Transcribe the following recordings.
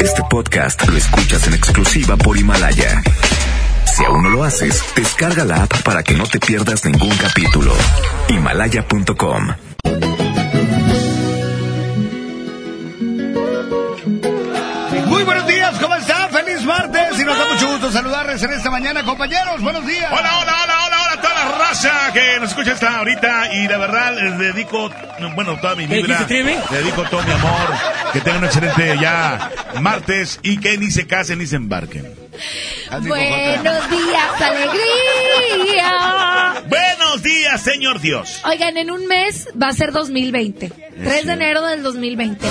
Este podcast lo escuchas en exclusiva por Himalaya. Si aún no lo haces, descarga la app para que no te pierdas ningún capítulo. Himalaya.com. Muy buenos días, ¿cómo están? Feliz martes y nos da mucho gusto saludarles en esta mañana, compañeros. Buenos días. Hola, hola, hola, hola, raza que nos escucha esta ahorita y la verdad les dedico, bueno, toda mi ¿Qué Trivi? Le dedico todo mi amor, que tengan un excelente ya martes y que ni se casen ni se embarquen. Buenos días, alegría. Buenos días, señor Dios. Oigan, en un mes va a ser 2020. 3 de enero del 2020.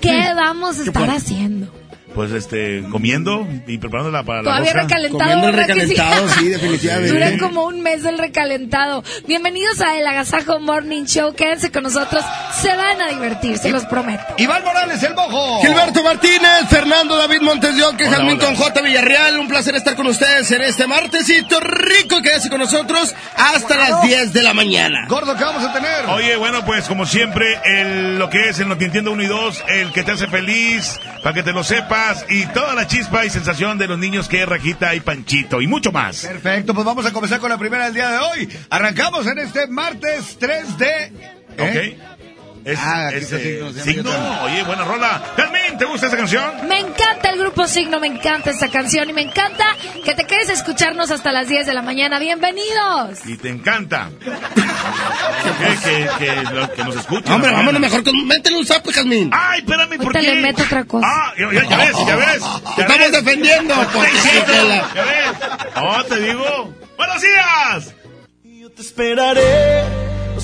¿Qué vamos a estar haciendo? Pues este, comiendo y preparándola para la Todavía rosca. recalentado. Comiendo el ¿verdad que recalentado, sí, definitivamente. Dura como un mes el recalentado. Bienvenidos a El Agasajo Morning Show. Quédense con nosotros. Se van a divertir, se los prometo. Iván Morales, el mojo. Gilberto Martínez, Fernando David Montes de Oque, con J. Villarreal. Un placer estar con ustedes en este martesito rico. Quédese con nosotros hasta las 10 de la mañana. Gordo, ¿qué vamos a tener? Oye, bueno, pues como siempre, el, lo que es en lo que entiendo uno y dos, el que te hace feliz, para que te lo sepas, y toda la chispa y sensación de los niños que es Rajita y Panchito, y mucho más. Perfecto, pues vamos a comenzar con la primera del día de hoy. Arrancamos en este martes 3 de... ¿eh? ¿Ok? Es, Ah, es, eh, Signo. Oye, buena rola. Carmen, ¿te gusta esa canción? Me encanta el grupo Signo, me encanta esta canción y me encanta que te quedes a escucharnos hasta las 10 de la mañana. Bienvenidos. Y te encanta. que, que, que, lo- que nos escuchen. Hombre, vámonos mejor con... Métele un sapo, Jazmín. Ay, espérame, ¿por Ahorita qué? le meto otra cosa. Ah, ya, ya- ya ves, ya ves. ya Estamos ves. defendiendo, Chiquela. ya ves. Oh, te digo. ¡Buenos días! Yo te esperaré,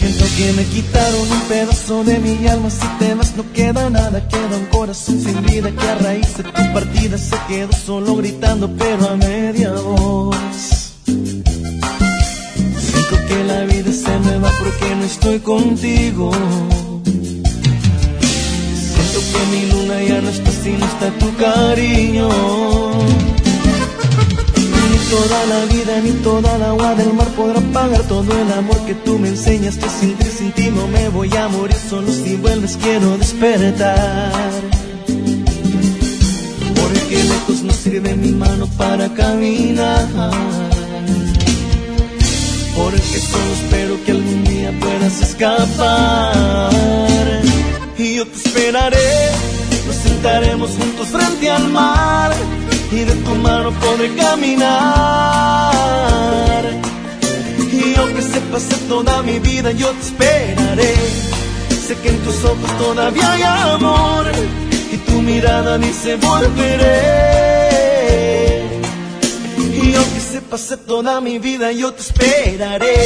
Siento que me quitaron un pedazo de mi alma. Si te vas no queda nada Queda un corazón sin vida Que a raíz de tu partida se quedó solo gritando Pero a media voz. Siento que la vida se me va porque no estoy contigo. Siento que mi luna ya no está si no está tu cariño toda la vida ni toda el agua del mar podrá pagar todo el amor que tú me enseñaste. A sentir sin ti no me voy a morir solo si vuelves quiero despertar. Porque lejos no sirve mi mano para caminar. Porque solo espero que algún día puedas escapar. Y yo te esperaré nos sentaremos juntos frente al mar y de tu mano podré caminar. Y aunque se pase toda mi vida, yo te esperaré. Sé que en tus ojos todavía hay amor y tu mirada dice volveré. Y aunque se pase toda mi vida, yo te esperaré.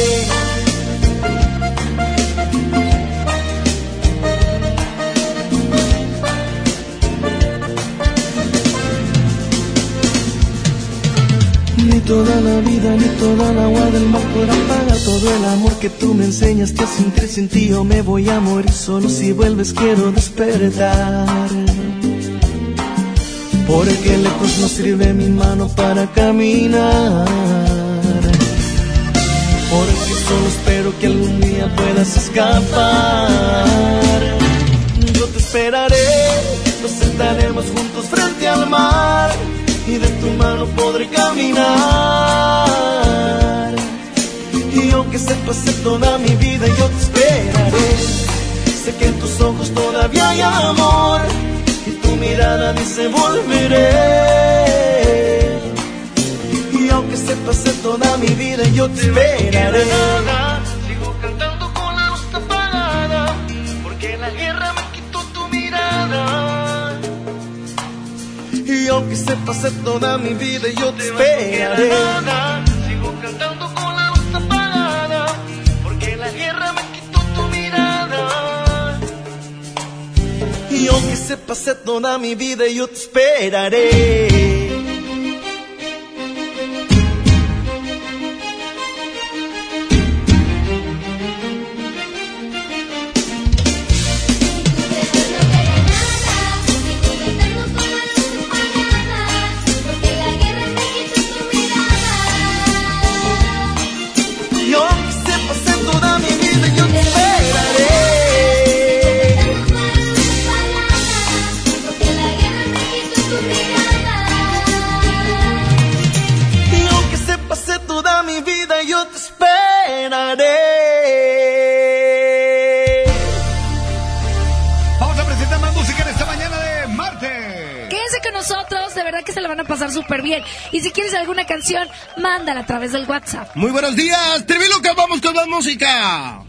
Toda la vida, ni toda el agua del mar podrá pagar todo el amor que tú me enseñaste a sentir sin ti. Yo me voy a morir solo si vuelves, quiero despertar. Porque lejos no sirve mi mano para caminar. Porque solo espero que algún día puedas escapar. Yo te esperaré, nos sentaremos juntos frente al mar y de tu mano podré caminar. Y aunque se pase toda mi vida, yo te esperaré. Sé que en tus ojos todavía hay amor y tu mirada dice volveré. Y aunque se pase toda mi vida, yo te esperaré. Y aunque se pase toda mi vida, yo te esperaré. Sigo cantando con la luz apagada, porque la guerra me quitó tu mirada. Y aunque se pase toda mi vida, yo te esperaré. Pasar súper bien. Y si quieres alguna canción, mándala a través del WhatsApp. Muy buenos días, TV Lucas, vamos con más música.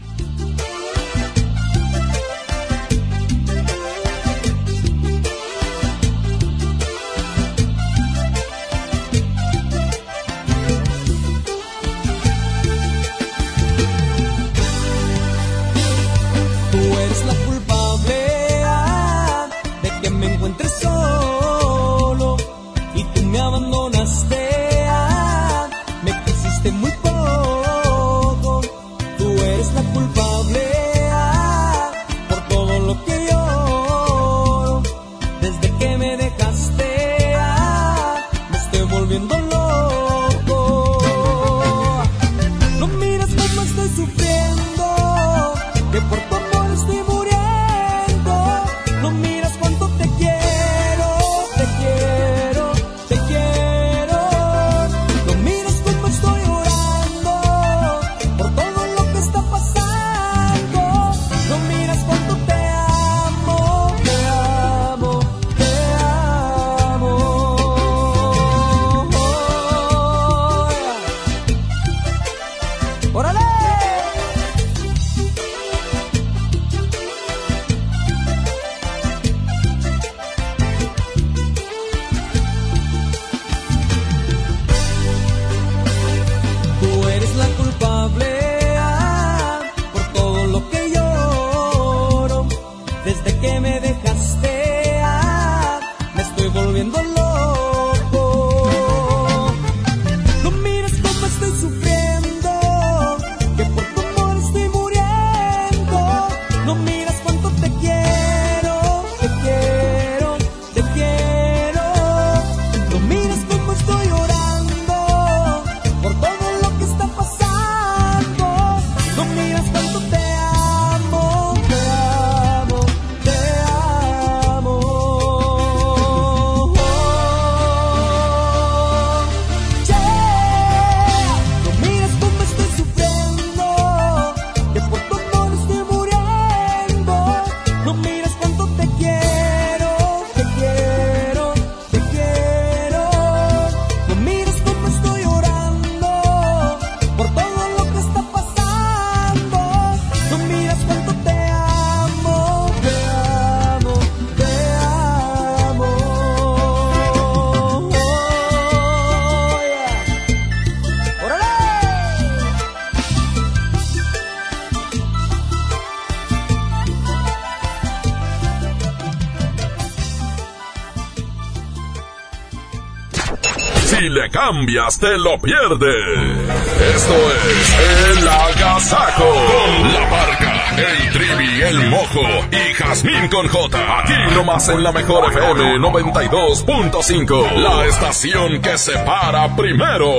Cambias, te lo pierdes. Esto es El Agasajo. Con la parca, el trivi, el mojo y Jazmín con J. Aquí nomás en la mejor FM 92.5. La estación que se para primero.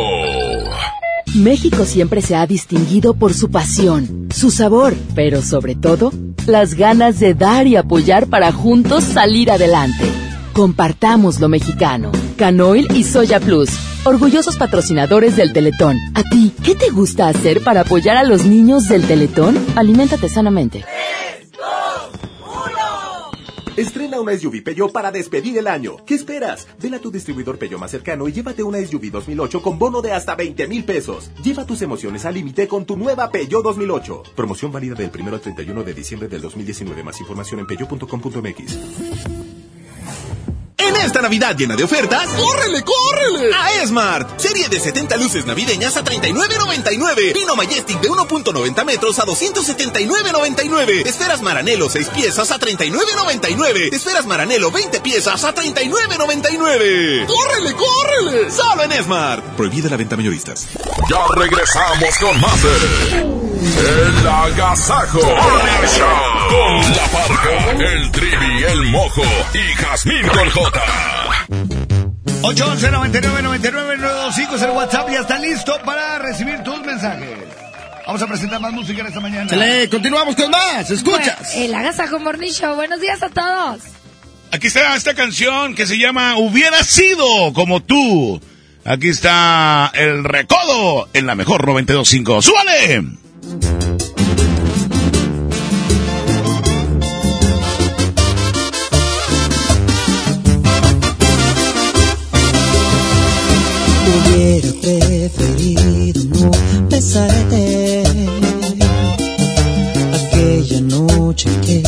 México siempre se ha distinguido por su pasión, su sabor, pero sobre todo, las ganas de dar y apoyar para juntos salir adelante. Compartamos lo mexicano. Canoil y Soya Plus, orgullosos patrocinadores del Teletón. ¿A ti qué te gusta hacer para apoyar a los niños del Teletón? Aliméntate sanamente. Estrena una SUV Peugeot para despedir el año. ¿Qué esperas? Ven a tu distribuidor Peugeot más cercano y llévate una SUV 2008 con bono de hasta 20 mil pesos. Lleva tus emociones al límite con tu nueva Peugeot 2008. Promoción válida del 1 al 31 de diciembre del 2019. Más información en peugeot.com.mx. Esta Navidad llena de ofertas, ¡córrele, córrele! A Esmart. Serie de 70 luces navideñas a 39.99. Pino Majestic de 1.90 metros a 279.99. Esferas Maranelo 6 piezas a 39.99. Esferas Maranelo 20 piezas a 39.99. ¡Córrele, córrele! Solo en Esmart. Prohibida la venta mayoristas. Ya regresamos con más de El Agasajo. Morning Show. Con la parca, el trivi, el mojo y Jazmín con J. 811 99 99 925 es el WhatsApp y está listo para recibir tus mensajes. Vamos a presentar más música en esta mañana. Chale, continuamos con más. Escuchas. Bueno, el Agasajo Morning Show. Buenos días a todos. Aquí está esta canción que se llama Hubiera sido como tú. Aquí está el recodo en la mejor 925. ¡Súbale! Hubiera preferido no besarte aquella noche que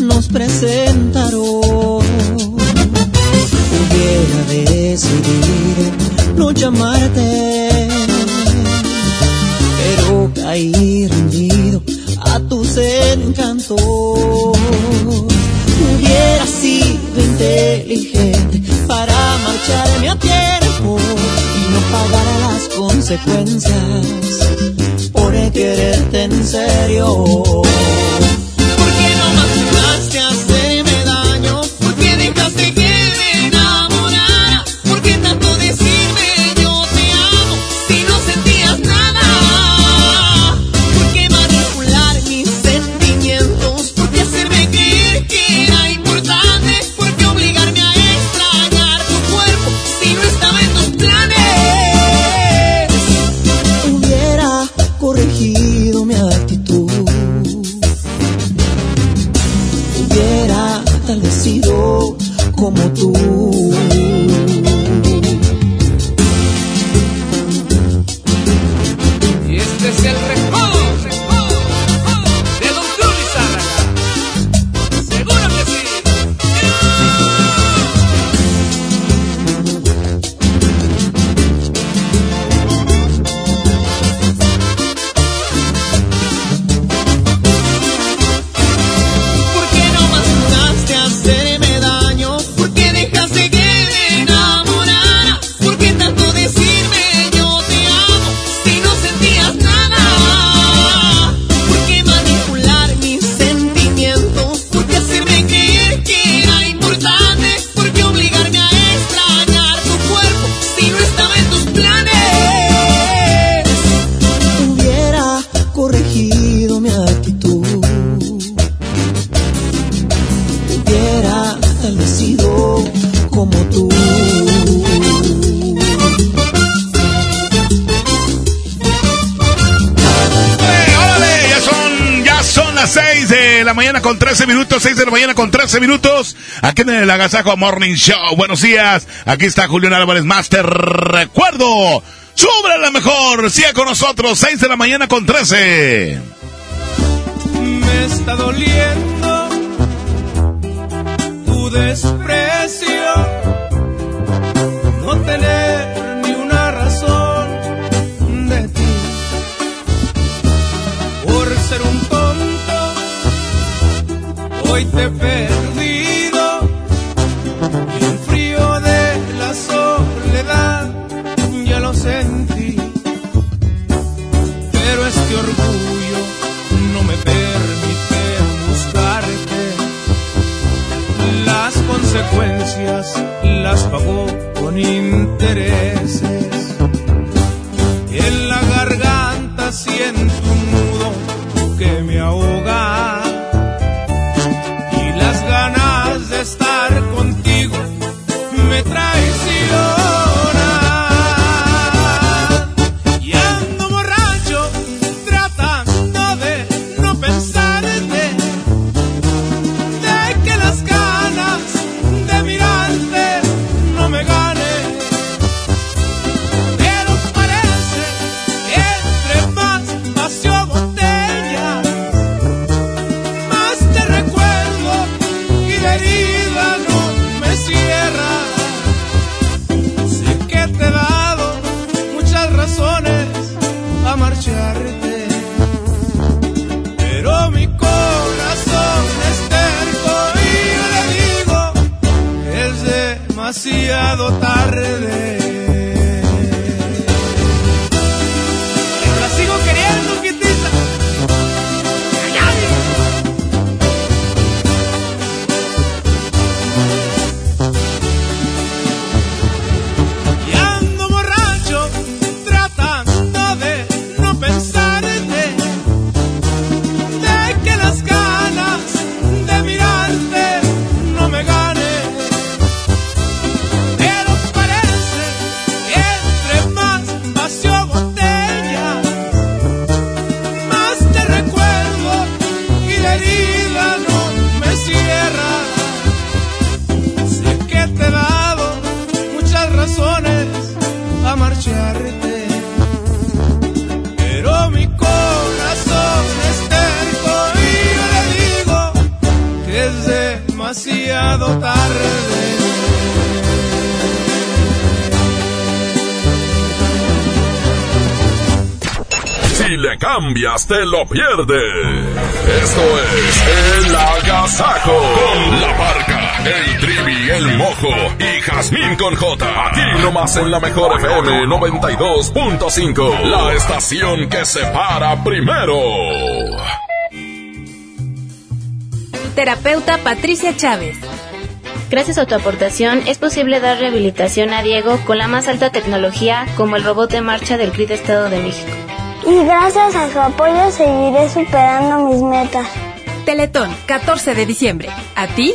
nos presentaron. Hubiera decidido no llamarte, caí rendido a tus encantos. Hubiera sido inteligente para marcharme a tiempo y no pagar las consecuencias por quererte en serio. 13 minutos, 6 de la mañana con 13 minutos, aquí en el Agasajo Morning Show. Buenos días, aquí está Julián Álvarez Master. Recuerdo, sube la mejor, siga con nosotros, 6 de la mañana con 13. Me está doliendo tu desprecio, hoy te he perdido. Y el frío de la soledad ya lo sentí. Pero este orgullo no me permite buscarte. Las consecuencias las pagó con intereses. demasiado tarde. Te lo pierdes. Esto es El Agasajo. Con la parca, el trivi, el mojo y Jazmín con J. Aquí nomás en la mejor FM 92.5. La estación que se para primero. Terapeuta Patricia Chávez. Gracias a tu aportación es posible dar rehabilitación a Diego con la más alta tecnología como el robot de marcha del CRID Estado de México. Y gracias a su apoyo seguiré superando mis metas. Teletón, 14 de diciembre. ¿A ti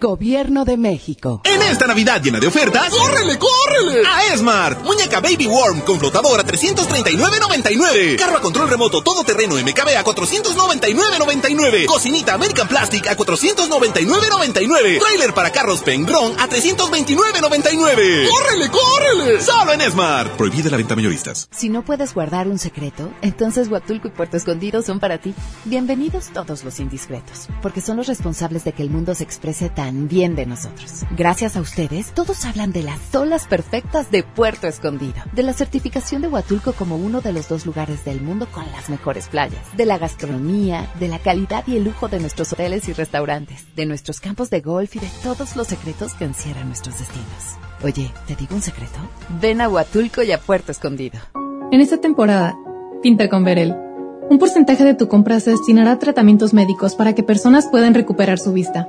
Gobierno de México. En esta Navidad llena de ofertas, ¡córrele, córrele! A Esmart. Muñeca Baby Worm con flotador a 339.99. Carro a control remoto todoterreno MKB a 499.99. Cocinita American Plastic a 499.99. Trailer para carros Pengron a 329.99. ¡Córrele, córrele! Solo en Esmart. Prohibida la venta mayoristas. Si no puedes guardar un secreto, entonces Huatulco y Puerto Escondido son para ti. Bienvenidos todos los indiscretos, porque son los responsables de que el mundo se exprese tan bien de nosotros. Gracias a ustedes, todos hablan de las olas perfectas de Puerto Escondido, de la certificación de Huatulco como uno de los dos lugares del mundo con las mejores playas, de la gastronomía, de la calidad y el lujo de nuestros hoteles y restaurantes, de nuestros campos de golf y de todos los secretos que encierran nuestros destinos. Oye, ¿te digo un secreto? Ven a Huatulco y a Puerto Escondido. En esta temporada, pinta con Verel. Un porcentaje de tu compra se destinará a tratamientos médicos para que personas puedan recuperar su vista.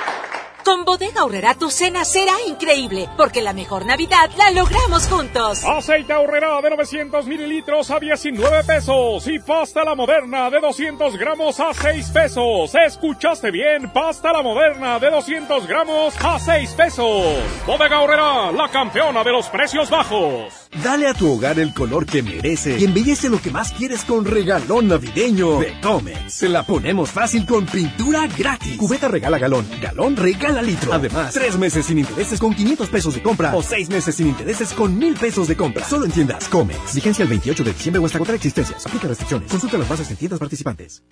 Con Bodega Aurrera tu cena será increíble, porque la mejor Navidad la logramos juntos. Aceite Aurrera de 900 mililitros a 19 pesos y pasta la moderna de 200 gramos a 6 pesos. ¿Escuchaste bien? Pasta la moderna de 200 gramos a 6 pesos. Bodega Aurrera, la campeona de los precios bajos. Dale a tu hogar el color que merece y embellece lo que más quieres con regalón navideño de Comex. Se la ponemos fácil con pintura gratis. Cubeta regala galón, galón regala litro. Además, tres meses sin intereses con 500 pesos de compra o seis meses sin intereses con 1000 pesos de compra. Solo en tiendas Comex. Vigencia el 28 de diciembre o hasta contra existencias. Aplica restricciones. Consulta las bases en tiendas participantes.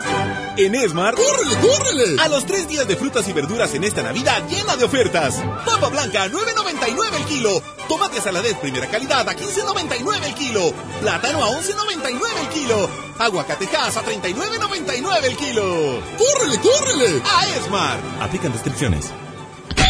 En Esmar, ¡córrele, córrele! A los tres días de frutas y verduras en esta Navidad llena de ofertas. Papa blanca, 9.99 el kilo. Tomate saladez primera calidad a 15.99 el kilo. Plátano a 11.99 el kilo. Aguacatejas a 39.99 el kilo. ¡Córrele, córrele! A Esmar. Aplican restricciones.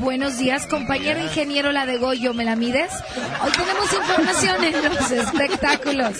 Buenos días, compañero ingeniero La de Goyo, ¿me la mides? Hoy tenemos información en los espectáculos.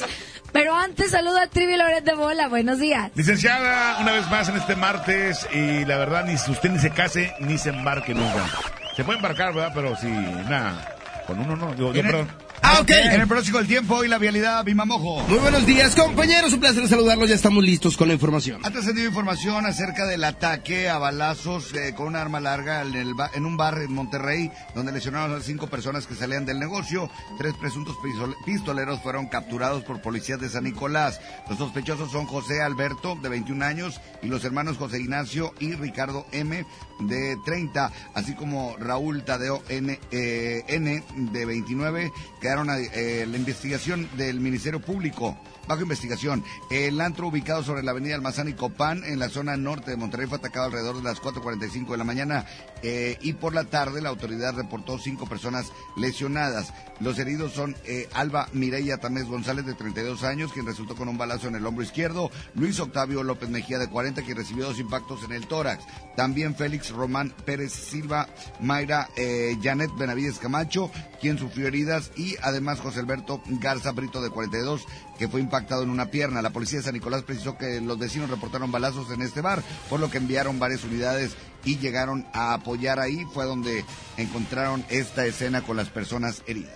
Pero antes saludo a Trivi Loret de Bola, buenos días. Licenciada, una vez más en este martes y la verdad, ni si usted ni se case ni se embarque nunca. Se puede embarcar, ¿verdad? Pero si, nada, con uno no. Yo, yo, perdón. Ah, ok. En el próximo del tiempo y la vialidad, Bimamojo. Muy buenos días, compañeros. Un placer saludarlos. Ya estamos listos con la información. Ha trascendido información acerca del ataque a balazos eh, con un arma larga en, el en un bar en Monterrey, donde lesionaron a cinco personas que salían del negocio. Tres presuntos pistol- pistoleros fueron capturados por policías de San Nicolás. Los sospechosos son José Alberto, de 21 años, y los hermanos José Ignacio y Ricardo M, de 30, así como Raúl Tadeo N, eh, N de 29, que quedaron eh, la investigación del Ministerio Público. Bajo investigación, el antro ubicado sobre la avenida Almazán y Copán, en la zona norte de Monterrey, fue atacado alrededor de las 4.45 de la mañana eh, y por la tarde la autoridad reportó cinco personas lesionadas. Los heridos son eh, Alba Mireya Tamés González, de 32 años, quien resultó con un balazo en el hombro izquierdo, Luis Octavio López Mejía, de 40, quien recibió dos impactos en el tórax. También Félix Román Pérez Silva, Mayra eh, Janet Benavides Camacho, quien sufrió heridas, y además José Alberto Garza Brito, de 42, que fue impactado en una pierna. La policía de San Nicolás precisó que los vecinos reportaron balazos en este bar, por lo que enviaron varias unidades y llegaron a apoyar ahí. Fue donde encontraron esta escena con las personas heridas.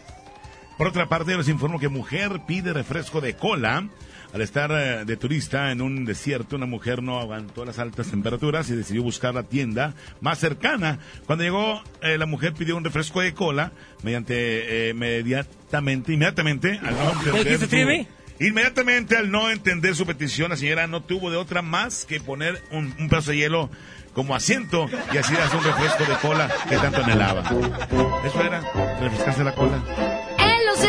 Por otra parte, les informo que mujer pide refresco de cola. Al estar eh, de turista en un desierto, una mujer no aguantó las altas temperaturas y decidió buscar la tienda más cercana. Cuando llegó, eh, la mujer pidió un refresco de cola mediante, eh, inmediatamente, inmediatamente, al no entender su, inmediatamente al no entender su petición, la señora no tuvo de otra más que poner un, un pedazo de hielo como asiento y así hace un refresco de cola que tanto anhelaba. Eso era, refrescarse la cola.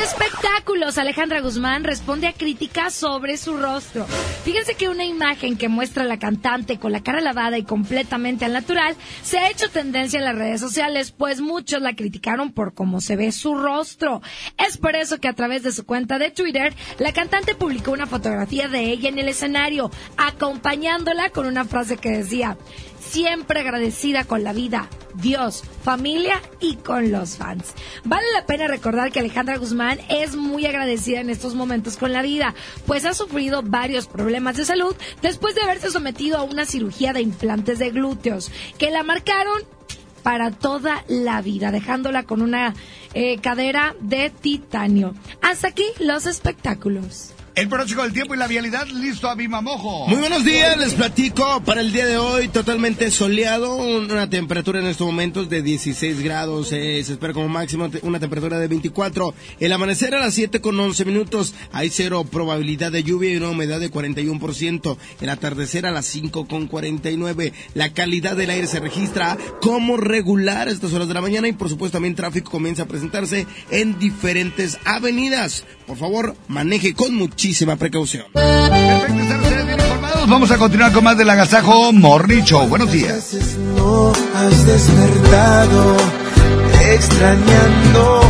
Espectáculos, Alejandra Guzmán responde a críticas sobre su rostro. Fíjense que una imagen que muestra a la cantante con la cara lavada y completamente al natural se ha hecho tendencia en las redes sociales, pues muchos la criticaron por cómo se ve su rostro. Es por eso que a través de su cuenta de Twitter, la cantante publicó una fotografía de ella en el escenario, acompañándola con una frase que decía, siempre agradecida con la vida, Dios, familia y con los fans. Vale la pena recordar que Alejandra Guzmán es muy agradecida en estos momentos con la vida, pues ha sufrido varios problemas de salud después de haberse sometido a una cirugía de implantes de glúteos, que la marcaron para toda la vida, dejándola con una eh, cadera de titanio. Hasta aquí los espectáculos. El pronóstico del tiempo y la vialidad, listo a Mojo. Muy buenos días, les platico para el día de hoy, totalmente soleado, una temperatura en estos momentos de 16 grados, eh, se espera como máximo una temperatura de 24. El amanecer a las 7 con 11 minutos, hay cero probabilidad de lluvia y una humedad de 41%. El atardecer a las 5 con 49. La calidad del aire se registra como regular a estas horas de la mañana y por supuesto también tráfico comienza a presentarse en diferentes avenidas. Por favor, maneje con muchísima precaución. Perfecto, estar ustedes bien informados. Vamos a continuar con más del Agasajo Morning Show. Buenos días. No has despertado extrañándome.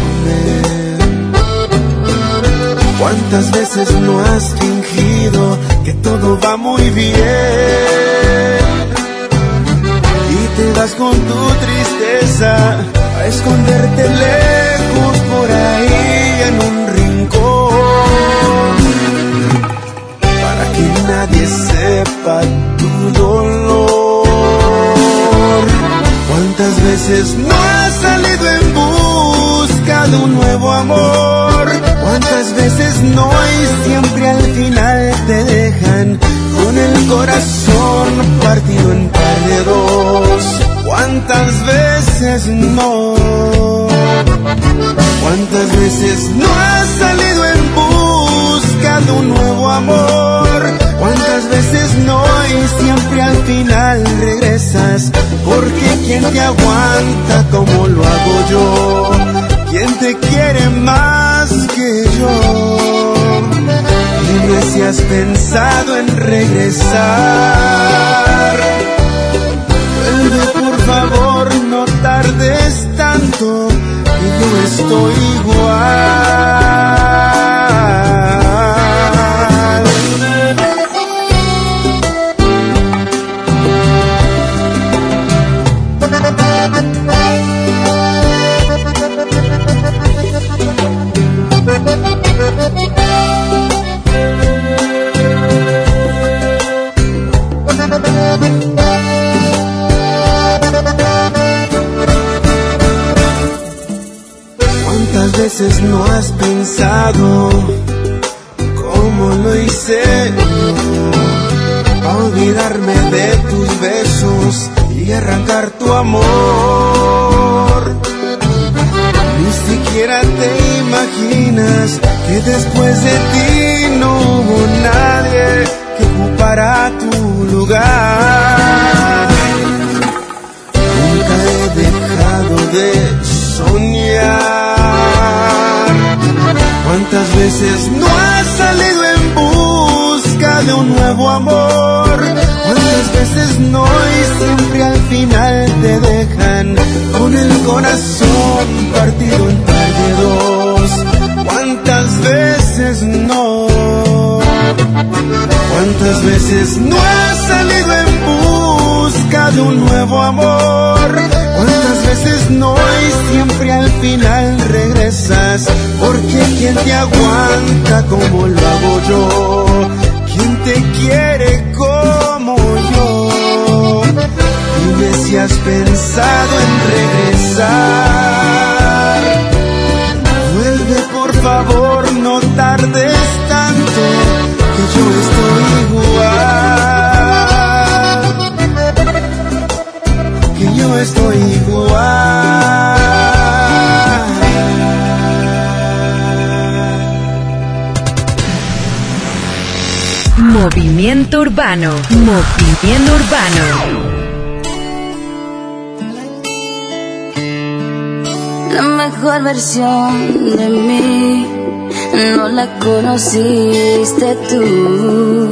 ¿Cuántas veces no has fingido que todo va muy bien? Y te vas con tu tristeza a esconderte lejos por ahí en un rincón. Que nadie sepa tu dolor. ¿Cuántas veces no has salido en busca de un nuevo amor? ¿Cuántas veces no y siempre al final te dejan con el corazón partido en par de dos? ¿Cuántas veces no? ¿Cuántas veces no has salido en busca de un nuevo amor? ¿Cuántas veces no y siempre al final regresas? Porque ¿quién te aguanta como lo hago yo? ¿Quién te quiere más que yo? Dime si has pensado en regresar. Vuelve por favor, no tardes tanto, que yo estoy igual. No has pensado cómo lo hice? A olvidarme de tus besos y arrancar tu amor. Ni siquiera te imaginas que después de ti no hubo nadie que ocupara tu lugar. Nunca he dejado de soñar. veces no has salido en busca de un nuevo amor? ¿Cuántas veces no y siempre al final te dejan con el corazón partido en par de dos? ¿Cuántas veces no? ¿Cuántas veces no has salido en busca de un nuevo amor? ¿Cuántas veces no y siempre al final regresas? Porque quien te aguanta como lo hago yo, quien te quiere como yo. Dime si has pensado en regresar. Vuelve por favor, estoy igual. Movimiento Urbano. Movimiento Urbano. La mejor versión de mí no la conociste tú,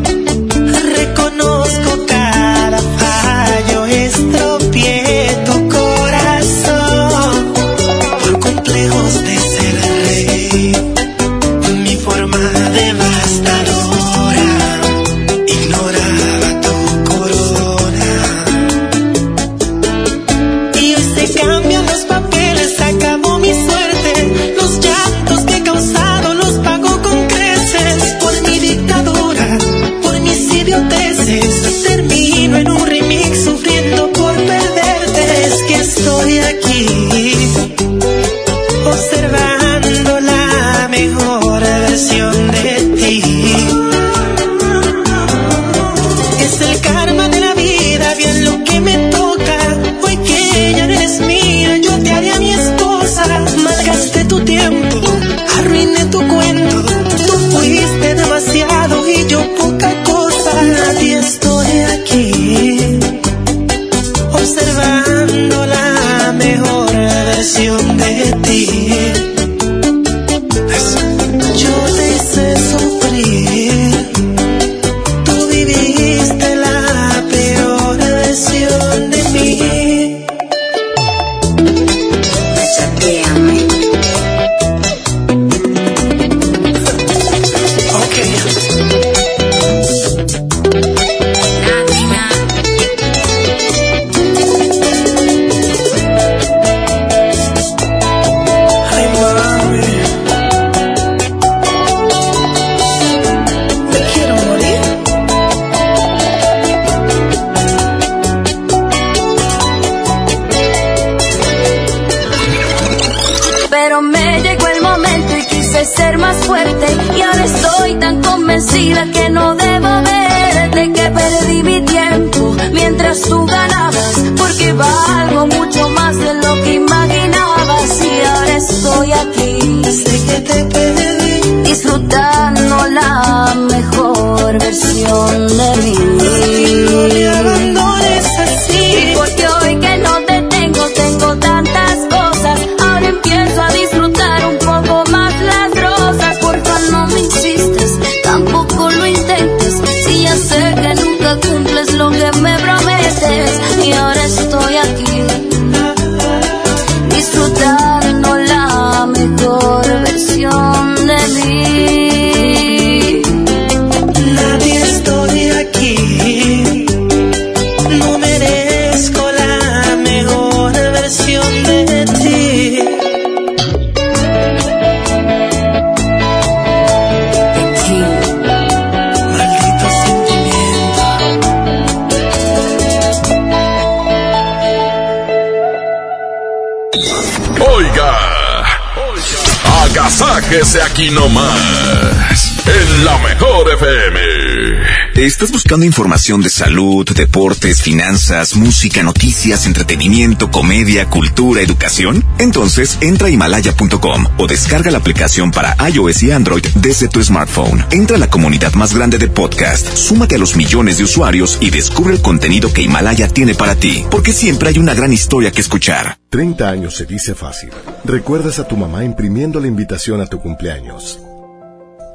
¿Estás buscando información de salud, deportes, finanzas, música, noticias, entretenimiento, comedia, cultura, educación? Entonces entra a himalaya.com o descarga la aplicación para iOS y Android desde tu smartphone. Entra a la comunidad más grande de podcast, súmate a los millones de usuarios y descubre el contenido que Himalaya tiene para ti, porque siempre hay una gran historia que escuchar. 30 años se dice fácil. Recuerdas a tu mamá imprimiendo la invitación a tu cumpleaños.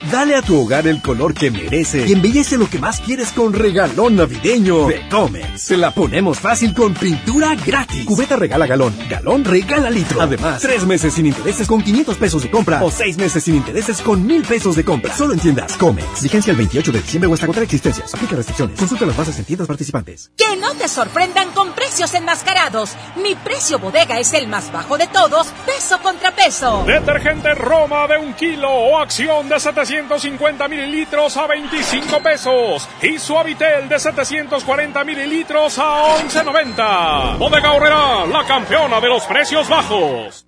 Dale a tu hogar el color que merece y embellece lo que más quieres con regalón navideño de Comex. Se la ponemos fácil con pintura gratis. Cubeta regala galón, galón regala litro. Además, tres meses sin intereses con 500 pesos de compra o seis meses sin intereses con mil pesos de compra. Solo en tiendas Comex. Vigencia el 28 de diciembre o hasta agotar existencias. Aplica restricciones. Consulta las bases en tiendas participantes. Que no te sorprendan con precios enmascarados. Mi precio bodega es el más bajo de todos, peso contra peso. Detergente Roma de un kilo o acción de 750 mililitros a 25 pesos. Y Suavitel de 740 mililitros a 11.90. Bodega Horrera, la campeona de los precios bajos.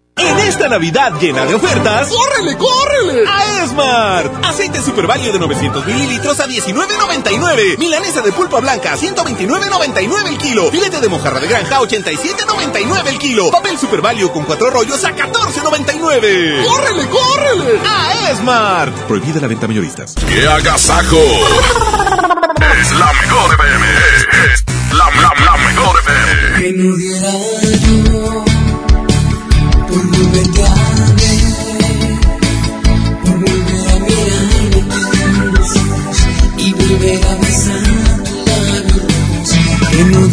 En esta Navidad llena de ofertas, ¡córrele, córrele! A Esmart. Aceite Super Value de 900 mililitros a 19.99. Milanesa de pulpa blanca a 129.99 el kilo. Filete de mojarra de granja a 87.99 el kilo. Papel Super Value con cuatro rollos a 14.99. ¡Córrele, córrele! A Esmart. Prohibida la venta mayoristas. ¡Qué agasajo! es la mejor FM. Es la, la, la mejor FM. Que no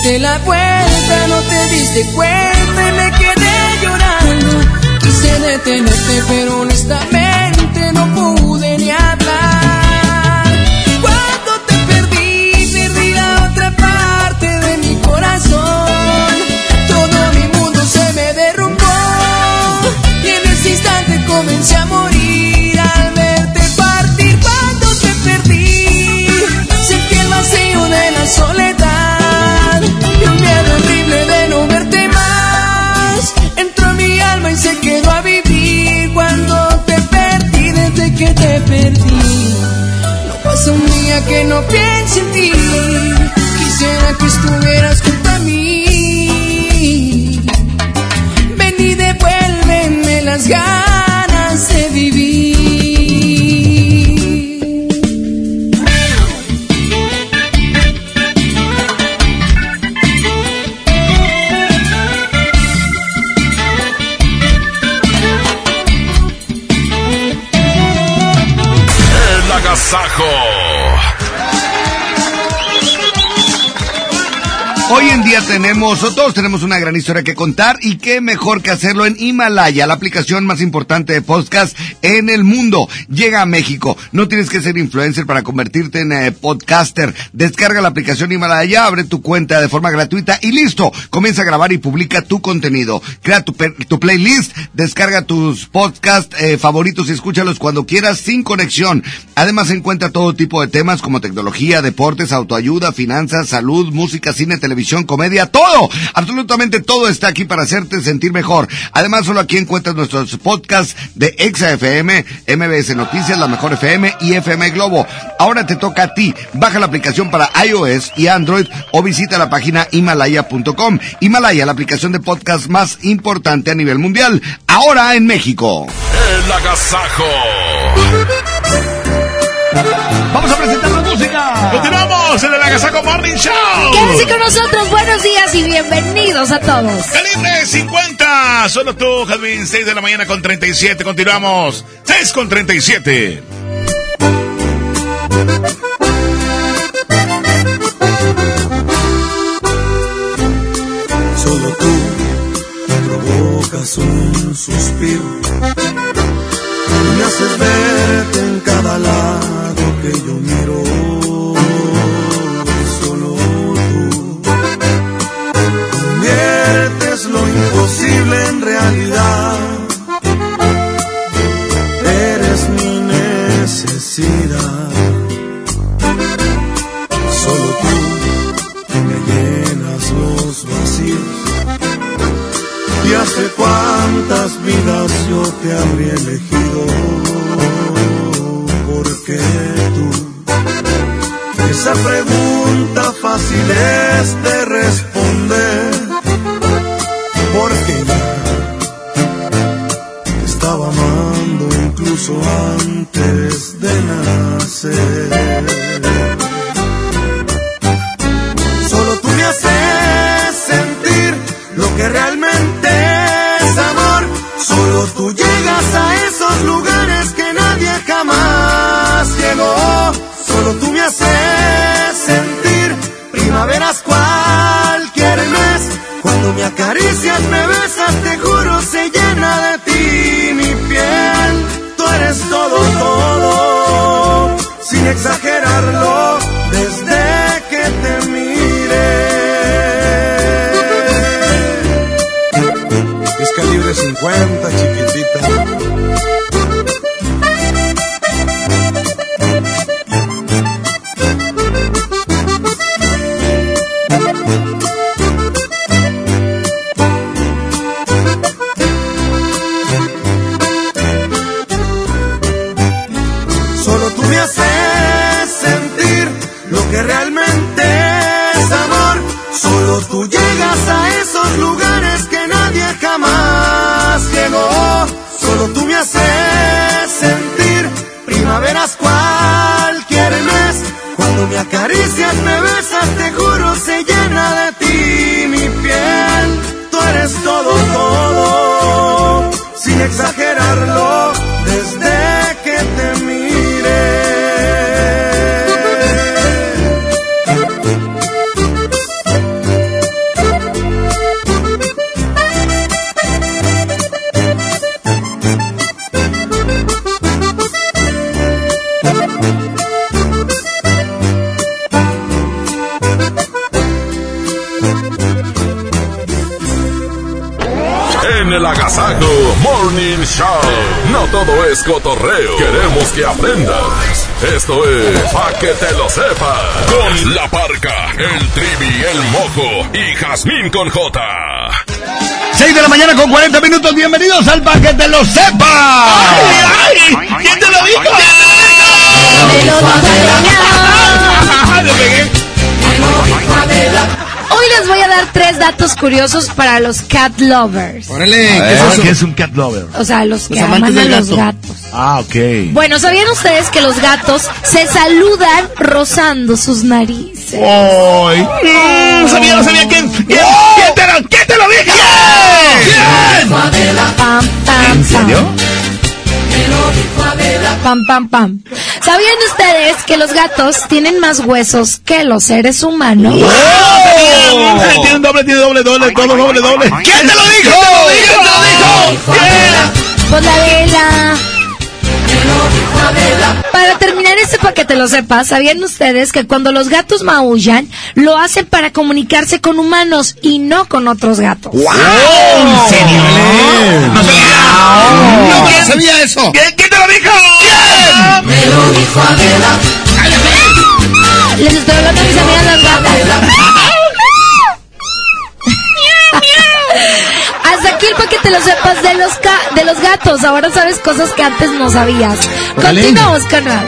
diste la vuelta no te diste cuenta y me quedé llorando. Quise detenerte pero honestamente no pude día que no piense en ti. Quisiera que estuvieras junto a mí. Ven y devuélveme las ganas Hoy en día tenemos, o todos tenemos una gran historia que contar y qué mejor que hacerlo en Himalaya, la aplicación más importante de podcast en el mundo. Llega a México. No tienes que ser influencer para convertirte en eh, podcaster. Descarga la aplicación Himalaya, abre tu cuenta de forma gratuita y listo. Comienza a grabar y publica tu contenido. Crea tu, tu playlist, descarga tus podcasts eh, favoritos y escúchalos cuando quieras sin conexión. Además encuentra todo tipo de temas como tecnología, deportes, autoayuda, finanzas, salud, música, cine, televisión, comedia, todo. Absolutamente todo está aquí para hacerte sentir mejor. Además solo aquí encuentras nuestros podcasts de Exa FM, MBS Noticias, La Mejor FM y FM Globo. Ahora te toca a ti. Baja la aplicación para iOS y Android o visita la página himalaya.com. Himalaya, la aplicación de podcast más importante a nivel mundial. Ahora en México. El agasajo. Vamos a presentar la música. Continuamos en el Agasajo Morning Show. Quédense con nosotros, buenos días y bienvenidos a todos. Calibre 50. Solo tú, Jalvin. 6 de la mañana con 37. Continuamos. 6 con 37. Solo tú provocas un suspiro J. 6 de la mañana con 40 minutos. Bienvenidos al Pa' que te lo sepa. ¡Ay! ¿Quién te lo dijo? Hoy les voy a dar tres datos curiosos para los cat lovers. Órale, ¿qué es un cat lover? O sea, los que Los amantes aman a del los gato. gatos. Ah, ok. Bueno, ¿sabían ustedes que los gatos se saludan rozando sus narices? ¡Ay! Mm, sabía, no sabía quién. ¿Quién, serio? pam. pam, pam. ¿Sabían ustedes que los gatos tienen más huesos que los seres humanos? Tiene doble, tiene doble, doble, todo doble, doble. ¿Quién te lo dijo? ¿Quién te lo dijo? Pues la vela. Para terminar este para que te lo sepas, ¿sabían ustedes que cuando los gatos maullan, lo hacen para comunicarse con humanos y no con otros gatos? ¿En serio? No sabía. No sabía eso. ¿Quién, quién te lo dijo? ¿Quién? Me lo dijo Adela. Les estoy hablando a mis amigas las gatas. Hasta aquí el para que te lo sepas de los, ca- de los gatos. Ahora sabes cosas que antes no sabías. Continuamos con más.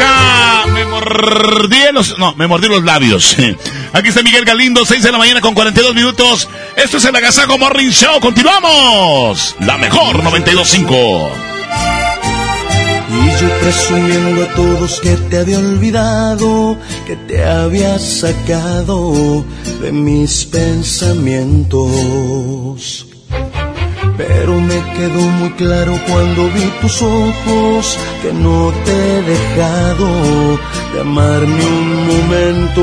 Ah, me mordí los... No, me mordí los labios. Aquí está Miguel Galindo, 6 de la mañana con 42 minutos. Esto es el Agasajo Morning Show. ¡Continuamos! La mejor 92.5. Y yo presumiendo a todos que te había olvidado, que te había sacado de mis pensamientos. Pero me quedó muy claro cuando vi tus ojos que no te he dejado de amar ni un momento.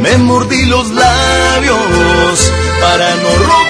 Me mordí los labios para no rogarte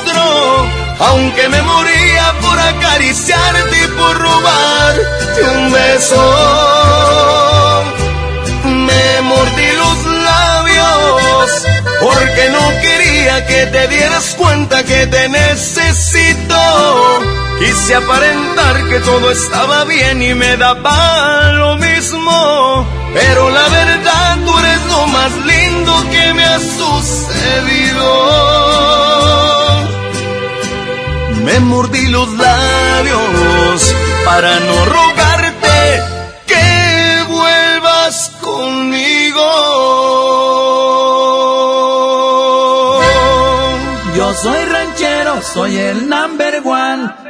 Aunque me moría por acariciarte y por robarte un beso. Me mordí los labios porque no quería que te dieras cuenta que te necesito. Quise aparentar que todo estaba bien y me daba lo mismo. Pero la verdad para no rogarte que vuelvas conmigo. Yo soy ranchero, soy el number one.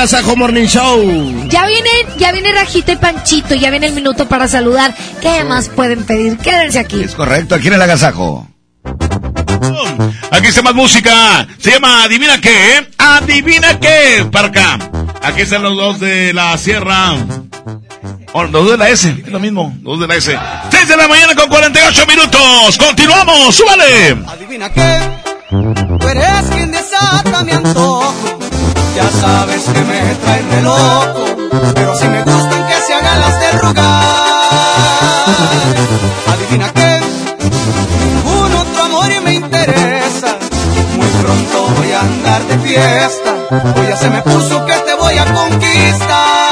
Agasajo Morning Show. Ya viene, ya viene Rajita y Panchito, ya viene el minuto para saludar. ¿Qué más pueden pedir? Quédense aquí. Es correcto, aquí en el agasajo. Aquí está más música. Se llama Adivina qué, ¿eh? Adivina qué. Para acá. Aquí están los dos de la sierra. Oh, los dos de la S. Es lo mismo. Los dos de la S. 6 de la mañana con 48 minutos. Continuamos. Súbale. Adivina qué, tú eres quien desata mi antojo. Ya sabes que me trae re loco, pero si me gustan que se hagan las de rogar. Adivina qué, ningún otro amor me interesa. Muy pronto voy a andar de fiesta, hoy ya se me puso que te voy a conquistar.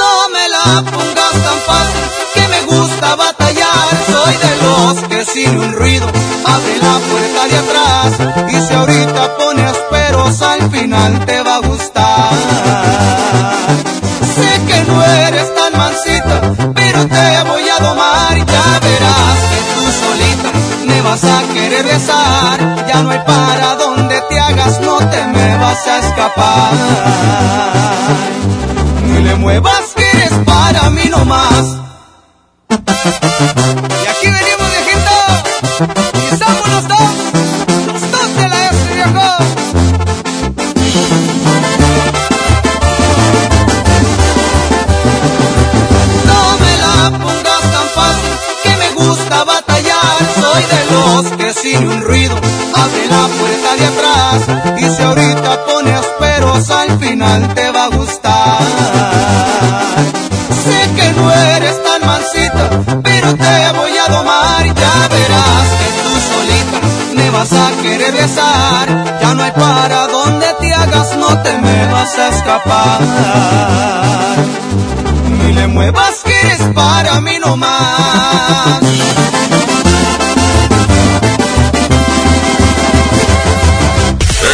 No me la pongas tan fácil, que me gusta batallar. Soy de los que sin un ruido abre la puerta de atrás. Y si ahorita al final te va a gustar. Sé que no eres tan mansita, pero te voy a domar. Ya verás que tú solita me vas a querer besar. Ya no hay para donde te hagas, no te me vas a escapar. Ni le muevas que eres para mí nomás. Ni le muevas que eres para mí nomás.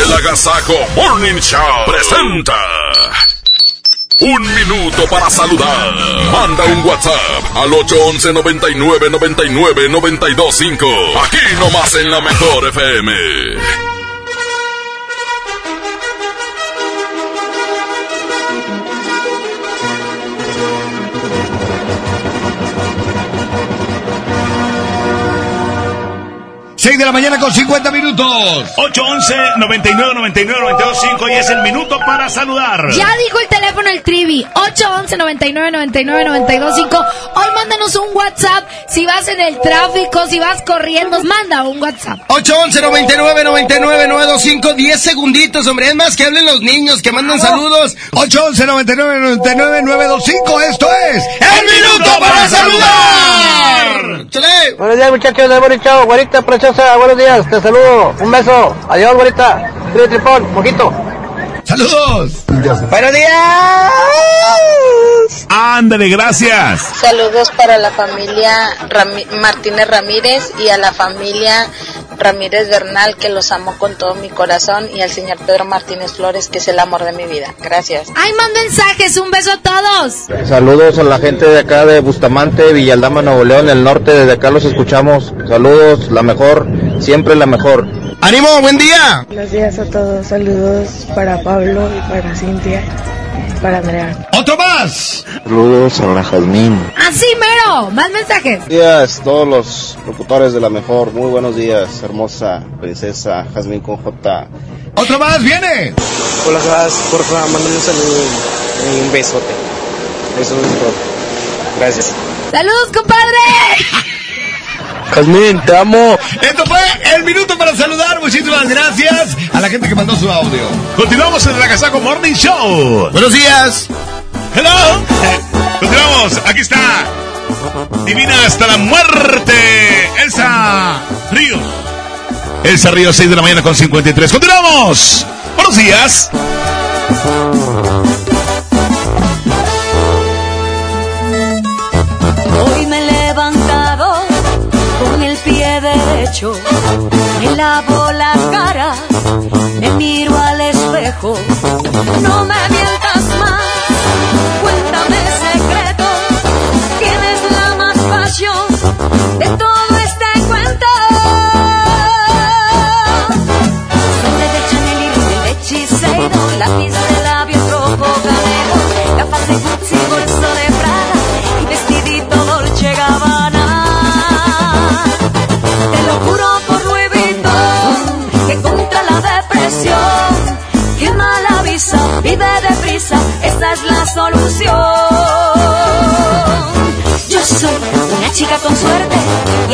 El Agasajo Morning Show presenta. Un minuto para saludar. Manda un WhatsApp al 811 99 99 925. Aquí nomás en la mejor FM. Mañana con 50 minutos. 811 99 99 92 5 y es el minuto para saludar. Ya dijo el teléfono el Trivi, 811 99 99 92 5. Hoy mándanos un WhatsApp si vas en el tráfico, si vas corriendo, manda un WhatsApp. 811 99 99 925 10 segunditos, hombre. Es más que hablen los niños, que manden saludos. 811 99 99 925. Esto es El Minuto para Saludar. ¡Chale! Buenos días, muchachos de Boni Chao. Güerita preciosa, buenos días. Te saludo. Un beso. Adiós, güerita. Tri tripón, poquito. ¡Saludos! ¡Buenos días! Ándale, gracias. Saludos para la familia Martínez Ramírez y a la familia Ramírez Bernal, que los amo con todo mi corazón, y al señor Pedro Martínez Flores, que es el amor de mi vida. Gracias. ¡Ay, mando mensajes! ¡Un beso a todos! Saludos a la gente de acá de Bustamante, Villaldama, Nuevo León, el norte. Desde acá los escuchamos. Saludos, la mejor, siempre la mejor. ¡Ánimo, buen día! Buenos días a todos, saludos para Pablo y para Cintia para Andrea. ¡Otro más! Saludos a la Jazmín. ¡Así mero! ¡Más mensajes! Buenos días, todos los locutores de la mejor. Muy buenos días, hermosa princesa Jazmín con J. ¡Otro más! ¡Viene! Hola, Jazz, por favor, mándame un saludo y un besote. Eso es todo. Gracias. ¡Saludos, compadre! Jazmín, te amo. Esto fue el minuto para saludar. Muchísimas gracias a la gente que mandó su audio. Continuamos en el Agasajo Morning Show. Buenos días. Hello. Continuamos. Aquí está. Divina hasta la muerte. Elsa Ríos. Elsa Ríos, 6 de la mañana con 53. Continuamos. Buenos días. Me lavo la cara, me miro al espejo, no me mientas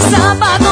Sábado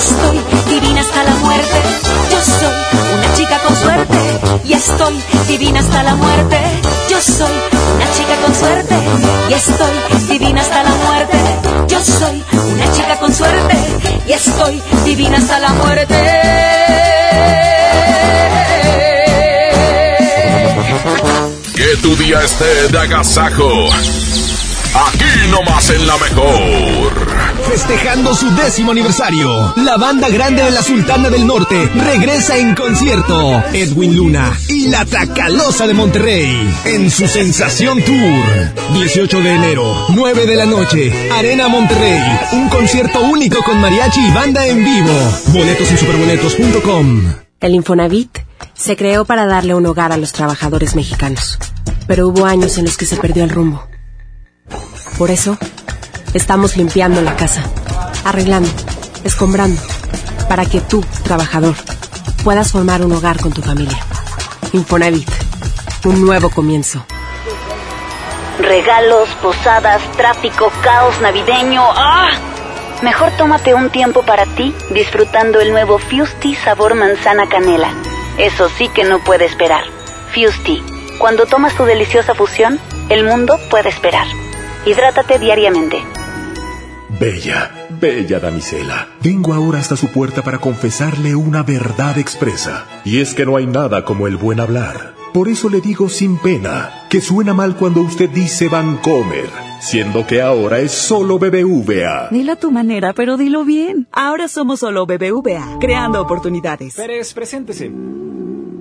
Estoy divina hasta la muerte. Yo soy una chica con suerte y estoy divina hasta la muerte. Yo soy una chica con suerte y estoy divina hasta la muerte. Yo soy una chica con suerte y estoy divina hasta la muerte. Que tu día esté de agasajo. Aquí nomás en la mejor. Festejando su décimo aniversario, la banda grande de la Sultana del Norte regresa en concierto. Edwin Luna y la Tracalosa de Monterrey en su Sensación Tour. 18 de enero, 9 de la noche, Arena Monterrey. Un concierto único con mariachi y banda en vivo. Boletos en superboletos.com. El Infonavit se creó para darle un hogar a los trabajadores mexicanos. Pero hubo años en los que se perdió el rumbo. Por eso, estamos limpiando la casa, arreglando, escombrando, para que tú, trabajador, puedas formar un hogar con tu familia. Infonavit, un nuevo comienzo. Regalos, posadas, tráfico, caos navideño. ¡Ah! Mejor tómate un tiempo para ti disfrutando el nuevo Fusti sabor manzana canela. Eso sí que no puede esperar. Fusti, cuando tomas tu deliciosa fusión, el mundo puede esperar. Hidrátate diariamente. Bella, bella damisela. Vengo ahora hasta su puerta para confesarle una verdad expresa. Y es que no hay nada como el buen hablar. Por eso le digo sin pena que suena mal cuando usted dice Vancomer, siendo que ahora es solo BBVA. Dilo a tu manera, pero dilo bien. Ahora somos solo BBVA, creando oportunidades. Pérez, preséntese.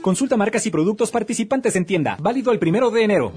Consulta marcas y productos participantes en tienda. Válido el primero de enero.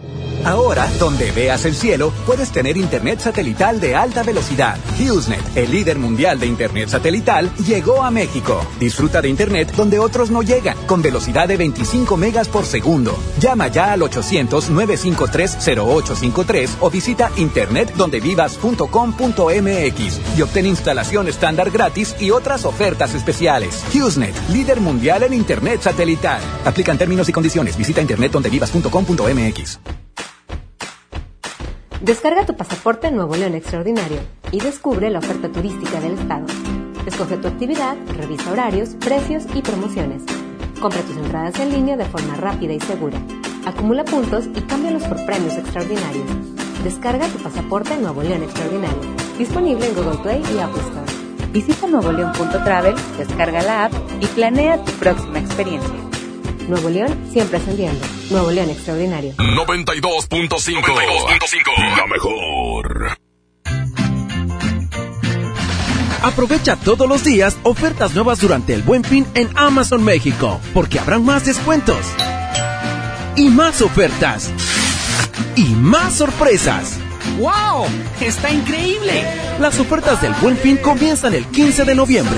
Ahora, donde veas el cielo, puedes tener internet satelital de alta velocidad. HughesNet, el líder mundial de internet satelital, llegó a México. Disfruta de internet donde otros no llegan, con velocidad de 25 megas por segundo. Llama ya al 800-953-0853 o visita internetdondevivas.com.mx y obtén instalación estándar gratis y otras ofertas especiales. HughesNet, líder mundial en internet satelital. Aplican términos y condiciones. Visita internetdondevivas.com.mx. Descarga tu pasaporte Nuevo León Extraordinario y descubre la oferta turística del estado. Escoge tu actividad, revisa horarios, precios y promociones. Compra tus entradas en línea de forma rápida y segura. Acumula puntos y cámbialos por premios extraordinarios. Descarga tu pasaporte Nuevo León Extraordinario. Disponible en Google Play y Apple Store. Visita nuevoleón.travel, descarga la app y planea tu próxima experiencia. Nuevo León siempre ascendiendo. Nuevo León Extraordinario. 92.5. 92.5. La mejor. Aprovecha todos los días ofertas nuevas durante el Buen Fin en Amazon México, porque habrán más descuentos y más ofertas y más sorpresas. ¡Wow! ¡Está increíble! Las ofertas del Buen Fin comienzan el 15 de noviembre.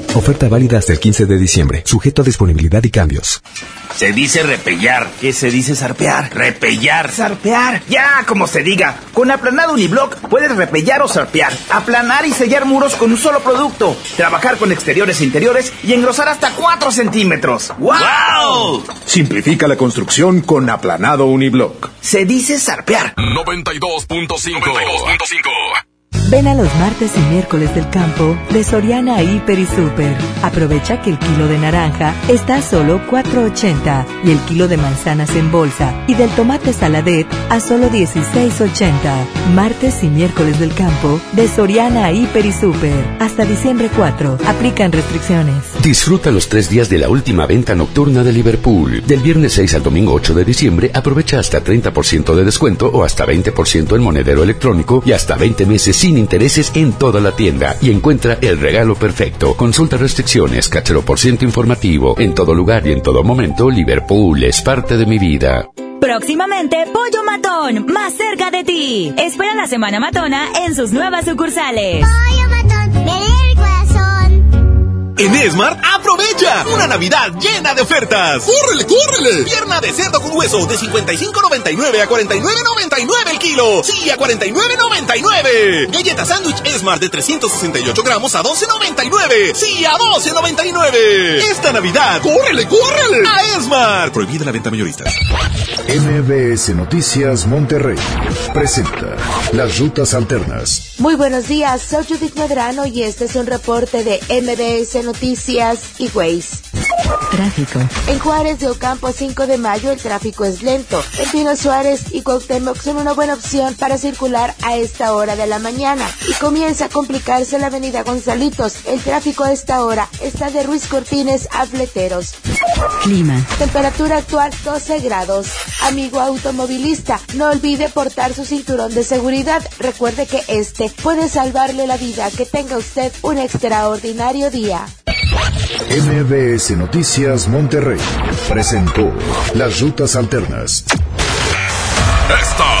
Oferta válida hasta el 15 de diciembre, sujeto a disponibilidad y cambios. Se dice repellar. ¿Qué se dice zarpear? Repellar. Zarpear. Ya, como se diga. Con aplanado uniblock puedes repellar o zarpear. Aplanar y sellar muros con un solo producto. Trabajar con exteriores e interiores y engrosar hasta 4 centímetros. ¡Wow! Simplifica la construcción con aplanado uniblock. Se dice zarpear. 92.5. 92.5. Ven a los martes y miércoles del campo de Soriana Hiper y Super. Aprovecha que el kilo de naranja está a solo 4.80 y el kilo de manzanas en bolsa y del tomate saladet a solo 16.80. Martes y miércoles del campo de Soriana Hiper y Super. Hasta diciembre 4. Aplican restricciones. Disfruta los tres días de la última venta nocturna de Liverpool. Del viernes 6 al domingo 8 de diciembre aprovecha hasta 30% de descuento o hasta 20% en monedero electrónico y hasta 20 meses sin intereses en toda la tienda y encuentra el regalo perfecto. Consulta restricciones, cachero por ciento informativo. En todo lugar y en todo momento, Liverpool es parte de mi vida. Próximamente, Pollo Matón, más cerca de ti. Espera la Semana Matona en sus nuevas sucursales. Pollo Matón, corazón. En Smart, aprovecha una Navidad llena de ofertas. ¡Córrele, córrele! Pierna de cerdo con hueso de 55.99 a 49.99 el kilo. Sí, a 49.99. Galleta sándwich Smart de 368 gramos a 12.99. Sí, a 12.99. Esta Navidad, ¡córrele, córrele! A Smart. Prohibida la venta mayorista. MBS Noticias Monterrey presenta las rutas alternas. Muy buenos días, soy Judith Medrano y este es un reporte de MBS Noticias y Waze. Tráfico. En Juárez de Ocampo 5 de mayo el tráfico es lento. En Pino Suárez y Cuauhtémoc son una buena opción para circular a esta hora de la mañana. Y comienza a complicarse la avenida Gonzalitos. El tráfico a esta hora está de Ruiz Cortines a Fleteros. Clima. Temperatura actual 12 grados. Amigo automovilista, no olvide portar su cinturón de seguridad. Recuerde que este puede salvarle la vida. Que tenga usted un extraordinario día. MBS Noticias Monterrey presentó las rutas alternas. Esta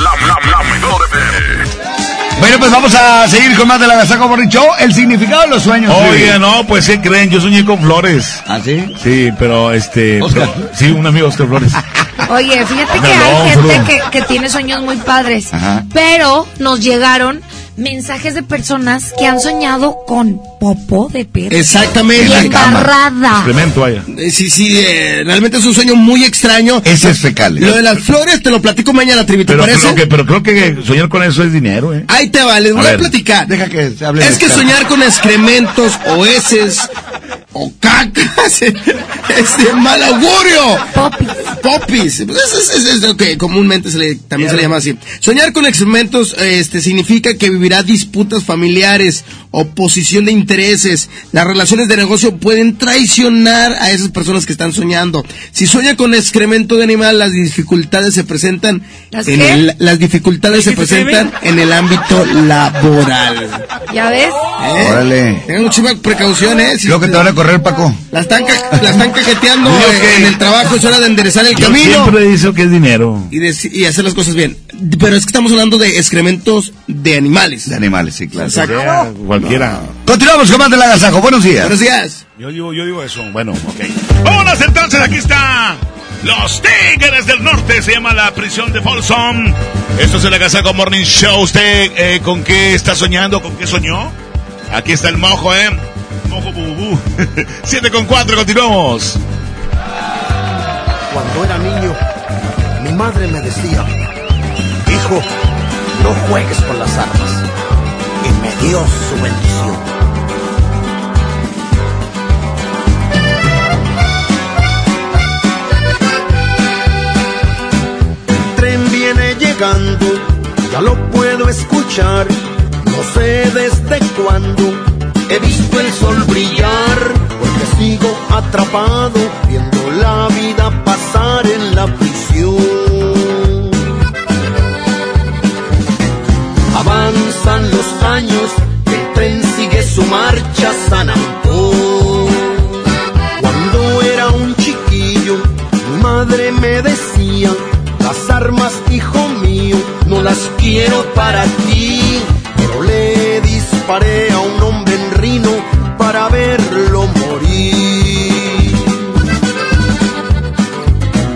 Es la, la, la mejor FM. Bueno, pues vamos a seguir con más de la Gazaco Show. El significado de los sueños. Oye, no, pues ¿qué creen? Yo soñé con Flores. ¿Ah, sí? Sí, pero este... pero- sí, un amigo Oscar Flores. Oye, fíjate que hay gente que, que tiene sueños muy padres, Ajá. pero nos llegaron mensajes de personas que han soñado con popo de perro. Exactamente. Y embarrada. Excremento allá. Eh, Sí, sí, eh, realmente es un sueño muy extraño. Ese es fecal. Lo de las flores te lo platico mañana, Trivi, ¿te Pero parece? creo, que, pero creo que soñar con eso es dinero, ¿eh? Ahí te va, les voy A platicar. Deja que se hable Es que soñar con excrementos o heces o cacas es mal augurio. Popis. Popis. Pues es, es- es lo que comúnmente se le, también se le llama así. Soñar con excrementos este, significa que vivirá disputas familiares, oposición de intereses. Las relaciones de negocio pueden traicionar a esas personas que están soñando. Si sueña con excremento de animal, las dificultades se presentan ¿Las en qué? el, las dificultades se presentan en el ámbito laboral. ¿Ya ves? ¿Eh? Órale. Tengan mucha precaución, ¿eh? Si Lo que te van a correr, Paco. la están, ca- la están eh, que- en el trabajo, es hora de enderezar el Yo camino siempre dice que es dinero. y, y hacer las cosas bien. Pero es que estamos hablando de excrementos de animales. De animales, sí, claro. Exacto. Sea cualquiera. Continuamos con más de la Gazaco. Buenos días. Buenos días. Yo digo, yo digo eso. Bueno, ok. Vámonos entonces, aquí está. Los Tigres del Norte se llama la prisión de Folsom. Esto es el Agasaco Morning Show. ¿Usted eh, con qué está soñando? ¿Con qué soñó? Aquí está el mojo, ¿eh? Mojo bubú. 7 con 4, continuamos. Cuando era niño, mi madre me decía, no juegues con las armas. Y me dio su bendición. El tren viene llegando, ya lo puedo escuchar. No sé desde cuándo he visto el sol brillar, porque sigo atrapado viendo la vida pasar en la prisión. Avanzan los años, el tren sigue su marcha San Antón. Cuando era un chiquillo, mi madre me decía, las armas, hijo mío, no las quiero para ti. Pero le disparé a un hombre en Rino para verlo morir.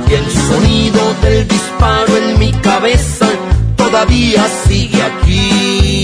Y el sonido del disparo en mi cabeza todavía sigue aquí.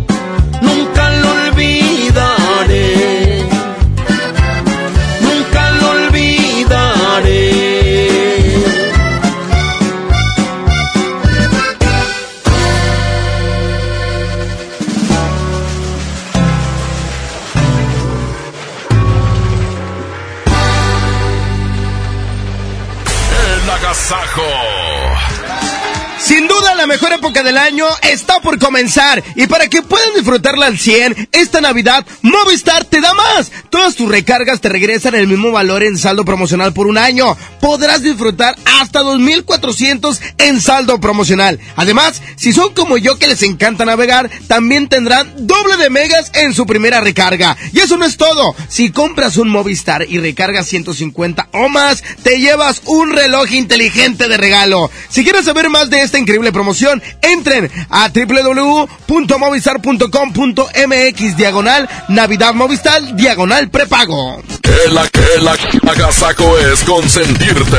mejor época del año está por comenzar y para que puedan disfrutarla al 100, esta Navidad Movistar te da más. Todas tus recargas te regresan el mismo valor en saldo promocional por un año. Podrás disfrutar hasta 2400 en saldo promocional. Además, si son como yo que les encanta navegar, también tendrán doble de megas en su primera recarga. Y eso no es todo. Si compras un Movistar y recargas 150 o más, te llevas un reloj inteligente de regalo. Si quieres saber más de esta increíble promoción, entren a www.movistar.com.mx diagonal Navidad Movistar diagonal prepago. Que la que la agasajo es consentirte.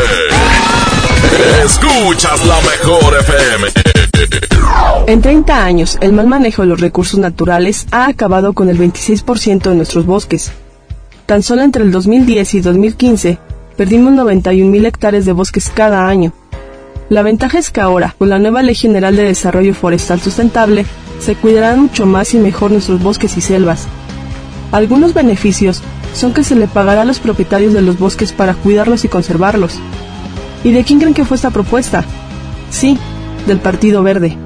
Escuchas la mejor FM. En 30 años, el mal manejo de los recursos naturales ha acabado con el 26% de nuestros bosques. Tan solo entre el 2010 y 2015, perdimos 91.000 hectáreas de bosques cada año. La ventaja es que ahora, con la nueva Ley General de Desarrollo Forestal Sustentable, se cuidarán mucho más y mejor nuestros bosques y selvas. Algunos beneficios son que se le pagará a los propietarios de los bosques para cuidarlos y conservarlos. ¿Y de quién creen que fue esta propuesta? Sí, del Partido Verde.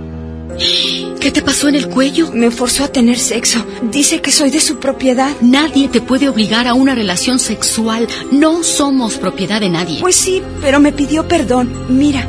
¿Qué te pasó en el cuello? Me forzó a tener sexo. Dice que soy de su propiedad. Nadie te puede obligar a una relación sexual. No somos propiedad de nadie. Pues sí, pero me pidió perdón. Mira,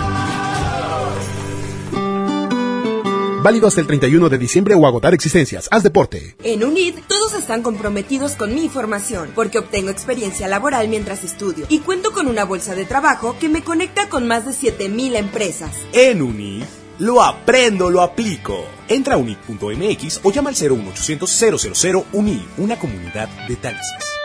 Válido hasta el 31 de diciembre o agotar existencias. Haz deporte. En UNID todos están comprometidos con mi formación porque obtengo experiencia laboral mientras estudio y cuento con una bolsa de trabajo que me conecta con más de 7000 empresas. En UNID, lo aprendo, lo aplico. Entra a unid.mx o llama al 01800 000 UNID, una comunidad de taxis.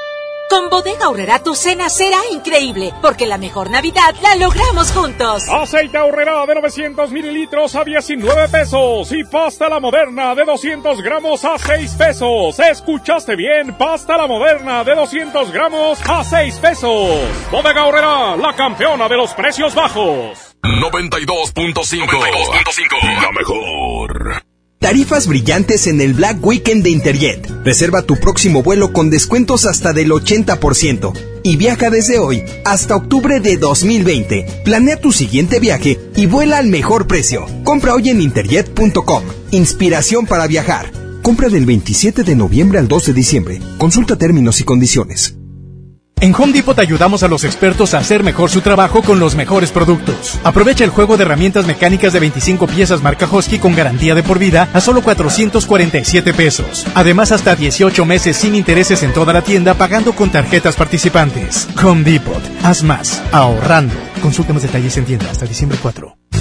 Con Bodega Aurrera tu cena será increíble, porque la mejor Navidad la logramos juntos. Aceite Aurrera de 900 mililitros a 19 pesos y pasta la moderna de 200 gramos a 6 pesos. ¿Escuchaste bien? Pasta la moderna de 200 gramos a 6 pesos. Bodega Aurrera, la campeona de los precios bajos. 92.5 La mejor. Tarifas brillantes en el Black Weekend de Interjet. Reserva tu próximo vuelo con descuentos hasta del 80% y viaja desde hoy hasta octubre de 2020. Planea tu siguiente viaje y vuela al mejor precio. Compra hoy en interjet.com. Inspiración para viajar. Compra del 27 de noviembre al 2 de diciembre. Consulta términos y condiciones. En Home Depot ayudamos a los expertos a hacer mejor su trabajo con los mejores productos. Aprovecha el juego de herramientas mecánicas de 25 piezas marca Husky con garantía de por vida a solo 447 pesos. Además, hasta 18 meses sin intereses en toda la tienda pagando con tarjetas participantes. Home Depot. Haz más. Ahorrando. Consulta más detalles en tienda hasta diciembre 4.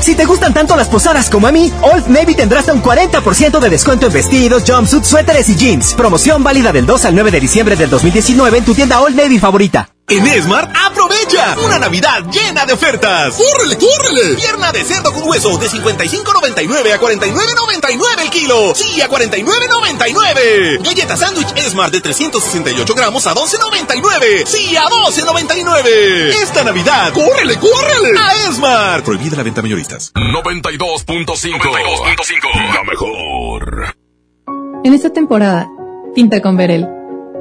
Si te gustan tanto las posadas como a mí, Old Navy tendrá hasta un 40% de descuento en vestidos, jumpsuits, suéteres y jeans. Promoción válida del 2 al 9 de diciembre del 2019 en tu tienda Old Navy favorita. En Esmart, aprovecha una Navidad llena de ofertas. ¡Córrele, córrele! Pierna de cerdo con hueso de 55.99 a 49.99 el kilo. Sí, a 49.99. Galleta sándwich Esmart de 368 gramos a 12.99. Sí, a 12.99. Esta Navidad, ¡córrele, córrele! A Esmart. Prohibida la venta mayoristas. 92.5. La mejor. En esta temporada, pinta con Verel.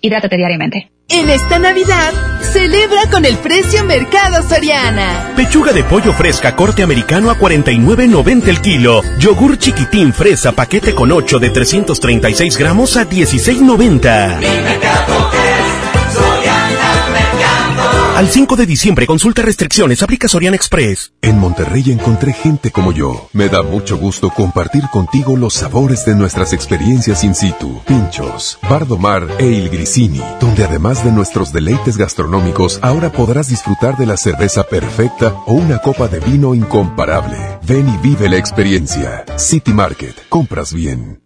Hidrátate diariamente. En esta Navidad, celebra con el precio Mercado Soriana. Pechuga de pollo fresca corte americano a 49.90 el kilo. Yogur chiquitín fresa paquete con 8 de 336 gramos a 16.90. Al 5 de diciembre consulta restricciones, aplica Soriana Express. En Monterrey encontré gente como yo. Me da mucho gusto compartir contigo los sabores de nuestras experiencias in situ. Pinchos, Bardomar e Il Grisini, donde además de nuestros deleites gastronómicos, ahora podrás disfrutar de la cerveza perfecta o una copa de vino incomparable. Ven y vive la experiencia. City Market, compras bien.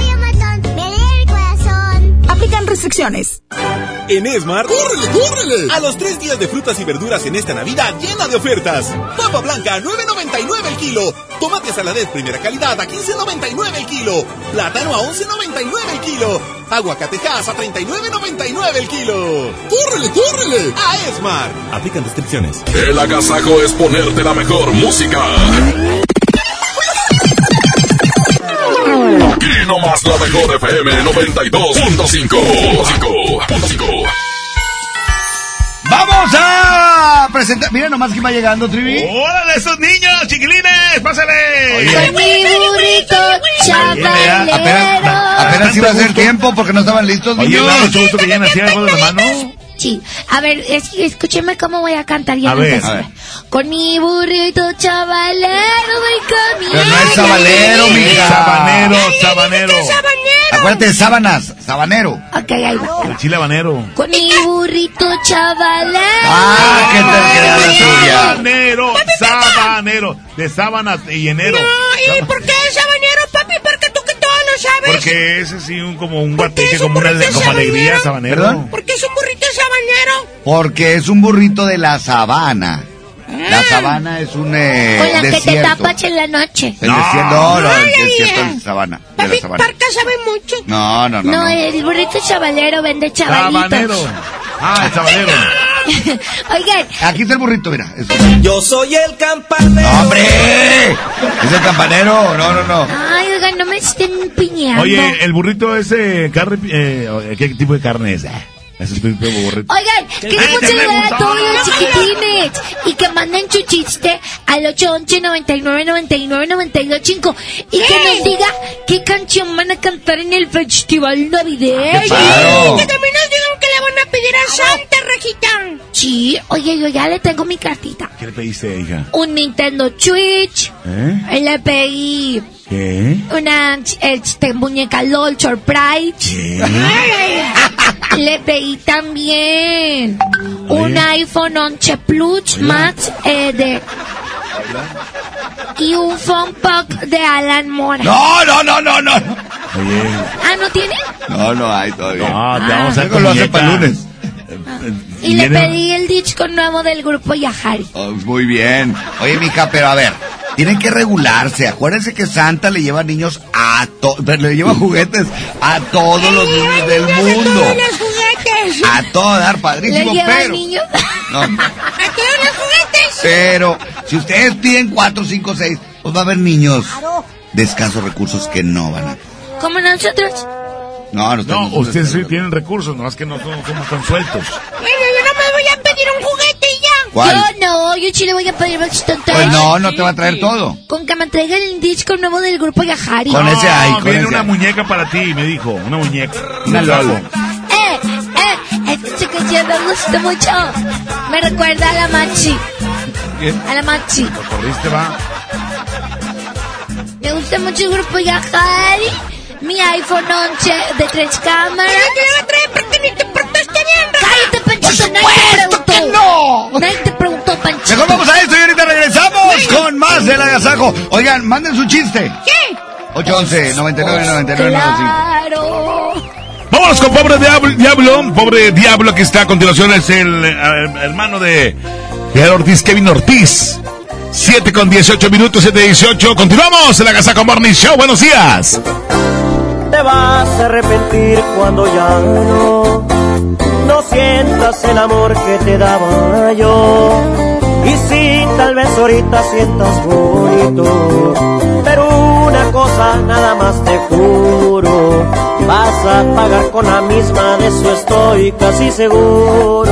Aplican restricciones. En Esmar, ¡córrele, córrele! A los tres días de frutas y verduras en esta Navidad llena de ofertas. Papa blanca a 9.99 el kilo. Tomate saladet primera calidad a 15.99 el kilo. Plátano a 11.99 el kilo. Aguacatejas a 39.99 el kilo. ¡Córrele, córrele! A Esmar. Aplican restricciones. El agasajo es ponerte la mejor música. Nomás la mejor FM 92.5. Vamos a presentar. Mira nomás quién va llegando, Trivi. ¡Órale, esos niños, chiquilines! ¡Pásale! Soy mi burrito chavalero. Apenas, apenas iba a ser tiempo porque no estaban listos, Oye, niños. mucho gusto que lleguen así algo de la mano. A ver, es- escúcheme cómo voy a cantar ya A no ver, empecé. a ver. Con mi burrito chavalero voy caminando. Pero no es sabanero, mija. Sabanero, sabanero. Acuérdate de sábanas, sabanero. Ok, ahí va. El chile habanero. Con mi burrito chavalero. Ah, qué la tuya. Sabanero, sabanero. De sábanas y enero. ¿Y por qué sabanero, papi? Porque tú sabes. Porque ese sí, un, como un guateque, como una como alegría sabanero. ¿Perdón? ¿Por qué es un burrito sabanero? Porque es un burrito de la sabana. La sabana es un eh, Con la que te desierto. tapas en la noche. El desierto, no, no, el Ay, ay, desierto de sabana. De la sabana. Parca sabe mucho. No, no, no. No, no. el burrito chavalero vende chavalitos. Sabanero. Ah, el sabanero. Oigan, Aquí está el burrito, mira. Yo soy el campanero. ¡No, ¡Hombre! ¿Es el campanero? No, no, no. ay, oigan, no me estén piñando. Oye, el burrito ese, carne, eh, ¿qué tipo de carne es? Ah, Ese es tipo de burrito. Oigan, queremos saludar a todos los chiquitines y que manden su chiste al 811 99 99 925 y que nos diga qué canción van a cantar en el festival navideño. ¡Qué! Que también nos digan van a pedir a Santa, Rajita. Sí, oye, yo ya le tengo mi cartita. ¿Qué le pediste, hija? Un Nintendo Switch. ¿Eh? Le pedí ¿Qué? una este, muñeca LOL Surprise. Le pedí también un iPhone 11 Plus Max eh, de y un phone pack de Alan Mora. No, no, no, no, no. Oye, Ah, ¿no tiene? No, no hay todavía. no, te vamos a Luego lo hace para lunes. Y le pedí el disco nuevo del grupo Yahari. Oh, muy bien. Oye, mija, pero a ver, tienen que regularse. Acuérdense que Santa le lleva niños a to pero le lleva juguetes a todos los niños del mundo. los juguetes! A todo dar, ¿Le padrísimo, lleva pero. niños? No, ¡A todos los juguetes! pero si ustedes piden 4, 5, 6, pues va a haber niños de escasos recursos que no van a. Como nosotros. No, no, No, ustedes sí tienen recursos, nomás que no somos como tan sueltos. Bueno, yo no me voy a pedir un juguete y ya. ¿Cuál? Yo no, yo sí le voy a pedir bastante. Pues no, no te va a traer todo. Con que me traiga el disco nuevo del grupo Yahari. Con ese hay, No, con viene ese una muñeca para ti, me dijo, una muñeca. Una Lolo. Eh, eh, esta canción me gusta mucho. Me recuerda a la Machi. A la Machi. ¿Lo corriste, va? Me gusta mucho el grupo Yahari. Mi iPhone 11 de tres cámaras. Cállate, Panchito. Nadie te preguntó. no! Nadie te preguntó, Panchito. Mejor vamos a esto y ahorita regresamos con más del agasajo. Oigan, manden su chiste. ¿Qué? 811 99 99 95. Claro. Vámonos con Pobre Diablo, Diablo. Pobre Diablo que está a continuación es el eh, hermano de Gerardo Ortiz, Kevin Ortiz. 7 con 18 minutos, 7 18. Continuamos el Agasajo Morning Show. Buenos días. te vas a arrepentir cuando ya no, no sientas el amor que te daba yo. Y si tal vez ahorita sientas bonito, pero una cosa nada más te juro, vas a pagar con la misma, de eso estoy casi seguro.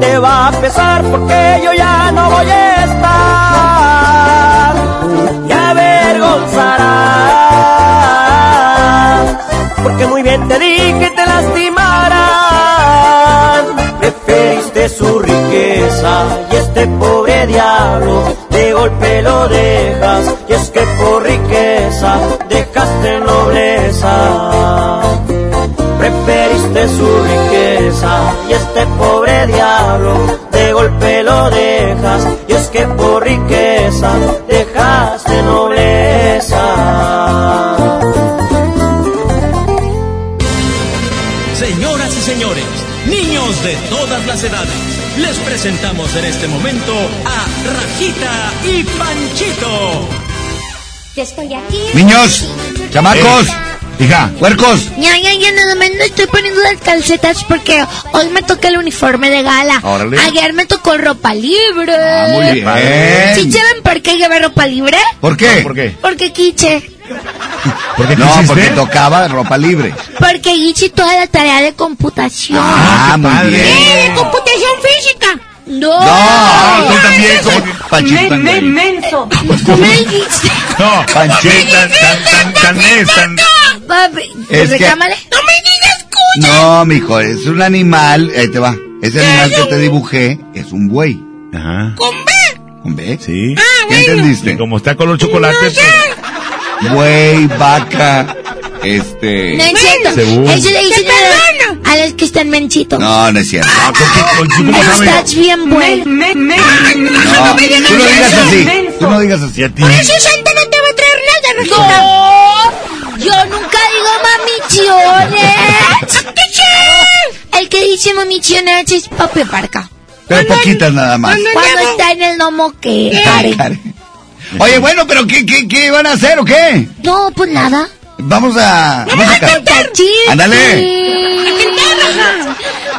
te va a pesar porque yo ya no voy a estar. Te avergonzarás, porque muy bien te dije te lastimarán. Preferiste su riqueza y este pobre diablo de golpe lo dejas. Y es que por riqueza dejaste nobleza. Preferiste su riqueza y este pobre diablo de golpe lo dejas. Y es que por riqueza dejaste nobleza. Señoras y señores, niños de todas las edades, les presentamos en este momento a Rajita y Panchito. Estoy aquí. Niños, chamacos, hija, huercos. Ya, ya, ya, nada más me estoy poniendo las calcetas porque hoy me toca el uniforme de gala. Órale. Ayer me tocó ropa libre. Ah, muy bien. ¿Sí saben por qué llevé ropa libre? ¿Por qué? ¿Por qué? Porque quiche. ¿Por qué No, quisiste? porque tocaba ropa libre. Porque hice toda la tarea de computación. Ah, muy ¿Qué? bien. computación física? No. No, tú también, como que también. menso. No, Panchito, tan, tan, tan, tan... Papi, Es que- reclámale. No me digas escucha. No, mijo, es un animal, ahí te va. Ese animal que te dibujé es un buey. Ajá. ¿Con B? ¿Con B? Sí. ¿Qué entendiste? Y como está color chocolate, pues, Buey, vaca, este... No es cierto. Cebú. Eso le dicen a los, a los que están menchitos. No, no es cierto. Estás bien bueno. No, tú no digas así. Tú no digas así. Por eso Santa no te va a traer nada, Rosita. No, yo nunca digo mamichones. El que dice mamichones es Papi Parca. Pero poquitas nada más. Cuando está en el domo que. Oye, bueno, pero ¿qué, qué, qué van a hacer o qué? No, pues nada. Vamos a... música. cantar chistes. Ándale.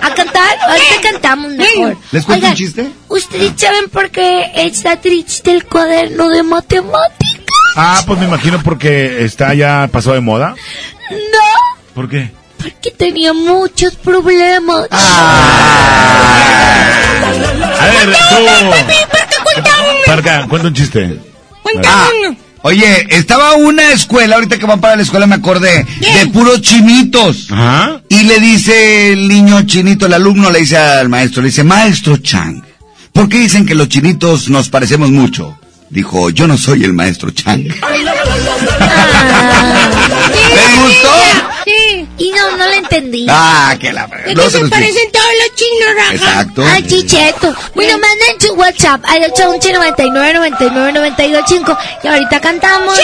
A cantar, A cantar. Ahorita cantamos mejor. ¿Les cuento Oigan, un chiste? ¿Ustedes saben por qué está triste el cuaderno de matemáticas? Ah, pues me imagino porque está ya pasado de moda. No, ¿Por qué? porque tenía muchos problemas. A ver, tú... Parca, cuenta un chiste. Ah, oye, estaba una escuela, ahorita que van para la escuela me acordé, de puros chinitos. Ajá. Y le dice el niño chinito, el alumno le dice al maestro, le dice, maestro Chang, ¿por qué dicen que los chinitos nos parecemos mucho? Dijo, yo no soy el maestro Chang. ¿Les gustó? Sí. Y no, no lo entendí. Ah, que la... ¿De luego qué se parecen todos los chinos, Raja? Exacto. Ay, chicheto. Bueno, manden su WhatsApp al 811 99 99 92 5 y ahorita cantamos. ¡Sí!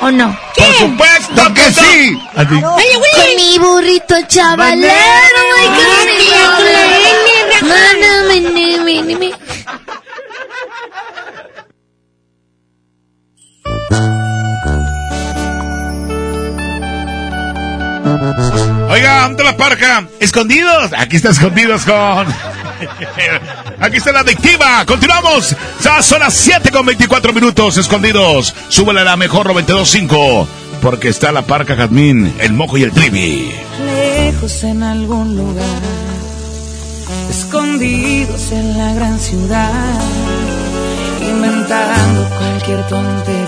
¿O no? Por supuesto que sí. A ti. Con mi burrito chavalero, ay, qué Oiga, ¿dónde la parca? Escondidos. Aquí está escondidos con. Aquí está la adictiva. Continuamos. Ya son las 7 con 24 minutos. Escondidos. Súbele a la mejor 92.5. Porque está la parca Jazmín, el mojo y el trivi. lejos en algún lugar, escondidos en la gran ciudad, inventando cualquier tontería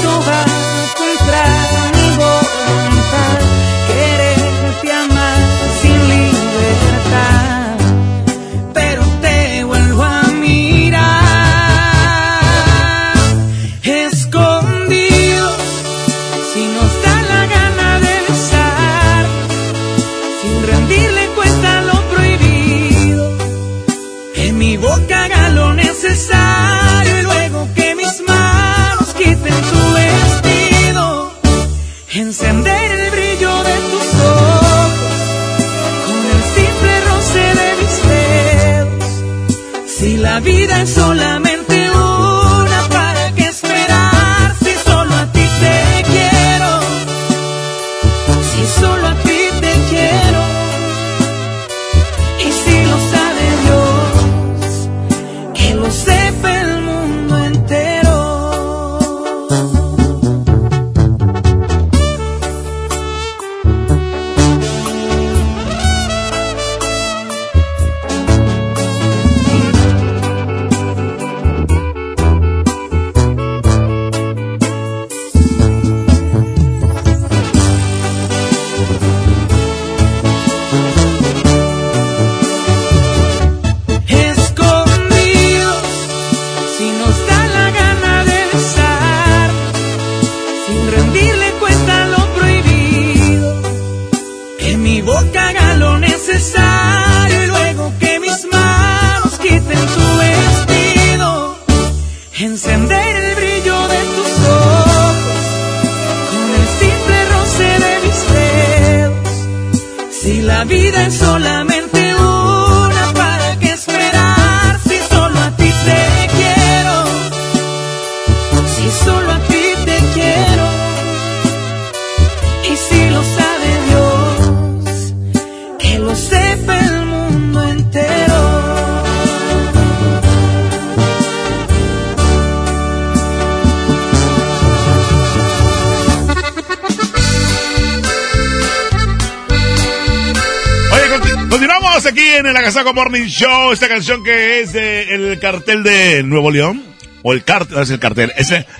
en el Agasago Morning Show. Esta canción que es de el cartel de Nuevo León. O el cartel, es el cartel.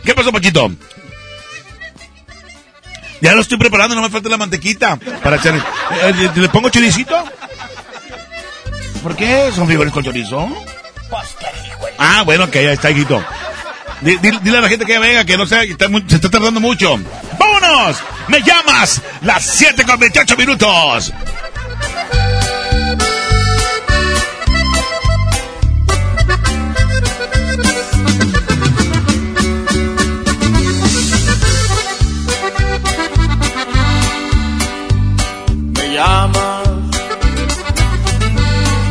¿Qué pasó, Paquito? Ya lo estoy preparando, no me falta la mantequita. Para echar. eh, eh, ¿Le pongo choricito? ¿Por qué? ¿Son frijoles con chorizo? Ah, bueno, que ya está, di- Dile a la gente que venga, que no sea, que está se está tardando mucho. ¡Vámonos! ¡Me llamas! Las 7 con 28 minutos.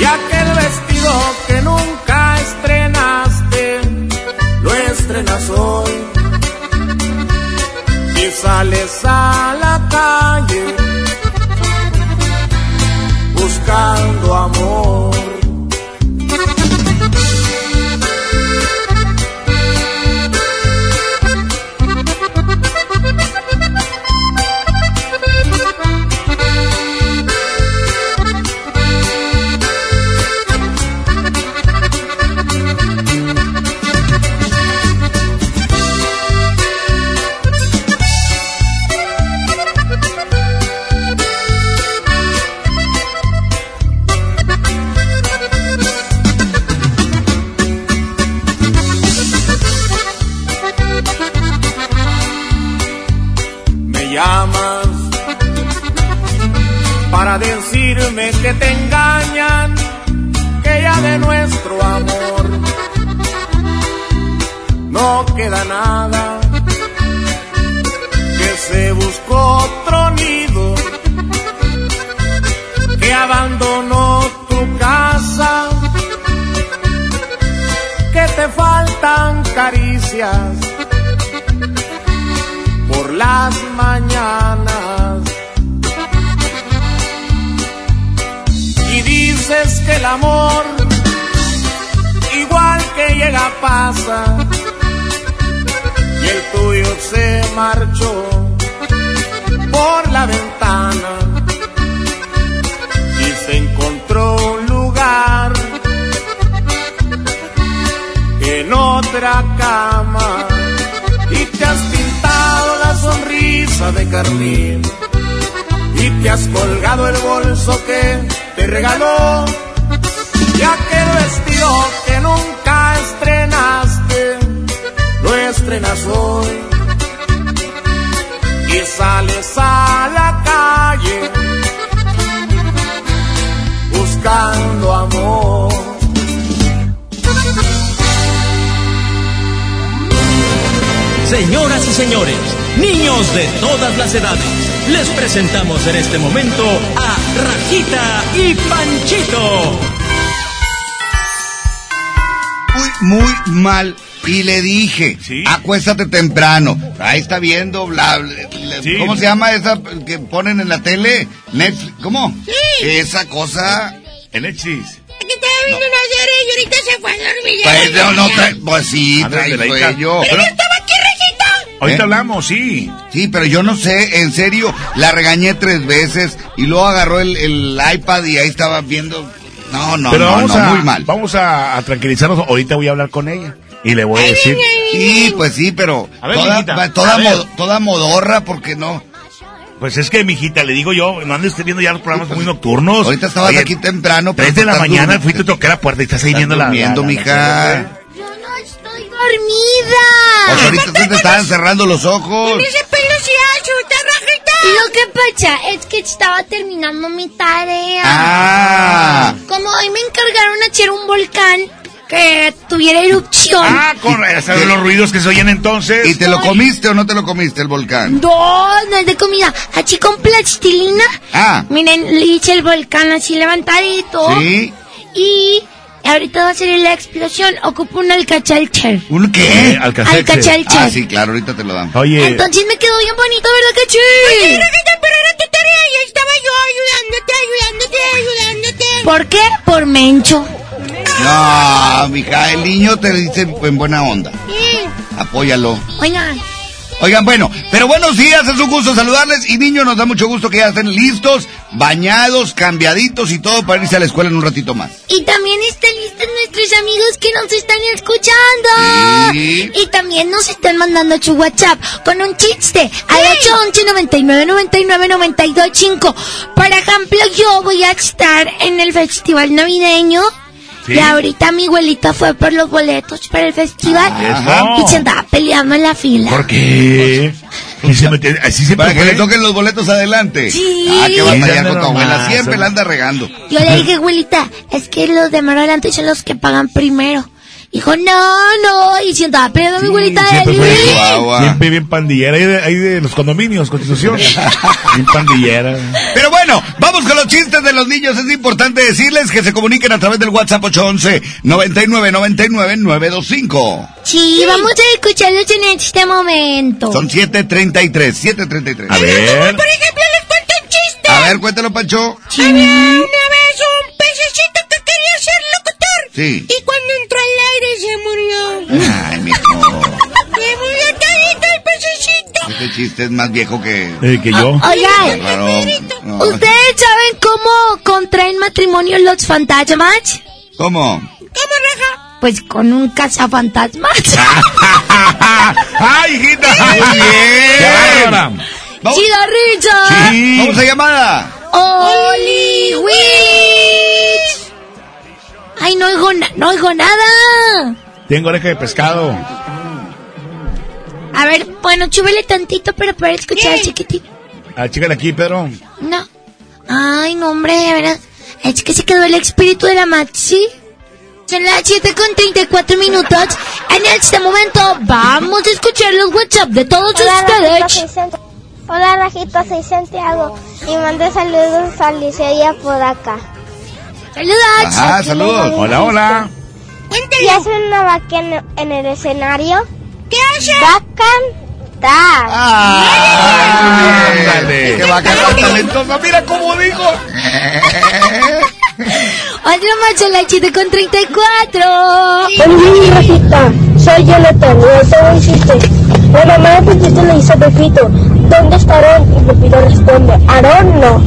y aquel vestido que nunca estrenaste lo estrenas hoy. Y sales a la calle buscando amor dije, acuéstate temprano. Ahí está viendo, bla, bla, bla- ¿cómo se llama esa que ponen en la tele? Netflix, ¿cómo? Esa cosa. El Netflix. Que estaba viendo una serie y ahorita se fue a dormir. Pues, no, no trae- pues sí, hija. sueño. Pero- estaba aquí, Regita. Ahorita ¿Eh? hablamos, sí. Sí, pero yo no sé, en serio, la regañé tres veces y luego agarró el, el iPad y ahí estaba viendo. No, no, Pero no, vamos no, a, muy mal. Vamos a, a tranquilizarnos. Ahorita voy a hablar con ella. Y le voy a decir. Sí, pues sí, pero A ver, toda, mijita, toda, a ver. mo- toda modorra, porque no? Pues es que, mijita, le digo yo, no andes viendo ya los programas muy nocturnos. Ahorita estabas Oye, aquí temprano. pero Tres de la mañana fuiste a tocar la puerta y estás ahí viendo la... durmiendo, la- la- mija. Estoy dormida. Pues ahorita te, te estaban cerrando los ojos. ese pelo sí asusta, Rajita. Lo que pasa es que estaba terminando mi tarea. Ah. Como hoy me encargaron hacer un volcán que tuviera erupción. Ah, con ¿sabes los ruidos que se oyen entonces. ¿Y te lo comiste o no te lo comiste el volcán? No, no es de comida. Así con plastilina. Ah. Miren, le hice el volcán así levantadito. Sí. Y ahorita va a ser la explosión. Ocupo un alcachalcher. ¿Un qué? Eh, Alcacelser. Alcacelser. Ah, sí, claro, ahorita te lo dan. Oye, Entonces me quedó bien bonito, ¿verdad, Cachi? Oye, tarea y estaba yo ayudándote, ayudándote, ayudándote. ¿Por qué? Por Mencho. No, mija, el niño te dice en buena onda. Apóyalo. Oigan, Oigan, bueno, pero buenos días, es un gusto saludarles y niños, nos da mucho gusto que ya estén listos, bañados, cambiaditos y todo para irse a la escuela en un ratito más. y también están listos nuestros amigos que nos están escuchando. Sí. Y también nos están mandando su WhatsApp con un chiste al 811 99 99 92 5. Por ejemplo, yo voy a estar en el festival navideño. Sí. Y ahorita mi abuelita fue por los boletos para el festival Ajá. y se andaba peleando en la fila. ¿por qué? Y se mete- así siempre Para que le toquen los boletos adelante. Sí. Ah, que va a tallar con tu abuela, siempre la anda regando. Yo le dije, abuelita, es que los de más adelante son los que pagan primero. Dijo, no, no, y se andaba peleando mi abuelita de fue Luis. Guau, siempre bien pandillera. Ahí de, ahí de los condominios, Constitución. bien pandillera. Pero bueno, vamos con los chistes de los niños. Es importante decirles que se comuniquen a través del WhatsApp 811 99 99 925. Sí, vamos a escucharlos en este momento. Son 733, 733. A ver. Por ejemplo, les cuento un chiste. A ver, cuéntalo, Pancho. Había una vez un pececito que quería ser locutor. Sí. Y cuando entró al aire se murió. Ay, mijo. Se murió todito el pececito. Este chiste es más viejo que... Eh, que yo. Oigan, Claro. No. ¿ustedes saben cómo contraen matrimonio los fantasmas? ¿Cómo? ¿Cómo, Raja? Pues con un cazafantasmas. ¡Ay, hijita! Muy bien. ¡Chido risa! Sí. vamos a llamada. ¡Oli Witch! ¡Ay, no oigo, na- no oigo nada! Tengo oreja de pescado. A ver, bueno, chúbele tantito, pero para escuchar chiquitito. Ah, chícale aquí, Pedro. No. Ay, no, hombre, de verdad. Es que se quedó el espíritu de la Maxi. Son las 7 con 34 minutos. En este momento vamos a escuchar los WhatsApp de todos Hola, ustedes. Hola, Rajita, soy Santiago. Y mando saludos a Liceia por acá. Saludos. Ajá, saludos. Hola, hola. ¿Y hacen una vaca en, en el escenario? ¿Qué hace? Va a cantar. Ándale. Que va a cantar talentosa. Mira cómo dijo. Otro son las 7 con 34. Hola, Rajita, soy Jonathan. Un chiste. La mamá de Pepito le dice a Pepito, ¿dónde está Aarón? Y Pepito responde, Aarón no.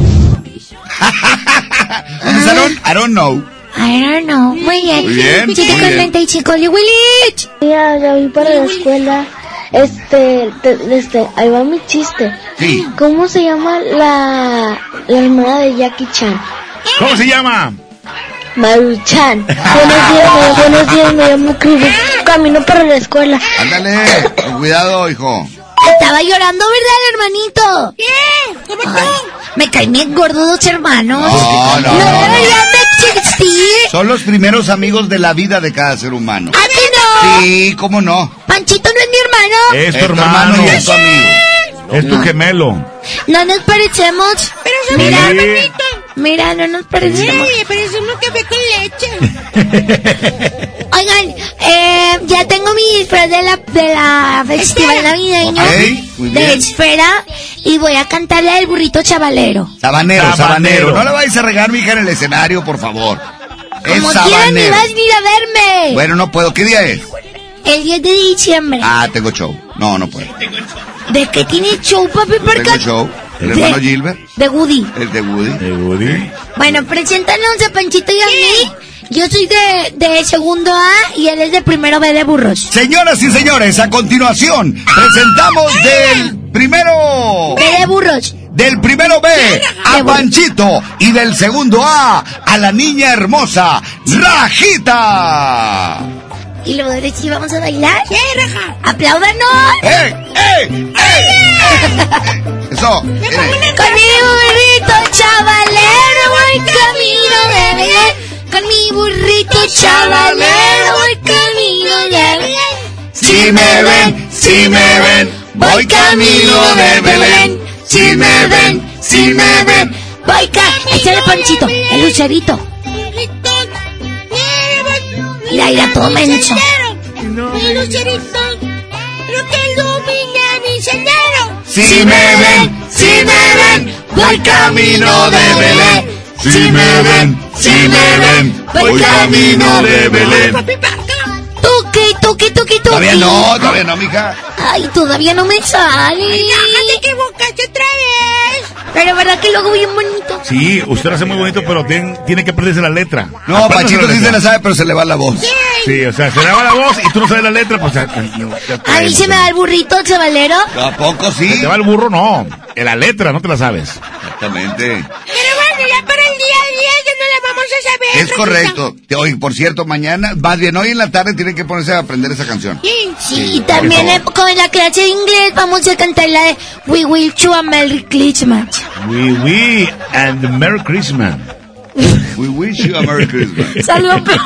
¿Dónde Aaron? I don't know. I don't know. Muy bien. Muy bien, 7 muy con bien. 35. Oli Willich. Ya, ya voy para la escuela. Este, te- este, ahí va mi chiste. Sí. ¿Cómo se llama la, la hermana de Jackie Chan? ¿Cómo se llama? Maruchan. Buenos días, me- buenos días, me llamo Chris. Camino para la escuela. Ándale. Con cuidado, hijo. Estaba llorando, ¿verdad, hermanito? ¿Qué? ¿Qué pasó? Me caen bien gordos dos hermanos. No, no, No no, no. deberían de existir. Son los primeros amigos de la vida de cada ser humano. ¿A que no? Sí, cómo no. Panchito no es mi hermano. Es tu hermano. y es tu amigo. Es tu gemelo. No nos parecemos. Pero mira, mira, no nos parecemos. parecemos café con leche. Oigan, eh, ya tengo mi disfraz de la, de la festival navideño Ok, muy de esfera y voy a cantar la del burrito chavalero. Sabanero, Sabanero. sabanero. No la vais a regar, mija, en el escenario, por favor. Es Como quieran, ni vas ni a verme. Bueno, no puedo. ¿Qué día es? El 10 de diciembre. Ah, tengo show. No, no puedo. ¿De qué tiene show, papi? Porque Tengo show. El De- hermano Gilbert. de Woody. El de Woody. De Woody. Bueno, preséntanos a Panchito y a mí. Yo soy de, de segundo A y él es de primero B de burros. Señoras y señores, a continuación presentamos del primero B de burros. del primero B a Panchito y del segundo A a la niña hermosa Rajita. Y luego de sí vamos a bailar. ¡Sí, Raja! ¡Apláudanos! ¡Eh, eh, eh! Eso. Mire. Con mi burrito chavalero voy camino de Belén. Con mi burrito chavalero voy camino de Belén. Si me ven, si me ven, voy camino de Belén. Si me ven, si me ven. Voy ca... Échale Panchito, el lucerito. Mira, mira, todo menso. Mi lucerito, lo que ilumina Si me ven, si me ven, voy camino de Belén. Si me ven, si me ven, voy camino de Belén. Tuki, tuki, tuki, tuki. Todavía no, todavía no, mija. Ay, todavía no me sale. te equivocaste otra vez. Pero verdad que luego bien bonito. Sí, usted lo hace muy bonito, pero tiene, tiene que aprenderse la letra. No, Pachito sí letra. se la sabe, pero se le va la voz. Sí, o sea, se le va la voz y tú no sabes la letra, pues ya, no, ya A mí se me da el burrito chavalero. ¿A poco sí? ¿Se te va el burro? No. En la letra, no te la sabes. Exactamente. Pero el día 10 ya no la vamos a saber. Es correcto. Hoy, por cierto, mañana, más bien hoy en la tarde tienen que ponerse a aprender esa canción. Sí, Sí, y también eh, con la clase de inglés vamos a cantar la de We Will to a Merry Christmas. We, we, and Merry Christmas. We wish you a Merry Christmas. Saludos. ¿Cómo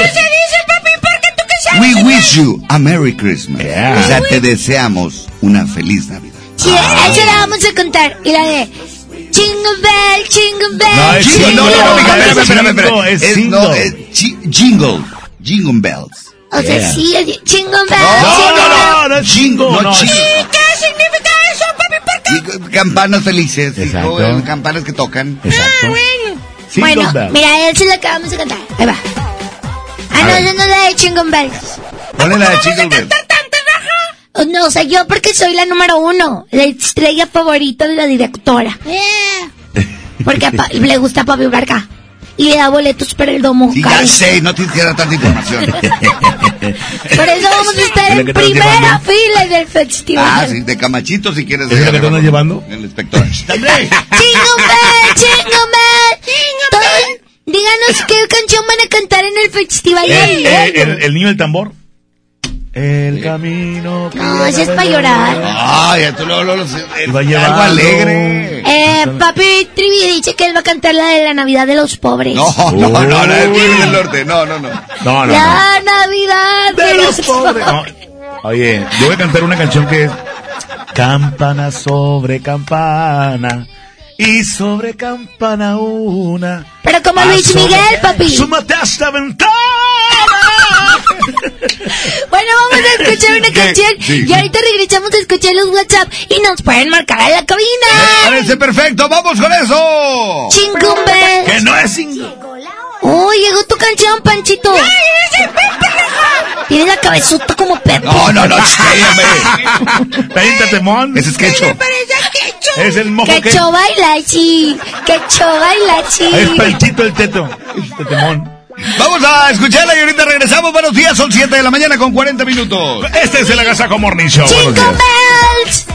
se dice, papi? Porque tú que sabes. We wish you a Merry Christmas. Yeah. O sea, te deseamos una feliz Navidad. Sí, esa la vamos a cantar. Y la de Jingle Bell, Jingle Bell. No, es Jingle, no, no, no, Es espérame, espérame, espérame. jingle, es Es- jingle. no, es jingle. Jingle bells. O sea, Yeah. sí, es de Jingle Bell, No, no, no, no es Jingle, no, jingle. ¿Qué significa eso, papi? ¿Por qué? Campanas felices. Exacto. campanas que tocan. Exacto. Bueno. Jingle Bueno, bell. mira, esa es la que vamos a cantar. Ahí va. Ah, A no, no es la de Jingle Bells. Ponle la de Jingle bells. Oh, No, o sea, yo porque soy la número uno, la estrella favorita de la directora. Yeah. Porque a pa- le gusta Papi Barca. Y le da boletos para el domo. Sí, ya sé, no tienes que dar tanta información. Por eso vamos a estar ¿Es lo en te primera llevando? fila del festival. Ah, sí, de camachito si quieres. ¿Es lo que te andas llevando? El inspector. Bell. Todos- díganos qué canción van a cantar en el festival Eh, eh, el, el niño del tambor. El camino. No, ese es para llorar. Ay, ya tú lo, lo, lo- Va llevando. algo alegre. Eh, papi Trivi dice que él va a cantar la de la Navidad de los pobres. No, no, no, no, Tigre del norte, no, no, no. No, no, no. La Navidad de, los pobres. No. Oye, yo voy a cantar una canción que es Campana sobre campana y sobre campana una. Pero como Luis Asoma- Miguel, papi. Súmate a esta ventana. Bueno, vamos a escuchar una canción Sí. y ahorita regresamos a escuchar los WhatsApp y nos pueden marcar a la cabina. Parece perfecto, vamos con eso. Chingumbe. Que no es single. Oh, llegó tu canción, Panchito. Tienes la cabezota como Pepe. No, no, no, cállame. Pégate, mon. Ese es quecho. Es el mojo Que que. cho baila así, que cho baila así. Es Panchito el teto. Tetemón. Vamos a escucharla y ahorita regresamos. Buenos días, son 7 de la mañana con 40 minutos. Este es el Agasajo Morning Show. Buenos Jingle días.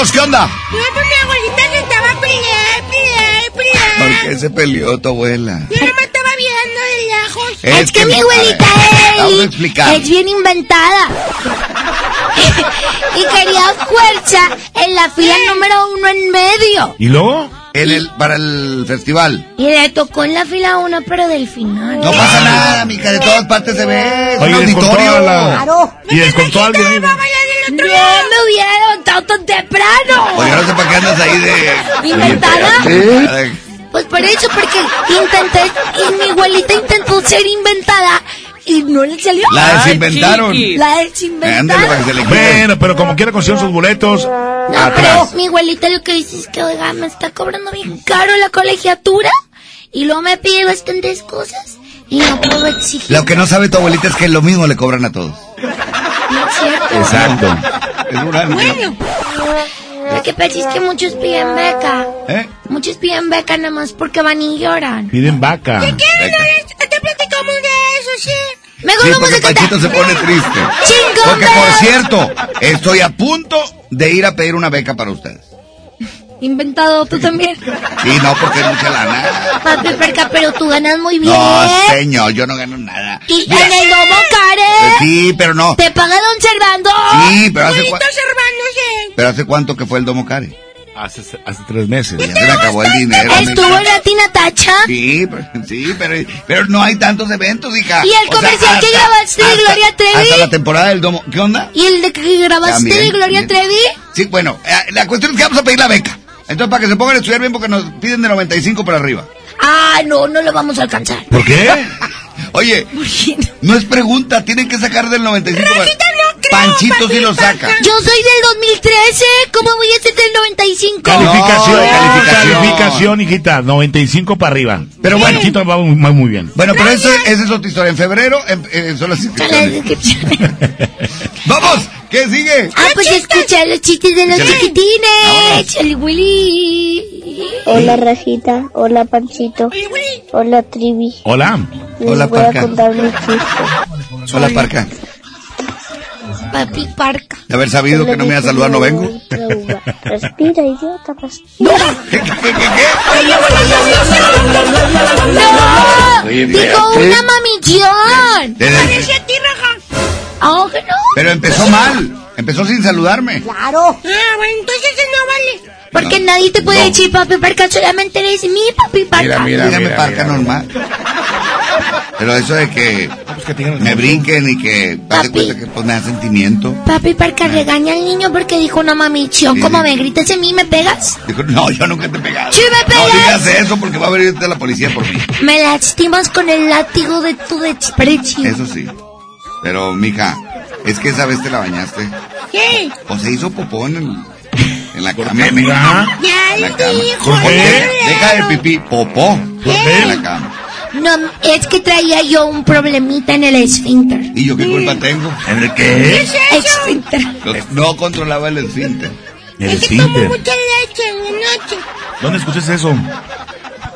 7.42, ¿qué onda? No, pues mi abuelita se estaba peleando, peleando, peleando. ¿Por qué se peleó tu abuela? Yo no me estaba viendo de lejos. Es, que, mi abuelita a es, es bien inventada. y quería fuerza en la fila número uno en medio. ¿Y luego? En el, para el festival. Y le tocó en la fila uno, pero del final. No pasa nada, mica, de todas partes se ve. Un Oye, descontó auditorio. a la- ¿Y descontó a alguien? ahí? No me hubiera levantado tan temprano. Oye, no sé para qué andas ahí de... ¿Inventada? Sí. Pues por eso, porque intenté, y mi abuelita intentó ser inventada y no le salió. La desinventaron. La desinventaron. Bueno, pero como quiera consiguieron sus boletos No, pero atrás. mi abuelita lo que dice es que, oiga, me está cobrando bien caro la colegiatura y luego me pide bastantes cosas y no puedo exigir. Lo que no sabe tu abuelita es que lo mismo le cobran a todos. No es cierto. Exacto. Es Bueno, lo que pasa es que muchos piden beca. ¿Eh? Muchos piden beca nada más porque van y lloran. Piden vaca. ¿Qué no te platicamos de eso, sí? Mejor Sí, porque. Pachito se pone triste. Chingón, Porque, por cierto, estoy a punto de ir a pedir una beca para ustedes. Inventado tú también. Y no porque es mucha lana. Papi, perca, pero tú ganas muy bien. No, señor, yo no gano nada. Y Mira, en el domo eh, care. Sí, pero no. Te paga don Servando. Sí, pero hace, Servando, pero hace cuánto que fue el Domo Care. Hace, hace tres meses. Ya se le acabó el dinero. Estuvo en la Natacha. Sí, pero, sí, pero, pero no hay tantos eventos, hija. ¿Y el O sea, comercial que hasta- grabaste de Gloria Trevi? Hasta la temporada del Domo. ¿Qué onda? ¿Y el de que grabaste También, de Gloria también. Trevi? Sí, bueno, eh, la cuestión es que vamos a pedir la beca. Entonces, para que se pongan a estudiar bien, porque nos piden de 95 para arriba. Ah, no, no lo vamos a alcanzar. ¿Por qué? Oye, no es pregunta, tienen que sacar del 95. para- Panchito sí lo saca. Yo soy del 2013, ¿cómo voy a ser del 95? Calificación, No, calificación, calificación. calificación, hijita, 95 para arriba. Pero bueno. Panchito va muy, bien. Bueno, pero eso, esa es otra historia. En febrero em- eh, son las inscripciones. ¡Vamos! ¿Qué sigue? Ah, pues escucha los chistes de los chiquitines. El Willy. Hola Rajita, hola Panchito, hola Trivi. Hola. Les Hola, voy a Parca. contar mi chiste. Hola, Parca. Papi Parca. De haber sabido que no me iba a saludar, no vengo. Respira, idiota, respira. ¡No! Oye, Dijo espérate. una mamichón. Desde- Parece a ti, Raja. Ah, que no. Pero empezó mal. Empezó sin saludarme. Claro. Ah, bueno, entonces no vale. Porque nadie te puede No. decir papi Parca, solamente eres mi papi Parca. Dígame Parca normal. Pero eso de que me brinquen y que haz de cuenta que pues me da sentimiento. Papi Parca regaña al niño porque dijo una mamichón. Sí. ¿Cómo me gritas a mí me pegas? Dijo, no, yo nunca te he pegado. Sí me No pegas. digas eso porque va a venir la policía por mí. Me lastimas con el látigo de tu desprecio. Eso sí. Pero, mija, es que esa vez te la bañaste. ¿Qué? O se hizo popó en, el- en la cama. qué? Ya En la cama. dijo. Qué? Deja de pipí, popó. En la cama. No, es que traía yo un problemita en el esfínter. ¿Y yo qué culpa tengo? ¿En el qué? Esfínter. No, no controlaba el esfínter. El Es que tomo mucha leche en la noche. ¿Dónde escuchas eso?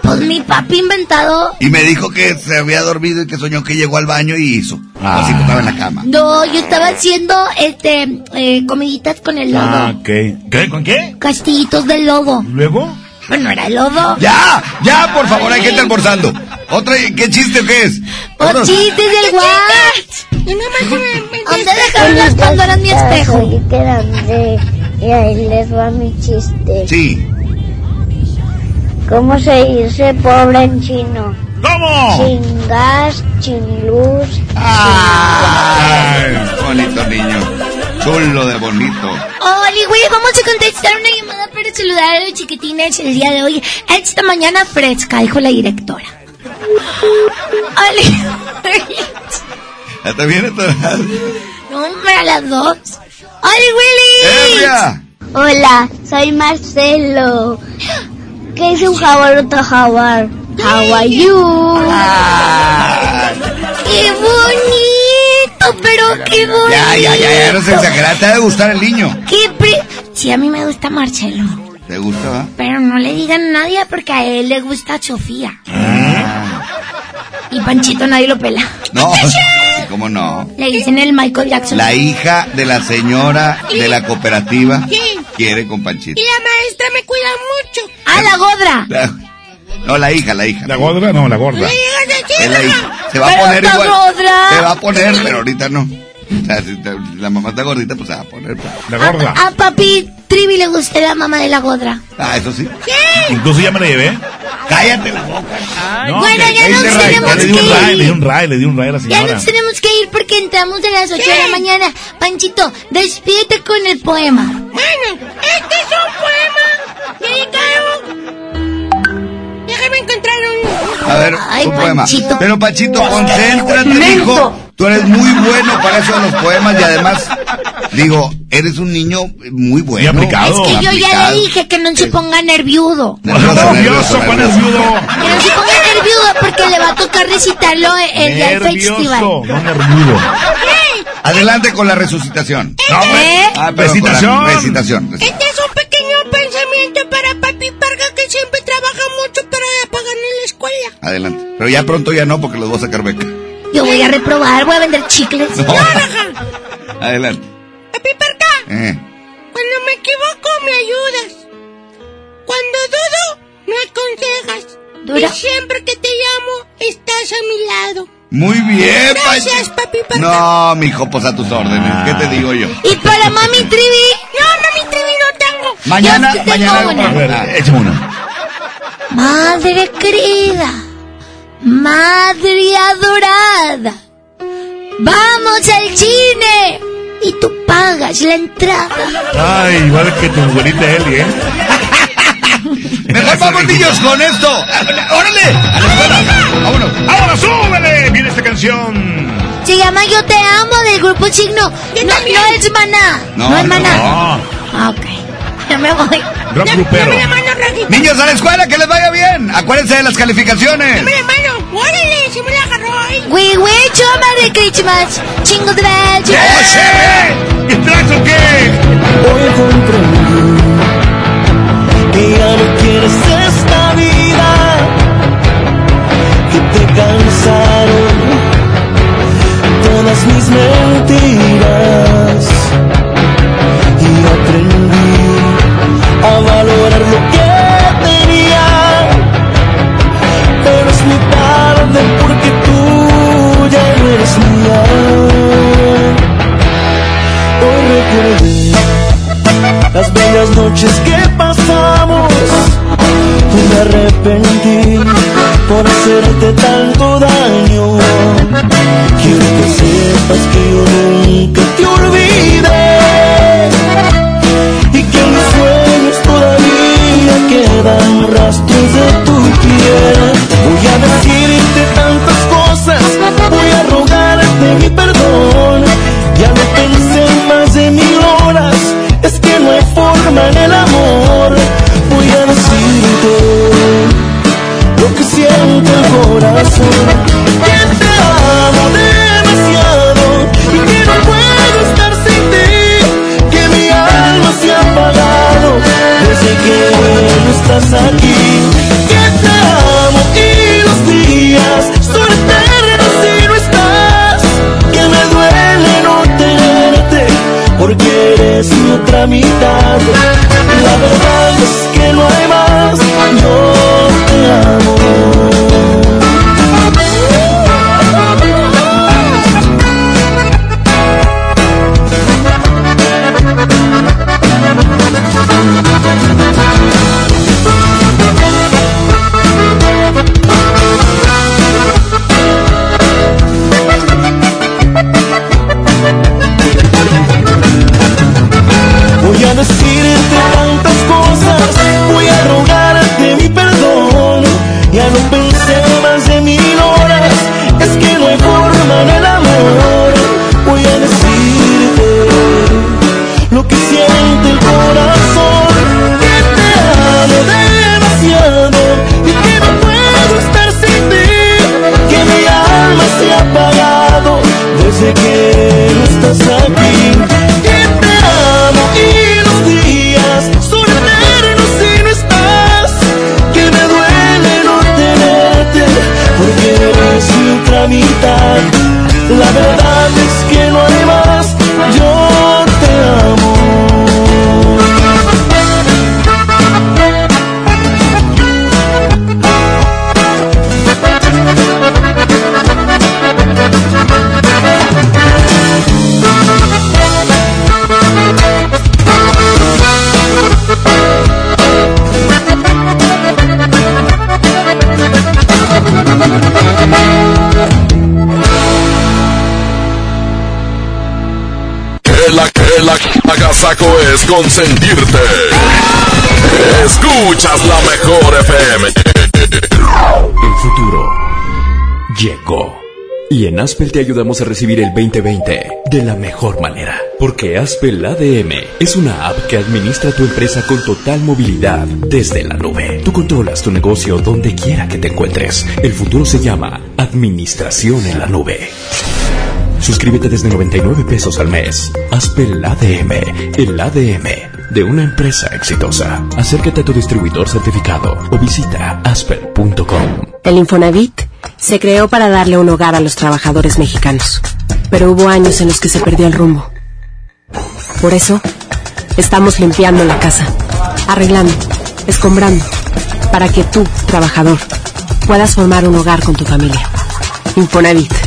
Pues mi papi inventado. Y me dijo que se había dormido y que soñó que llegó al baño y hizo. Así que estaba en la cama. No, yo estaba haciendo este eh, comiditas con el lodo. Ah, ok. ¿Qué? ¿Con qué? Castillitos del lodo. ¿Luego? Bueno, era el lodo. ¡Ya! ¡Ya, por favor! Hay gente almorzando. ¿Otra? ¿Qué chiste o qué es? ¡Por chistes del guach! ¿Dónde dejaron las Pandoras mi espejo? Soy grande y ahí les va mi chiste. Sí. ¿Cómo se dice pobre en chino? ¿Cómo? Sin gas, sin luz. ¡Ay! Bonito niño. Chulo de bonito. Oli, güey, vamos a contestar una llamada para saludar a los chiquitines el día de hoy. Esta mañana fresca, dijo la directora. Oli. ¿Hasta viene toda? No, hombre, a las dos. ¡Oli, Willy! Hola, soy Marcelo. ¿Qué es un jaguar otro jaguar? How are you? ¡Qué bonito! Pero qué bonito. Ya, ya, ya, ya, no se exagera. Te ha de gustar el niño. ¡Qué pre... Sí, a mí me gusta Marcelo. ¿Te gusta? Pero no le digan a nadie porque a él le gusta Sofía. Y Panchito nadie lo pela. No, ¿cómo no? Le dicen el Michael Jackson. La hija de la señora de la cooperativa Sí. quiere con Panchito. Y la maestra me cuida mucho. ¡Ah, la godra! La- no, la hija, la hija. ¿La gorda? No, la gorda. Es la hija. Se va a poner igual. gorda. Se va a poner, pero ahorita no. O sea, si la mamá está gordita, pues se va a poner. pues. La gorda. A papi Trivi le gusta la mamá de la godra. Ah, eso sí. Incluso ya me la llevé. Cállate la boca. No, bueno, ya nos tenemos que Le di un ray, le di ir. un ray, le di un ray a la Ya señora. nos tenemos que ir porque entramos a las 8 de la mañana. Panchito, despídete con el poema. Bueno, este es un poema dedicado. Déjame encontrar un. A ver, Ay, un poema. Panchito. Pero Panchito, concéntrate, hijo. Tú eres muy bueno para eso de los poemas y además, digo, eres un niño muy bueno. Muy aplicado. Es que yo ya aplicado. le dije que no se ponga nerviudo. Nervioso, Nervioso, ¿cuál nervioso. Que nervioso? no se ponga nervioso porque le va a tocar recitarlo el día del festival. Nervioso, no nervudo. Adelante con la resucitación. No, ¿Eh? Ah, Recitación. recitación. Este es un para Papi Parga que siempre trabaja mucho para pagarle la escuela. Adelante. Pero ya pronto ya no, porque los voy a sacar beca. Yo voy a reprobar, voy a vender chicles. Adelante. Papi Parga, Eh. cuando me equivoco me ayudas. Cuando dudo, me aconsejas. Dura. Y siempre que te llamo, estás a mi lado. Muy bien, Gracias, papi Parga. No, mijo, pues a tus órdenes. ¿Qué te digo yo? Y para mami Trivi, No, mami, Trivi, no tengo. Mañana, tengo mañana. una. A ver, échame una. madre querida, madre adorada, vamos al cine y tú pagas la entrada. Ay, igual que tu abuelita Eli, ¿eh? Mejor vamos, niños, con esto. ¡Órale! ¡A la escuela! ¡Vámonos! ¡Ahora súbele! Viene esta canción. Se llama Yo te amo del grupo Signo. No, no es maná. No, No, es maná. No, Ah, ok. Ya me voy. rock grupero. Dame la mano. Niños, a la escuela, que les vaya bien. Acuérdense de las calificaciones. Dame la mano. Órale, se me la agarró ahí. We wish you a Merry Christmas. Chingo de bells. ¡Ese! ¿Y traes o qué? Hoy comprendí que ya no quieres esta te cansaron todas mis mentiras. Y aprendí a valorar lo que tenía, pero es muy tarde porque tú ya no eres mía. Hoy recordé las bellas noches que pasamos y me arrepentí por hacerte tanto daño. Quiero que sepas que yo nunca te olvidé y que en mis sueños todavía quedan rastros de tu piel. Voy a decirte tantas cosas, voy a rogarte mi perdón. Ya lo pensé más de mil horas, es que no hay forma en el amor que te amo demasiado y que no puedo estar sin ti, que mi alma se ha apagado desde que no estás aquí. Que te amo y los días son eternos si no estás, que me duele no tenerte porque eres mi otra mitad. Consentirte. Escuchas la mejor FM. El futuro llegó. Y en Aspel te ayudamos a recibir el 2020 de la mejor manera. Porque Aspel ADM es una app que administra tu empresa con total movilidad desde la nube. Tú controlas tu negocio donde quiera que te encuentres. El futuro se llama Administración en la Nube. Suscríbete desde 99 pesos al mes. Aspel ADM, el ADM de una empresa exitosa. Acércate a tu distribuidor certificado o visita aspel.com. El Infonavit se creó para darle un hogar a los trabajadores mexicanos, pero hubo años en los que se perdió el rumbo. Por eso, estamos limpiando la casa, arreglando, escombrando, para que tú, trabajador, puedas formar un hogar con tu familia. Infonavit,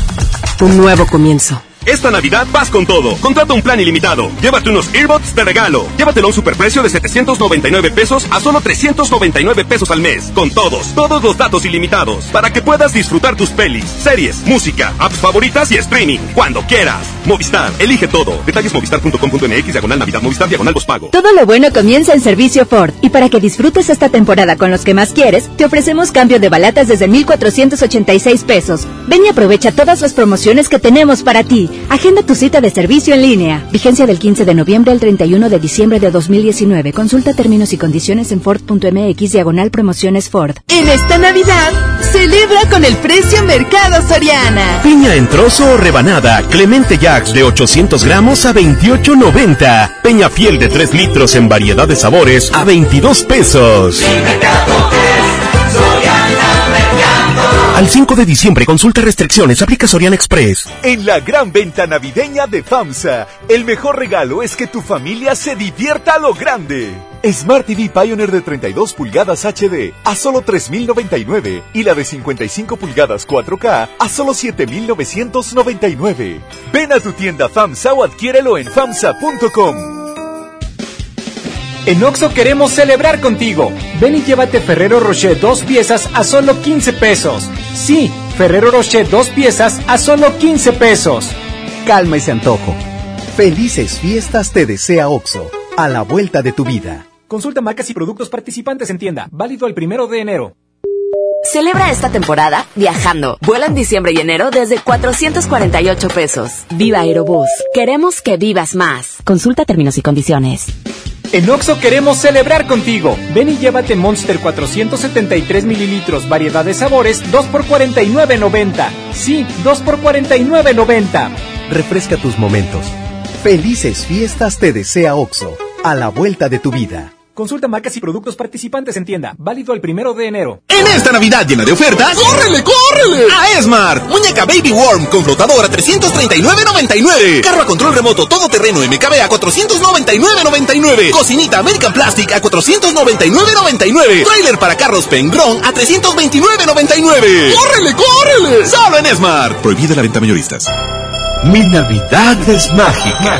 un nuevo comienzo. Esta Navidad vas con todo. Contrata un plan ilimitado. Llévate unos earbuds de regalo. Llévatelo a un superprecio de 799 pesos a solo 399 pesos al mes. Con todos, todos los datos ilimitados. Para que puedas disfrutar tus pelis, series, música, apps favoritas y streaming. Cuando quieras. Movistar, elige todo. Detalles movistar.com.mx, diagonal Navidad, Movistar, diagonal pago. Todo lo bueno comienza en servicio Ford. Y para que disfrutes esta temporada con los que más quieres, te ofrecemos cambio de balatas desde 1,486 pesos. Ven y aprovecha todas las promociones que tenemos para ti. Agenda tu cita de servicio en línea. Vigencia del 15 de noviembre al 31 de diciembre de 2019. Consulta términos y condiciones en Ford.mx, diagonal promociones Ford. En esta Navidad, celebra con el precio Mercado Soriana. Piña en trozo o rebanada, Clemente Jax de 800 gramos a 28.90. Peña fiel de 3 litros en variedad de sabores a 22 pesos. Al 5 de diciembre consulta restricciones, aplica Soriana Express. En la gran venta navideña de FAMSA, el mejor regalo es que tu familia se divierta a lo grande. Smart TV Pioneer de 32 pulgadas HD a solo 3.099 y la de 55 pulgadas 4K a solo 7.999. Ven a tu tienda FAMSA o adquiérelo en FAMSA.com. En Oxo queremos celebrar contigo. Ven y llévate Ferrero Rocher dos piezas a solo 15 pesos. Sí, Ferrero Rocher dos piezas a solo 15 pesos. Calma ese antojo. Felices fiestas te desea Oxo, a la vuelta de tu vida. Consulta marcas y productos participantes en tienda. Válido el primero de enero. Celebra esta temporada viajando. Vuela en diciembre y enero desde 448 pesos. Viva Aerobús. Queremos que vivas más. Consulta términos y condiciones. En Oxo queremos celebrar contigo. Ven y llévate Monster 473 mililitros, variedad de sabores, 2 por 49.90. Sí, 2 por 49.90. Refresca tus momentos. Felices fiestas te desea Oxo, a la vuelta de tu vida. Consulta marcas y productos participantes en tienda. Válido el primero de enero. En esta Navidad llena de ofertas, ¡córrele, córrele! A Esmart. Muñeca Baby Worm con flotador a 339.99. Carro a control remoto todoterreno MKB a 499.99. Cocinita American Plastic a 499.99. Trailer para carros Pengron a 329.99. ¡Córrele, córrele! Solo en Esmart. Prohibida la venta mayoristas. Mi Navidad es mágica.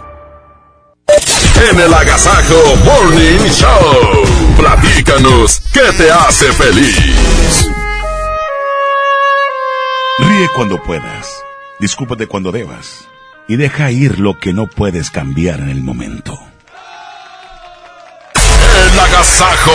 En el Agasajo Morning Show. Platícanos qué te hace feliz. Ríe cuando puedas, discúlpate cuando debas y deja ir lo que no puedes cambiar en el momento. El Agasajo.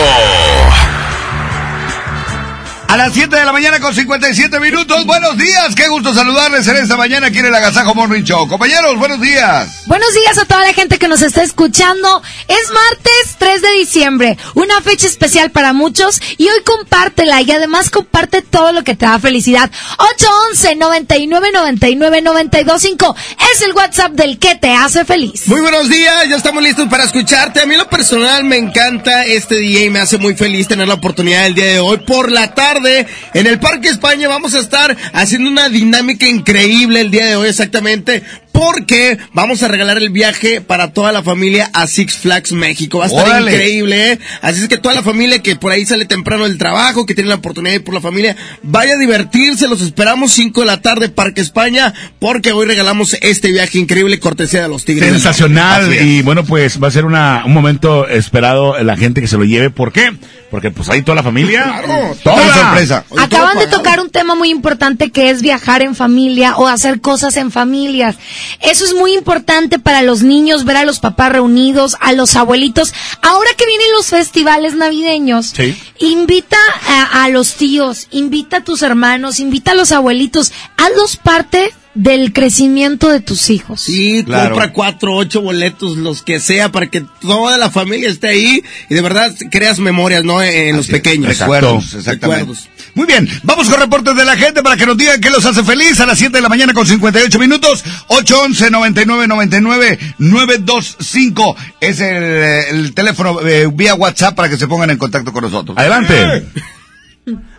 A las 7 de la mañana con 57 minutos. Buenos días. Qué gusto saludarles en esta mañana aquí en el Agasajo Morning Show. Compañeros, buenos días. Buenos días a toda la gente que nos está escuchando. Es martes 3 de diciembre, una fecha especial para muchos y hoy compártela y además comparte todo lo que te da felicidad. 811 99 99 925 es el WhatsApp del que te hace feliz. Muy buenos días, ya estamos listos para escucharte. A mí en lo personal me encanta este día y me hace muy feliz tener la oportunidad el día de hoy por la tarde en el Parque España vamos a estar haciendo una dinámica increíble el día de hoy exactamente porque vamos a regalar el viaje para toda la familia a Six Flags México. Va a estar Órale. increíble, ¿eh? Así es que toda la familia que por ahí sale temprano del trabajo, que tiene la oportunidad de ir por la familia, vaya a divertirse. Los esperamos 5 de la tarde, Parque España, porque hoy regalamos este viaje increíble cortesía de los Tigres. Sensacional y bueno pues va a ser una, un momento esperado la gente que se lo lleve. ¿Por qué? Porque pues ahí toda la familia. Toda Una sorpresa. Acaban de tocar un tema muy importante que es viajar en familia o hacer cosas en familias. Eso es muy importante para los niños, ver a los papás reunidos, a los abuelitos. Ahora que vienen los festivales navideños, Sí. invita a, a los tíos, invita a tus hermanos, invita a los abuelitos, hazlos parte del crecimiento de tus hijos. Sí, Claro. compra cuatro, ocho boletos, los que sea, para que toda la familia esté ahí y de verdad creas memorias, ¿no? En los pequeños. Recuerdos, exactamente. Recuerdos. Muy bien, vamos con reportes de la gente para que nos digan qué los hace feliz a las 7 de la mañana con 58 minutos. 811 99 99 925 es el, el teléfono eh, vía WhatsApp para que se pongan en contacto con nosotros. Adelante.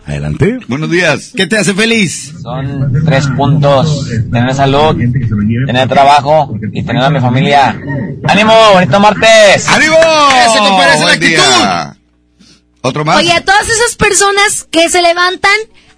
Adelante. Buenos días. ¿Qué te hace feliz? Son tres puntos. Tener salud, tener trabajo y tener a mi familia. ¡Ánimo! ¡Bonito martes! ¡Ánimo! Eso, compadre, esa es la actitud. Día. ¿Otro más? Oye, a todas esas personas que se levantan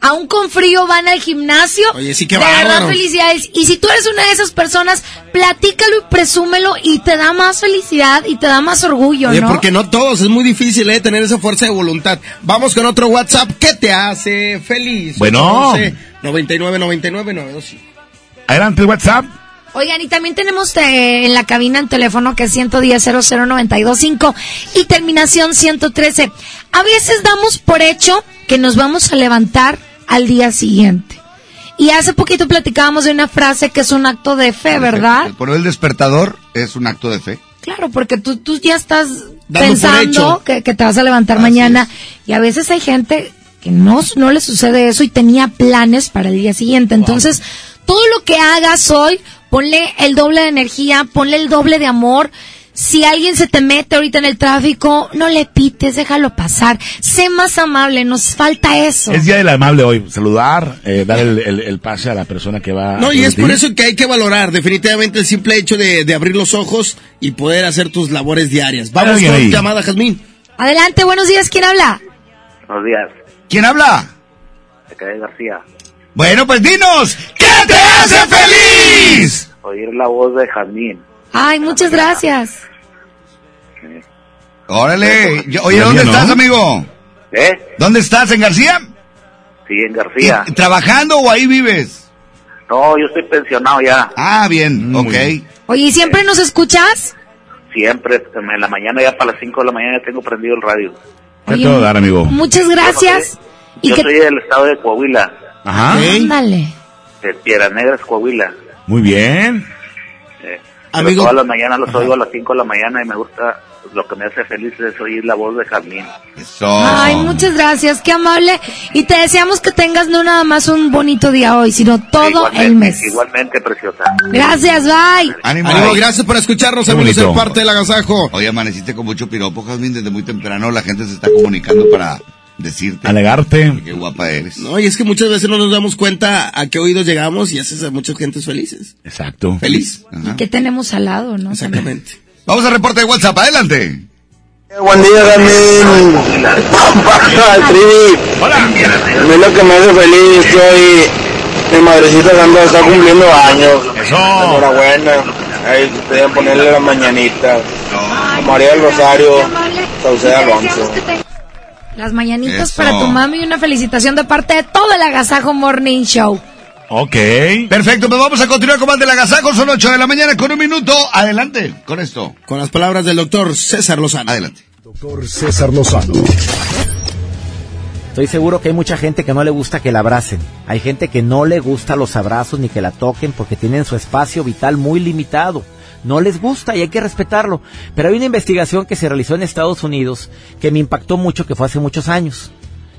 aún con frío van al gimnasio. Oye, sí, qué De verdad, bárbaro. felicidades. Y si tú eres una de esas personas, platícalo y presúmelo y te da más felicidad y te da más orgullo, Oye, ¿no? porque no todos, es muy difícil ¿eh? tener esa fuerza de voluntad. Vamos con otro WhatsApp. ¿Qué te hace feliz? Bueno. 11 99 99 925. Adelante WhatsApp. Oigan, y también tenemos eh, en la cabina en teléfono que es 110 00925 y terminación 113. A veces damos por hecho que nos vamos a levantar al día siguiente. Y hace poquito platicábamos de una frase que es un acto de fe, ¿verdad? El poner el despertador es un acto de fe. Claro, porque tú, tú ya estás Dando pensando que te vas a levantar mañana y a veces hay gente que no, no le sucede eso y tenía planes para el día siguiente. Entonces, todo lo que hagas hoy, ponle el doble de energía, ponle el doble de amor. Si alguien se te mete ahorita en el tráfico, no le pites, déjalo pasar. Sé más amable, nos falta eso. Es día del amable hoy. Saludar, eh, dar el, el- el pase a la persona que va. No, y es por eso que hay que valorar definitivamente el simple hecho de, de abrir los ojos y poder hacer tus labores diarias. Vamos con ahí. llamada, Jazmín. Adelante, buenos días, ¿quién habla? Buenos días, ¿Quién habla? quedé García. Bueno, pues dinos, ¿qué te hace feliz? Oír la voz de Jazmín. Ay, muchas gracias. Órale. Yo- Oye, ¿dónde estás, amigo? ¿Eh? ¿Dónde estás? ¿En García? Sí, en García. ¿Y- ¿Trabajando o ahí vives? No, yo estoy pensionado ya. Ah, bien, ok. Oye, ¿y siempre nos escuchas? Siempre, en la mañana ya para las 5 de la mañana ya tengo prendido el radio. ¿Qué te a dar, amigo? Muchas gracias. ¿Y Yo soy del estado de Coahuila, Ajá. Ándale. de Piedra Negras, Coahuila. Muy bien. Eh, Amigo- Todas las mañanas los oigo a las 5 de la mañana y me gusta, lo que me hace feliz es oír la voz de Jazmín. Eso. Ay, muchas gracias, qué amable. Y te deseamos que tengas no nada más un bonito día hoy, sino todo igualmente, el mes. Igualmente, preciosa. Gracias, bye. Ánimo. Ánimo, gracias por escucharnos, amigos, de parte del agasajo. Hoy amaneciste con mucho piropo, Jazmín, desde muy temprano. La gente se está comunicando para decirte Alegarte. qué guapa eres. No, y es que muchas veces no nos damos cuenta a qué oídos llegamos y haces a muchas gentes felices. Exacto. Feliz. Ajá. ¿Qué tenemos al lado, no? Exactamente. Vamos al reporte de WhatsApp, adelante. Buen día, Gamín. Al Trivi. Hola. A mí lo que me hace feliz es que hoy mi madrecita Sandra está cumpliendo años. Eso. Enhorabuena. Ahí pueden ponerle la mañanita. A María del Rosario, Sauceda Alonso. Las mañanitas Eso. para tu mami y una felicitación de parte de todo el Agasajo Morning Show. Ok. Perfecto, pues vamos a continuar con más del agasajo. Son 8 de la mañana con un minuto. Adelante con esto. Con las palabras del doctor César Lozano. Adelante. Doctor César Lozano. Estoy seguro que hay mucha gente que no le gusta que la abracen. Hay gente que no le gusta los abrazos ni que la toquen porque tienen su espacio vital muy limitado. No les gusta y hay que respetarlo. Pero hay una investigación que se realizó en Estados Unidos que me impactó mucho, que fue hace muchos años.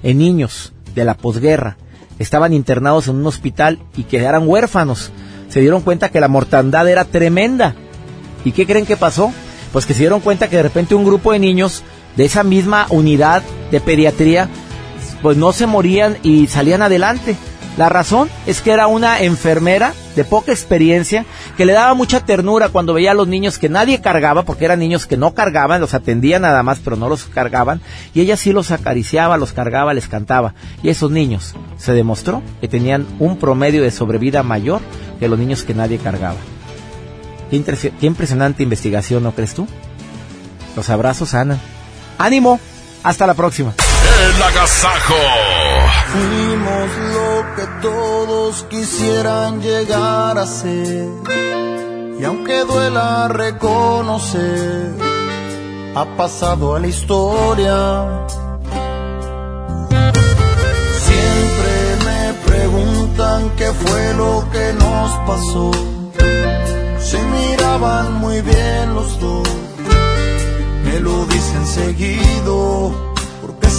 En niños de la posguerra estaban internados en un hospital y quedaron huérfanos. Se dieron cuenta que la mortandad era tremenda. ¿Y qué creen que pasó? Pues que se dieron cuenta que de repente un grupo de niños de esa misma unidad de pediatría pues no se morían y salían adelante. La razón es que era una enfermera de poca experiencia que le daba mucha ternura cuando veía a los niños que nadie cargaba, porque eran niños que no cargaban, los atendía nada más, pero no los cargaban, y ella sí los acariciaba, los cargaba, les cantaba. Y esos niños se demostró que tenían un promedio de sobrevida mayor que los niños que nadie cargaba. Qué, impresi- qué impresionante investigación, ¿no crees tú? Los abrazos sanan. ¡Ánimo! Hasta la próxima. El agasajo. Fuimos que todos quisieran llegar a ser. Y aunque duela reconocer, ha pasado a la historia. Siempre me preguntan qué fue lo que nos pasó. Se miraban muy bien los dos, me lo dicen seguido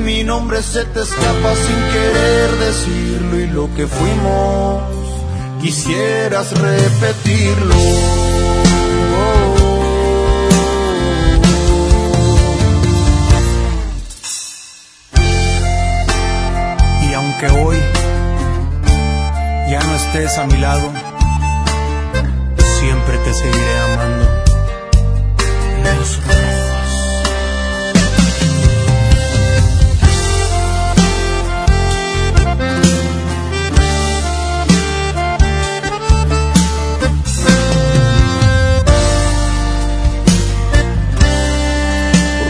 mi nombre se te escapa sin querer decirlo y lo que fuimos quisieras repetirlo. Y aunque hoy ya no estés a mi lado, siempre te seguiré amando.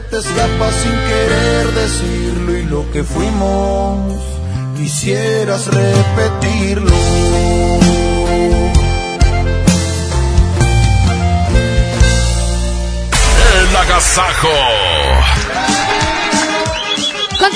te escapa sin querer decirlo y lo que fuimos quisieras repetirlo. El agasajo.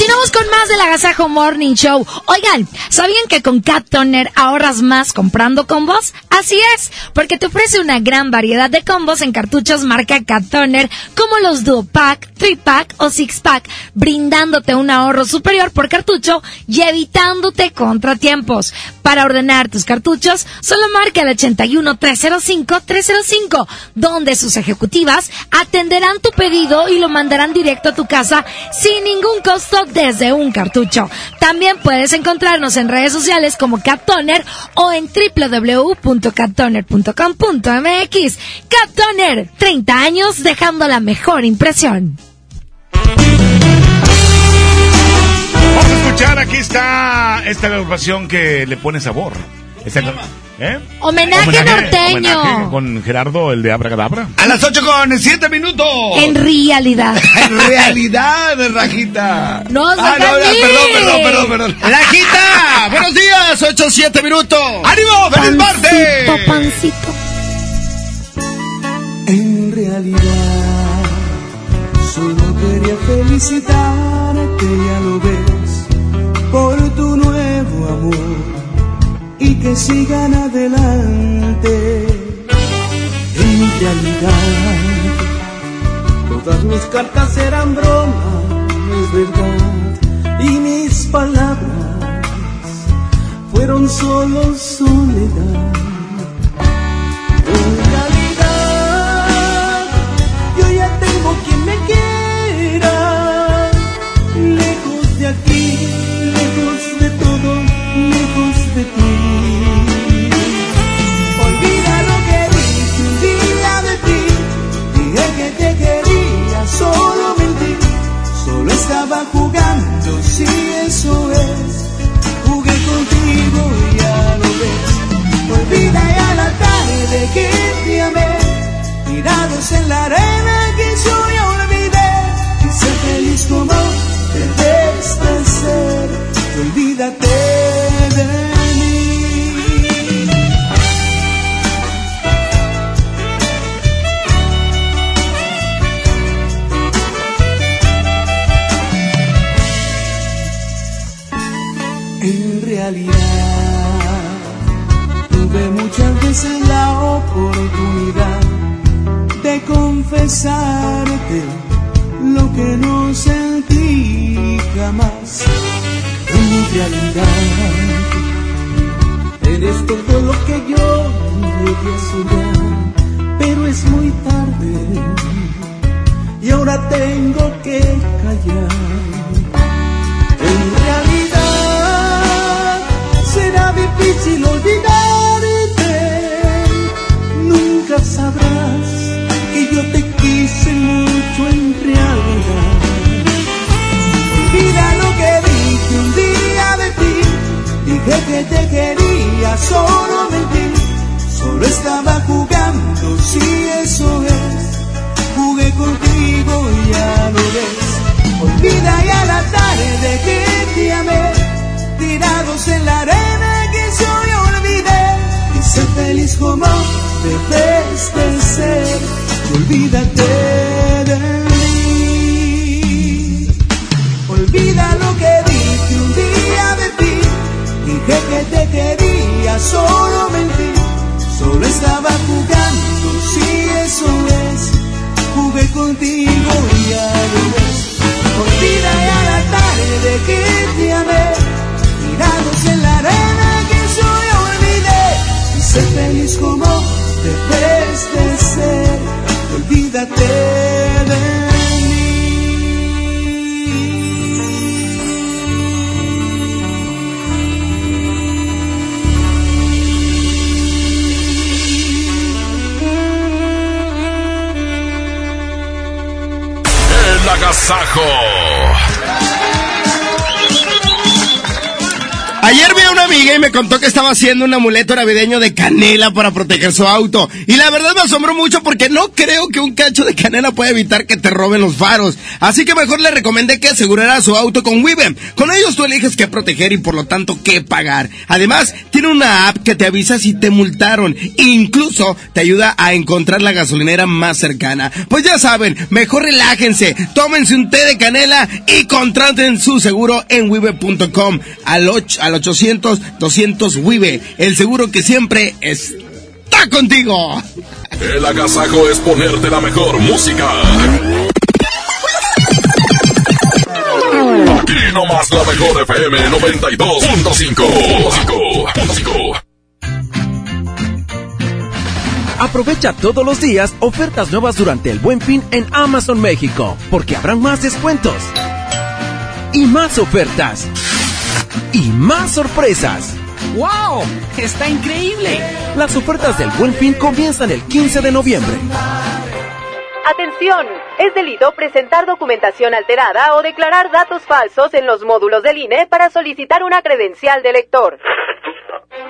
Continuamos con más del Agasajo Morning Show. Oigan, ¿sabían que con Cat Toner ahorras más comprando combos? Así es, porque te ofrece una gran variedad de combos en cartuchos marca Cat Toner, como los Duo Pack, 3 Pack o 6 Pack, brindándote un ahorro superior por cartucho y evitándote contratiempos. Para ordenar tus cartuchos, solo marca el 81 305 305, donde sus ejecutivas atenderán tu pedido y lo mandarán directo a tu casa sin ningún costo desde un cartucho. También puedes encontrarnos en redes sociales como Cat Toner o en www.cattoner.com.mx. Cat Toner, 30 años dejando la mejor impresión. Vamos a escuchar, aquí está esta agrupación que le pone sabor. Esta- ¿eh? Homenaje norteño. homenaje con Gerardo, el de Abracadabra. A las 8 con 7 minutos. En realidad. En realidad, Rajita. No, ah, no, Zacarín. perdón, perdón, perdón, perdón. Rajita, buenos días, 8 7 minutos. ¡Ánimo, feliz martes! Pancito, pancito. En realidad, solo quería felicitarte, ya lo ves, por tu nuevo amor y que sigan adelante. En realidad, todas mis cartas eran broma, es verdad, y mis palabras fueron solo soledad. En la arena que confesarte lo que no sentí jamás. En realidad, eres todo lo que yo llegué a soñar, pero es muy tarde y ahora tengo que callar. Que te quería, solo mentí. Solo estaba jugando, si eso es. Jugué contigo y ya lo ves. Olvida ya la tarde que te amé, tirados en la arena que yo olvidé. Y sé feliz como debes de ser, olvídate te quería, solo mentí. Solo estaba jugando, si eso es, jugué contigo y ya lo ves. Olvida ya la tarde que te amé, tirados en la arena que yo ya olvidé. Y sé feliz como debes de ser, olvídate de El Ayer vi a una amiga DJ me contó que estaba haciendo un amuleto navideño de canela para proteger su auto. Y la verdad me asombró mucho porque no creo que un cacho de canela pueda evitar que te roben los faros. Así que mejor le recomendé que asegurara su auto con Wibe. Con ellos tú eliges qué proteger y por lo tanto qué pagar. Además, tiene una app que te avisa si te multaron. Incluso te ayuda a encontrar la gasolinera más cercana. Pues ya saben, mejor relájense, tómense un té de canela y contraten su seguro en wibe.com al, al 800-200 Wibe. El seguro que siempre está contigo. El agasajo es ponerte la mejor música. Aquí nomás la mejor FM 92.5. Aprovecha todos los días ofertas nuevas durante el Buen Fin en Amazon México, porque habrán más descuentos. Y más ofertas. Y más sorpresas. ¡Wow! ¡Está increíble! Las ofertas del Buen Fin comienzan el 15 de noviembre. Atención, es delito presentar documentación alterada o declarar datos falsos en los módulos del INE para solicitar una credencial de lector.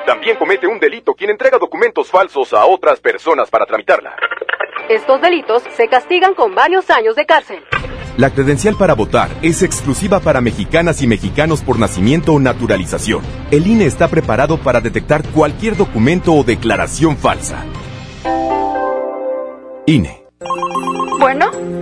También comete un delito quien entrega documentos falsos a otras personas para tramitarla. Estos delitos se castigan con varios años de cárcel. La credencial para votar es exclusiva para mexicanas y mexicanos por nacimiento o naturalización. El INE está preparado para detectar cualquier documento o declaración falsa. INE. Bueno.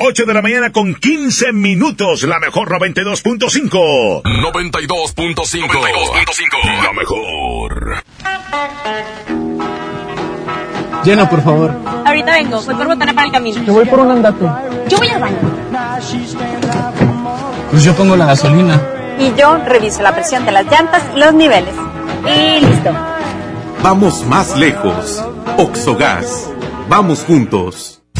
8 de la mañana con 15 minutos. La mejor 92.5. 92.5. La mejor. Llena, por favor. Ahorita vengo, voy por botana para el camino. Yo voy por un andate. Yo voy al baño. Pues yo pongo la gasolina. Y yo reviso la presión de las llantas y los niveles. Y listo. Vamos más lejos. Oxogas. Vamos juntos.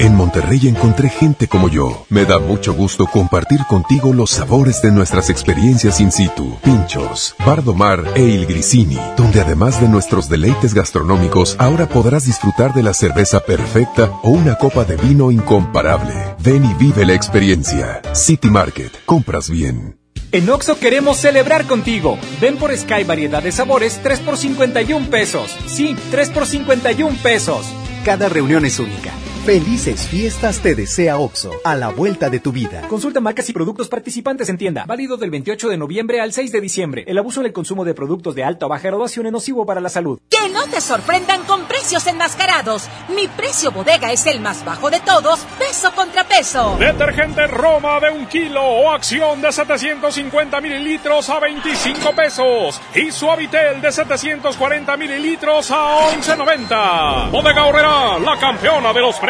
En Monterrey encontré gente como yo. Me da mucho gusto compartir contigo los sabores de nuestras experiencias in situ. Pinchos, Bardomar e Il Grisini, donde además de nuestros deleites gastronómicos, ahora podrás disfrutar de la cerveza perfecta o una copa de vino incomparable. Ven y vive la experiencia. City Market, compras bien. En Oxo queremos celebrar contigo. Ven por Sky variedad de sabores 3 por 51 pesos. Sí, 3 por 51 pesos. Cada reunión es única. Felices fiestas te desea OXO, a la vuelta de tu vida. Consulta marcas y productos participantes en tienda. Válido del 28 de noviembre al 6 de diciembre. El abuso en el consumo de productos de alta o baja graduación es nocivo para la salud. Que no te sorprendan con precios enmascarados. Mi precio bodega es el más bajo de todos, peso contra peso. Detergente Roma de un kilo o acción de 750 mililitros a 25 pesos. Y Suavitel de 740 mililitros a 11.90. Bodega Horrera, la campeona de los precios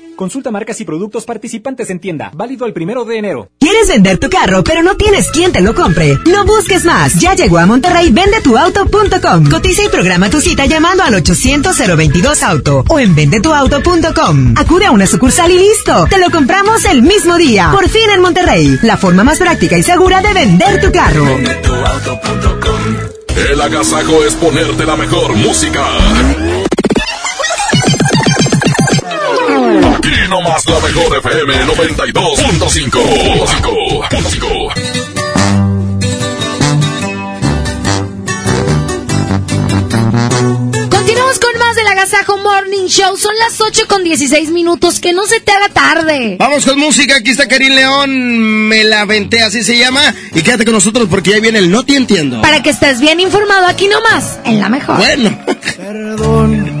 Consulta marcas y productos participantes en tienda. Válido el primero de enero. ¿Quieres vender tu carro, pero no tienes quien te lo compre? No busques más. Ya llegó a Monterrey vendetuauto.com. Cotiza y programa tu cita llamando al 800 auto o en vendetuauto.com. Acude a una sucursal y listo. Te lo compramos el mismo día. Por fin en Monterrey. La forma más práctica y segura de vender tu carro. El agasajo es ponerte la mejor música. Nomás la mejor FM 92.5. Continuamos con más del Agasajo Morning Show. Son las 8 con 16 minutos. Que no se te haga tarde. Vamos con música, aquí está Karim León, me la venté, así se llama. Y quédate con nosotros porque ya viene el No Te Entiendo. Para que estés bien informado aquí nomás, en la mejor. Bueno. Perdón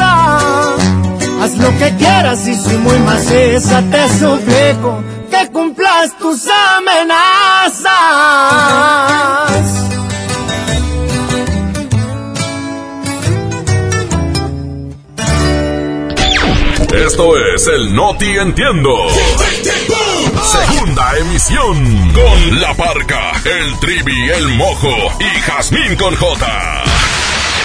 Haz lo que quieras y soy muy maciza, te suplico que cumplas tus amenazas. Esto es el Noti Entiendo. Segunda emisión con La Parca, el Trivi, el Mojo y Jazmín con J.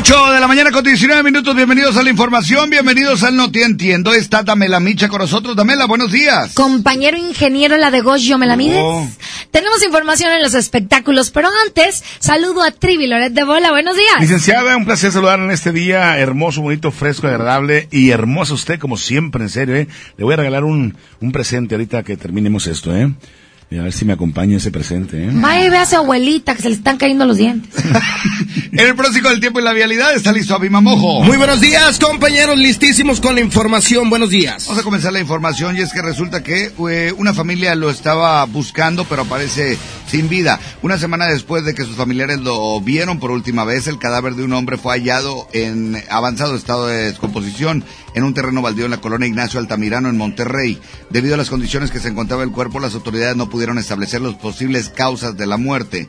8 de la mañana con 19 minutos, bienvenidos a la información, bienvenidos al No Te Entiendo. Está Damela Micha con nosotros. Damela, buenos días. Compañero ingeniero, la de Goyo, ¿me la mides? Oh. Tenemos información en los espectáculos, pero antes, saludo a Trivi Loret de Bola. Buenos días. Licenciada, un placer saludarla en este día hermoso, bonito, fresco, agradable y hermoso usted, como siempre, en serio, ¿eh? Le voy a regalar un, un presente ahorita que terminemos esto, ¿eh? Y a ver si me acompaña ese presente, ¿eh? Vaya y ve a su abuelita que se le están cayendo los dientes. En el próximo del tiempo y la vialidad está listo Abima Mojo. Muy buenos días, compañeros, listísimos con la información. Buenos días. Vamos a comenzar la información y es que resulta que eh, una familia lo estaba buscando pero aparece sin vida. Una semana después de que sus familiares lo vieron por última vez, el cadáver de un hombre fue hallado en avanzado estado de descomposición en un terreno baldío en la colonia Ignacio Altamirano en Monterrey. Debido a las condiciones que se encontraba el cuerpo, las autoridades no pudieron pudieron establecer las posibles causas de la muerte.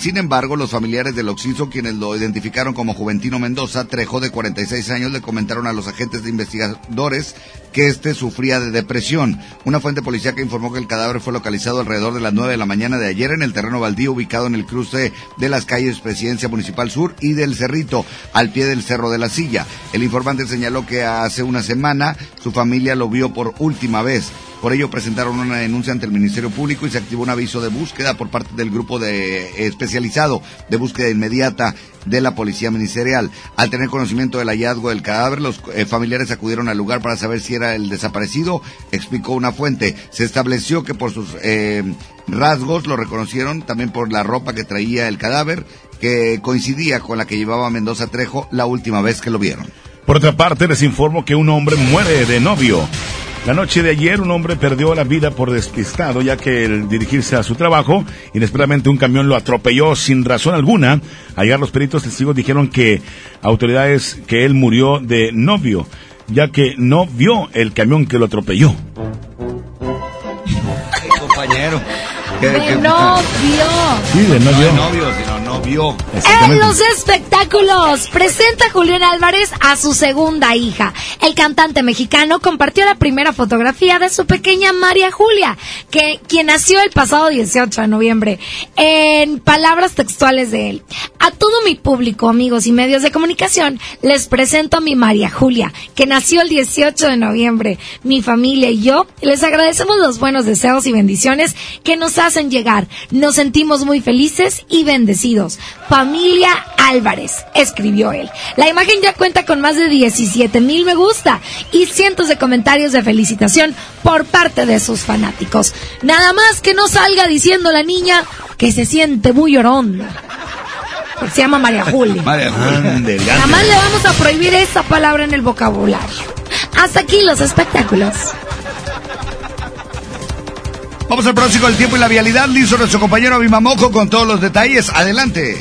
Sin embargo, los familiares del occiso, quienes lo identificaron como Juventino Mendoza, Trejo de 46 años, le comentaron a los agentes de investigadores que este sufría de depresión. Una fuente policíaca informó que el cadáver fue localizado alrededor de las 9 de la mañana de ayer en el terreno baldío ubicado en el cruce de las calles Presidencia Municipal Sur y del Cerrito, al pie del Cerro de la Silla. El informante señaló que hace una semana su familia lo vio por última vez. Por ello presentaron una denuncia ante el Ministerio Público y se activó un aviso de búsqueda por parte del grupo de especializado de búsqueda inmediata de la Policía Ministerial. Al tener conocimiento del hallazgo del cadáver, los eh, familiares acudieron al lugar para saber si era el desaparecido, explicó una fuente. Se estableció que por sus eh, rasgos lo reconocieron, también por la ropa que traía el cadáver, que coincidía con la que llevaba Mendoza Trejo la última vez que lo vieron. Por otra parte, les informo que un hombre muere de novio. La noche de ayer un hombre perdió la vida por despistado ya que al dirigirse a su trabajo, inesperadamente un camión lo atropelló sin razón alguna. Ayer los peritos testigos dijeron que autoridades que él murió de novio, ya que no vio el camión que lo atropelló. compañero. De novio. Sí, de No novio. de novio, sino novio. En los espectáculos, presenta Julián Álvarez a su segunda hija. El cantante mexicano compartió la primera fotografía de su pequeña María Julia, que, quien nació el pasado 18 de noviembre. En palabras textuales de él. A todo mi público, amigos y medios de comunicación, les presento a mi María Julia, que nació el 18 de noviembre. Mi familia y yo les agradecemos los buenos deseos y bendiciones que nos hacen llegar. Nos sentimos muy felices y bendecidos. Familia Álvarez, escribió él. La imagen ya cuenta con más de 17 mil me gusta y cientos de comentarios de felicitación por parte de sus fanáticos. Nada más que no salga diciendo la niña que se siente muy llorón. Porque se llama María Julia. María Nada más le vamos a prohibir esa palabra en el vocabulario. Hasta aquí los espectáculos. Vamos al próximo del tiempo y la vialidad. Listo nuestro compañero Abimamojo con todos los detalles. Adelante.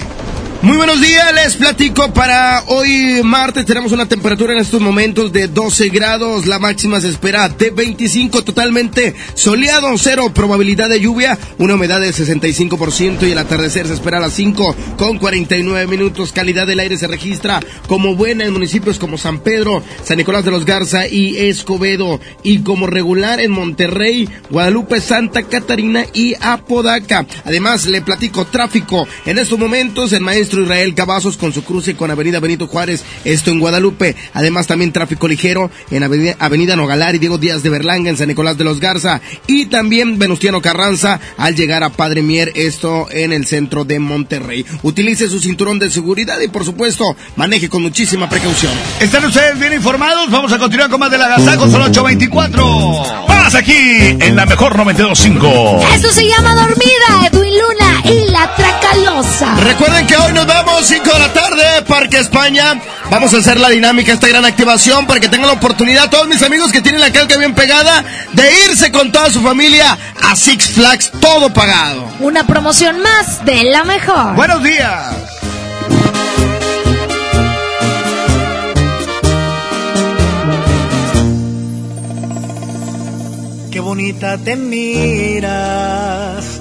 Muy buenos días, les platico para hoy martes tenemos una temperatura en estos momentos de 12 grados, la máxima se espera de 25 totalmente soleado, cero probabilidad de lluvia, una humedad de 65% y el atardecer se espera a las 5 con 49 minutos, calidad del aire se registra como buena en municipios como San Pedro, San Nicolás de los Garza y Escobedo y como regular en Monterrey, Guadalupe, Santa Catarina y Apodaca. Además le platico tráfico en estos momentos el maestro Israel Cavazos con su cruce con Avenida Benito Juárez, esto en Guadalupe. Además también tráfico ligero en Avenida, Avenida Nogalar y Diego Díaz de Berlanga en San Nicolás de los Garza. Y también Venustiano Carranza al llegar a Padre Mier, esto en el centro de Monterrey. Utilice su cinturón de seguridad y por supuesto maneje con muchísima precaución. ¿Están ustedes bien informados? Vamos a continuar con más de la Gazaco, son 824. Más aquí en la mejor 92.5. Eso se llama Dormida, Edwin Luna y la Tracalosa. Recuerden que hoy nos vamos 5 de la tarde, Parque España. Vamos a hacer la dinámica, esta gran activación, para que tengan la oportunidad, todos mis amigos que tienen la calca bien pegada, de irse con toda su familia a Six Flags, todo pagado. Una promoción más de la mejor. Buenos días. Qué bonita te miras, te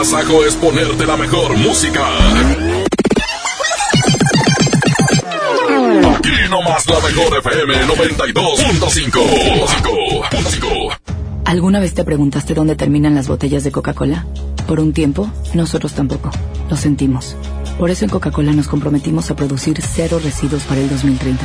agasajo es ponerte la mejor música. Aquí nomás la mejor FM 92.5. ¿Alguna vez te preguntaste dónde terminan las botellas de Coca-Cola? Por un tiempo, nosotros tampoco. Lo sentimos. Por eso en Coca-Cola nos comprometimos a producir cero residuos para el 2030.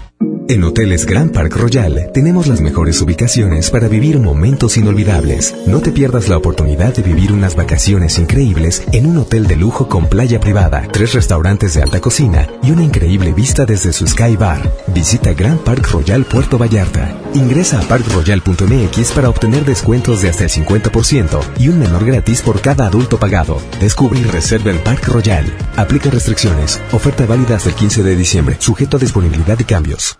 En Hoteles Grand Park Royal tenemos las mejores ubicaciones para vivir momentos inolvidables. No te pierdas la oportunidad de vivir unas vacaciones increíbles en un hotel de lujo con playa privada, tres restaurantes de alta cocina y una increíble vista desde su Sky Bar. Visita Grand Park Royal Puerto Vallarta. Ingresa a parkroyal.mx para obtener descuentos de hasta el 50% y un menor gratis por cada adulto pagado. Descubre y reserva el Park Royal. Aplica restricciones. Oferta válida hasta el 15 de diciembre. Sujeto a disponibilidad y cambios.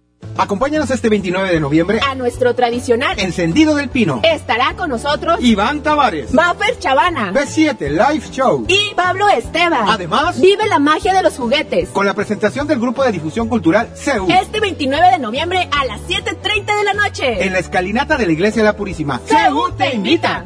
Acompáñanos este 29 de noviembre a nuestro tradicional Encendido del Pino. Estará con nosotros Iván Tavares, Maffer Chavana, B7 Live Show y Pablo Esteban. Además, vive la magia de los juguetes con la presentación del grupo de difusión cultural CEU. Este 29 de noviembre a las 7:30 de la noche en la escalinata de la Iglesia de la Purísima. CEU te invita.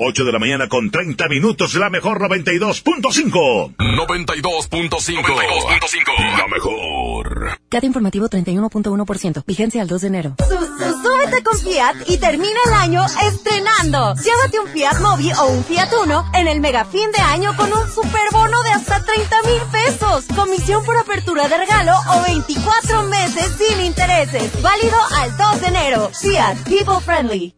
8 de la mañana con 30 minutos, la mejor 92.5. 92.5. La mejor. Cada informativo 31.1%. Vigencia al 2 de enero. Súbete con Fiat y termina el año estrenando. Llévate un Fiat Mobi o un Fiat Uno en el mega fin de año con un superbono de hasta 30 mil pesos. Comisión por apertura de regalo o 24 meses sin intereses. Válido al 2 de enero. Fiat People Friendly.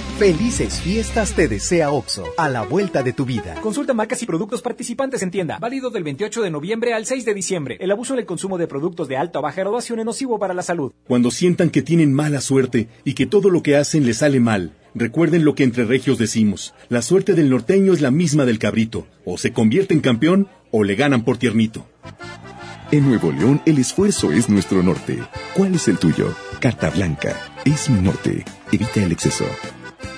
Felices fiestas te desea OXO, a la vuelta de tu vida. Consulta marcas y productos participantes en tienda. Válido del 28 de noviembre al 6 de diciembre. El abuso en el consumo de productos de alta o baja graduación es nocivo para la salud. Cuando sientan que tienen mala suerte y que todo lo que hacen les sale mal, recuerden lo que entre regios decimos. La suerte del norteño es la misma del cabrito. O se convierte en campeón o le ganan por tiernito. En Nuevo León el esfuerzo es nuestro norte. ¿Cuál es el tuyo? Carta Blanca. Es mi norte. Evita el exceso.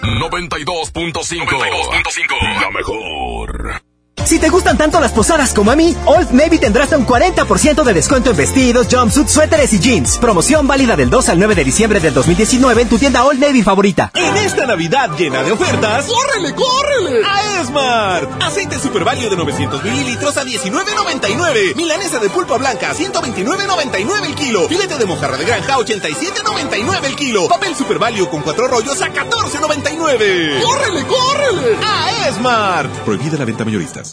92.5. La mejor. Si te gustan tanto las posadas como a mí, Old Navy tendrá hasta un 40% de descuento en vestidos, jumpsuits, suéteres y jeans. Promoción válida del 2 al 9 de diciembre del 2019 en tu tienda Old Navy favorita. En esta Navidad llena de ofertas, ¡córrele, córrele! A Esmart. Aceite Super Value de 900 mililitros a 19.99. Milanesa de pulpa blanca a 129.99 el kilo. Filete de mojarra de granja a 87.99 el kilo. Papel Super Value con cuatro rollos a 14.99. ¡Córrele, córrele! A Esmart. Prohibida la venta mayoristas.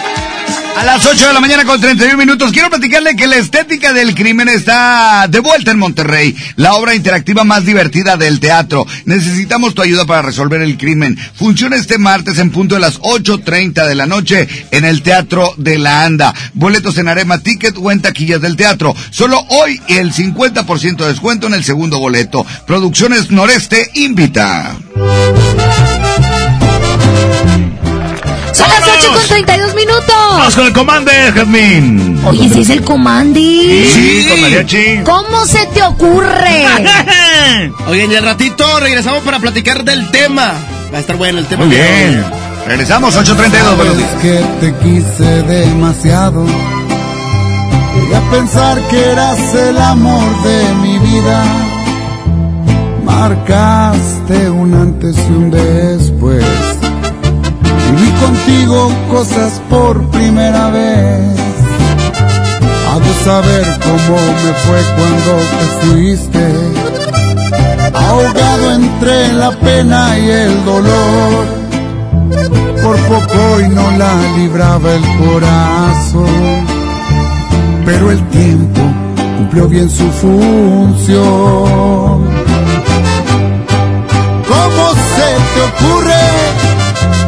A las 8 de la mañana con 31 minutos, quiero platicarle que la estética del crimen está de vuelta en Monterrey, la obra interactiva más divertida del teatro. Necesitamos tu ayuda para resolver el crimen. Funciona este martes en punto de las 8.30 de la noche en el Teatro de la Anda. Boletos en Arema Ticket o en taquillas del teatro. Solo hoy el 50% de descuento en el segundo boleto. Producciones Noreste invita. Las 8 con 32 minutos. Vamos con el comande, Jazmín. Oye, si es el comandi. Sí, con mariachi. ¿Cómo se te ocurre? Oye, en el ratito regresamos para platicar del tema. Va a estar bueno el tema. Muy bien. Regresamos 8.32, buenos días. que te quise demasiado. Llegué a pensar que eras el amor de mi vida. Marcaste un antes y un después. Viví contigo cosas por primera vez. Ha de saber cómo me fue cuando te fuiste. Ahogado entre la pena y el dolor por poco y no la libraba el corazón. Pero el tiempo cumplió bien su función. ¿Cómo se te ocurre?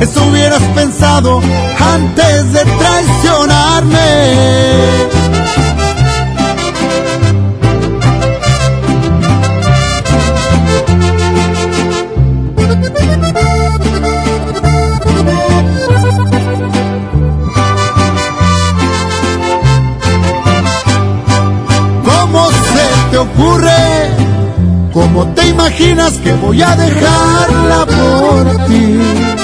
Eso hubieras pensado antes de traicionarme. ¿Cómo se te ocurre? ¿Cómo te imaginas que voy a dejarla por ti?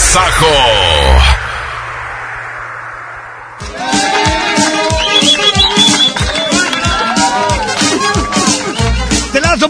Agasajo.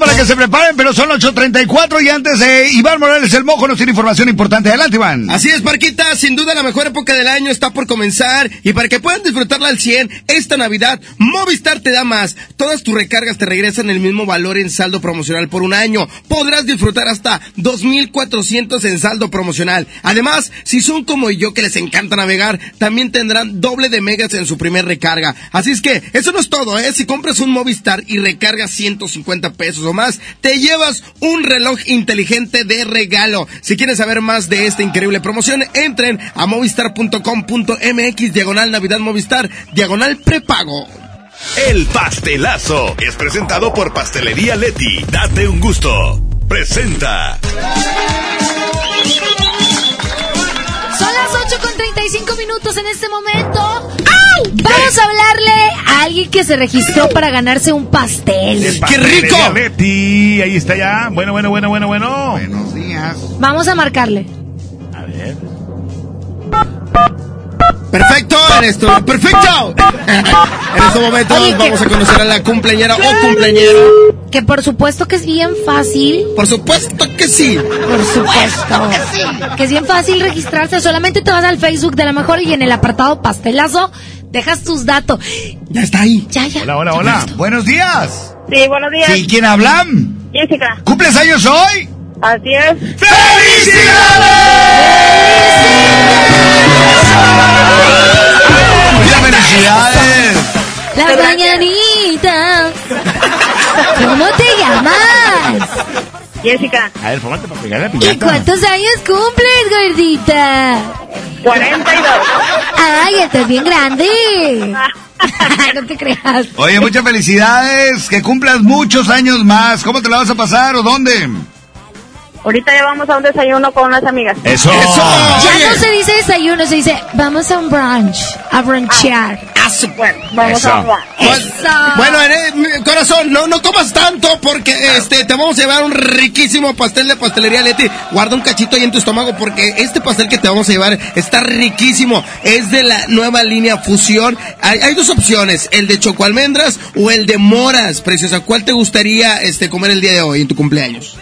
Para que se preparen, pero son 8.34 y antes de Iván Morales el Mojo nos tiene información importante. Adelante, Iván. Así es, Parquita, sin duda la mejor época del año está por comenzar y para que puedan disfrutarla al 100 esta Navidad, Movistar te da más. Todas tus recargas te regresan el mismo valor en saldo promocional por un año. Podrás disfrutar hasta 2.400 en saldo promocional. Además, si son como yo que les encanta navegar, también tendrán doble de megas en su primer recarga. Así es que, eso no es todo, ¿eh? Si compras un Movistar y recargas 150 pesos más, te llevas un reloj inteligente de regalo. Si quieres saber más de esta increíble promoción, entren a movistar.com.mx, diagonal Navidad Movistar, diagonal prepago. El pastelazo es presentado por Pastelería Leti. Date un gusto. Presenta. Son las 8 con 35 minutos en este momento. ¡Ay! Vamos a hablarle a alguien que se registró para ganarse un pastel. Pastelería Leti. Ahí está ya. Bueno, bueno, bueno, bueno, bueno. Buenos días. Vamos a marcarle. A ver. Perfecto, en esto, perfecto. en estos momentos Oye, que- vamos a conocer a la cumpleañera o cumpleañero. Que por supuesto que es bien fácil. Por supuesto que sí. Por supuesto. Que es bien fácil registrarse. Solamente te vas al Facebook de la mejor y en el apartado pastelazo dejas tus datos. Ya está ahí. Ya, ya. Hola, hola, hola. Buenos días. Sí, buenos días. Sí, ¿quién hablan? Jessica. ¿Cumples años hoy? Así es. Muchas felicidades. Las mañanitas. ¿Cómo te llamas? Jessica. A ver, fómate para pegar la ¿Y piñata. cuántos años cumples, gordita? 42. Ay, estás bien grande. no te creas. Oye, muchas felicidades, que cumplas muchos años más. ¿Cómo te la vas a pasar o dónde? Ahorita ya vamos a un desayuno con unas amigas. Eso. Ya no se dice desayuno, se dice vamos a un brunch, a brunchear. Bueno, vamos Eso. a. Bueno, corazón, no, no comas tanto porque este te vamos a llevar un riquísimo pastel de pastelería Leti. Guarda un cachito ahí en tu estómago porque este pastel que te vamos a llevar está riquísimo. Es de la nueva línea Fusión. Hay, hay dos opciones, el de choco almendras o el de moras, preciosa. ¿Cuál te gustaría este comer el día de hoy en tu cumpleaños?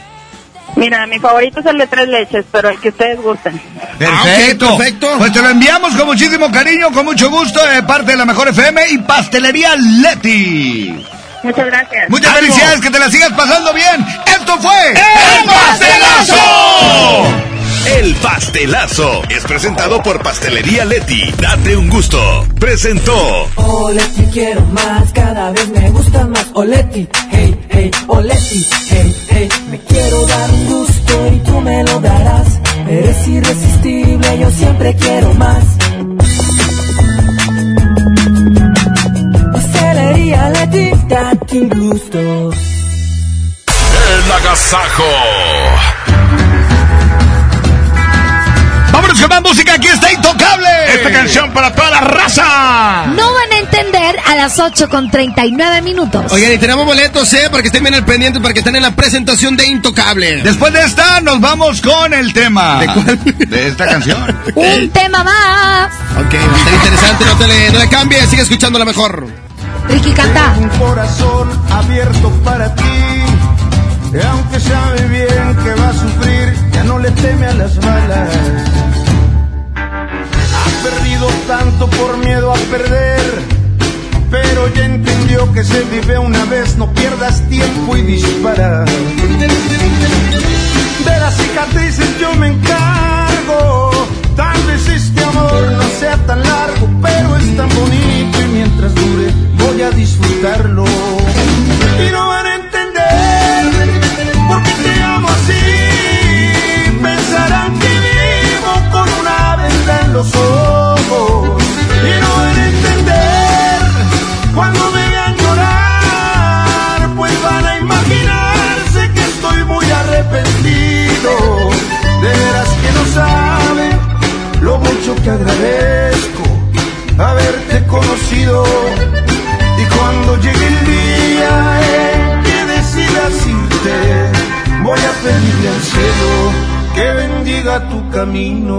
Mira, mi favorito es el de tres leches, pero el que ustedes gusten. Perfecto. Ah, perfecto. Pues te lo enviamos con muchísimo cariño, con mucho gusto, de parte de la Mejor FM y Pastelería Leti. Muchas gracias. Muchas Ánimo. felicidades, que te la sigas pasando bien. Esto fue ¡El Pastelazo! El Pastelazo es presentado por Pastelería Leti. Date un gusto. Presentó. Oleti quiero más, cada vez me gusta más Oleti, hey, hey, Oleti, hey, hey Me quiero dar un gusto y tú me lo darás Eres irresistible, yo siempre quiero más Pastelería Leti, date un gusto El agasajo. Vámonos con más música, aquí está Intocable. Esta canción para toda la raza. No van a entender a las 8 con 39 minutos. Oigan, y tenemos boletos, ¿eh? Para que estén bien al pendiente, para que estén en la presentación de Intocable. Después de esta, nos vamos con el tema. ¿De cuál? De esta canción. Un tema más. Ok, va a estar interesante, no, te le, no le cambies, sigue escuchando la mejor. Ricky canta. Un corazón abierto para ti. Y aunque sabe bien que va a sufrir, ya no le teme a las balas. Por miedo a perder. Pero ya entendió que se vive una vez, no pierdas tiempo y dispara. De las cicatrices yo me encargo. Tal vez este amor no sea tan largo, pero es tan bonito y mientras dure voy a disfrutarlo. Y no van a entender por qué te amo así. Pensarán que vivo con una venda en los ojos. Haberte conocido. Y cuando llegue el día en que decidas irte, voy a pedirle al cielo que bendiga tu camino.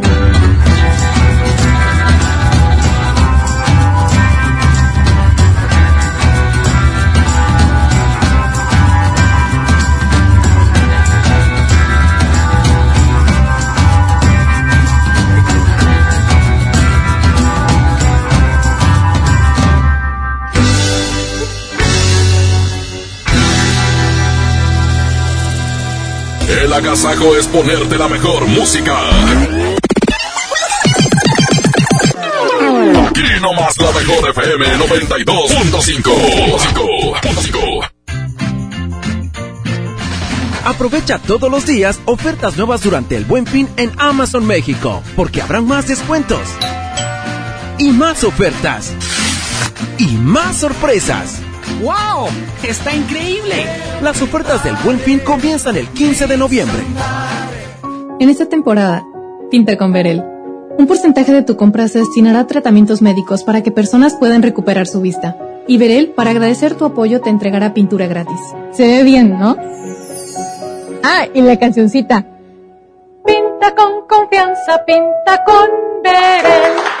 El agasajo es ponerte la mejor música. Aquí nomás la mejor FM 92.5. Aprovecha todos los días ofertas nuevas durante el Buen Fin en Amazon México, porque habrán más descuentos y más ofertas y más sorpresas. ¡Wow! ¡Está increíble! Las ofertas del Buen Fin comienzan el 15 de noviembre. En esta temporada, pinta con Verel. Un porcentaje de tu compra se destinará a tratamientos médicos para que personas puedan recuperar su vista. Y Verel, para agradecer tu apoyo, te entregará pintura gratis. Se ve bien, ¿no? Ah, y la cancioncita. Pinta con confianza, pinta con Verel.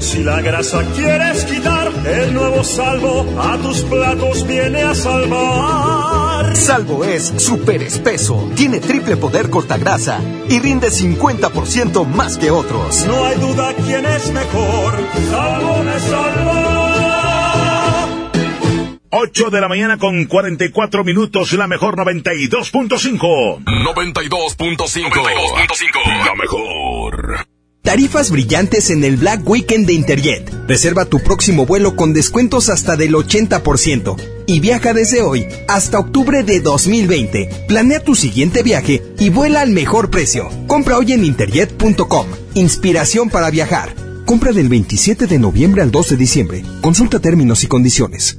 Si la grasa quieres quitar, el nuevo salvo a tus platos viene a salvar. Salvo es súper espeso, tiene triple poder cortagrasa y rinde 50% más que otros. No hay duda quién es mejor, salvo me salva. 8 de la mañana con 44 minutos, la mejor 92.5. 92.5. La mejor. Tarifas brillantes en el Black Weekend de Interjet. Reserva tu próximo vuelo con descuentos hasta del 80% y viaja desde hoy hasta octubre de 2020. Planea tu siguiente viaje y vuela al mejor precio. Compra hoy en interjet.com. Inspiración para viajar. Compra del 27 de noviembre al 2 de diciembre. Consulta términos y condiciones.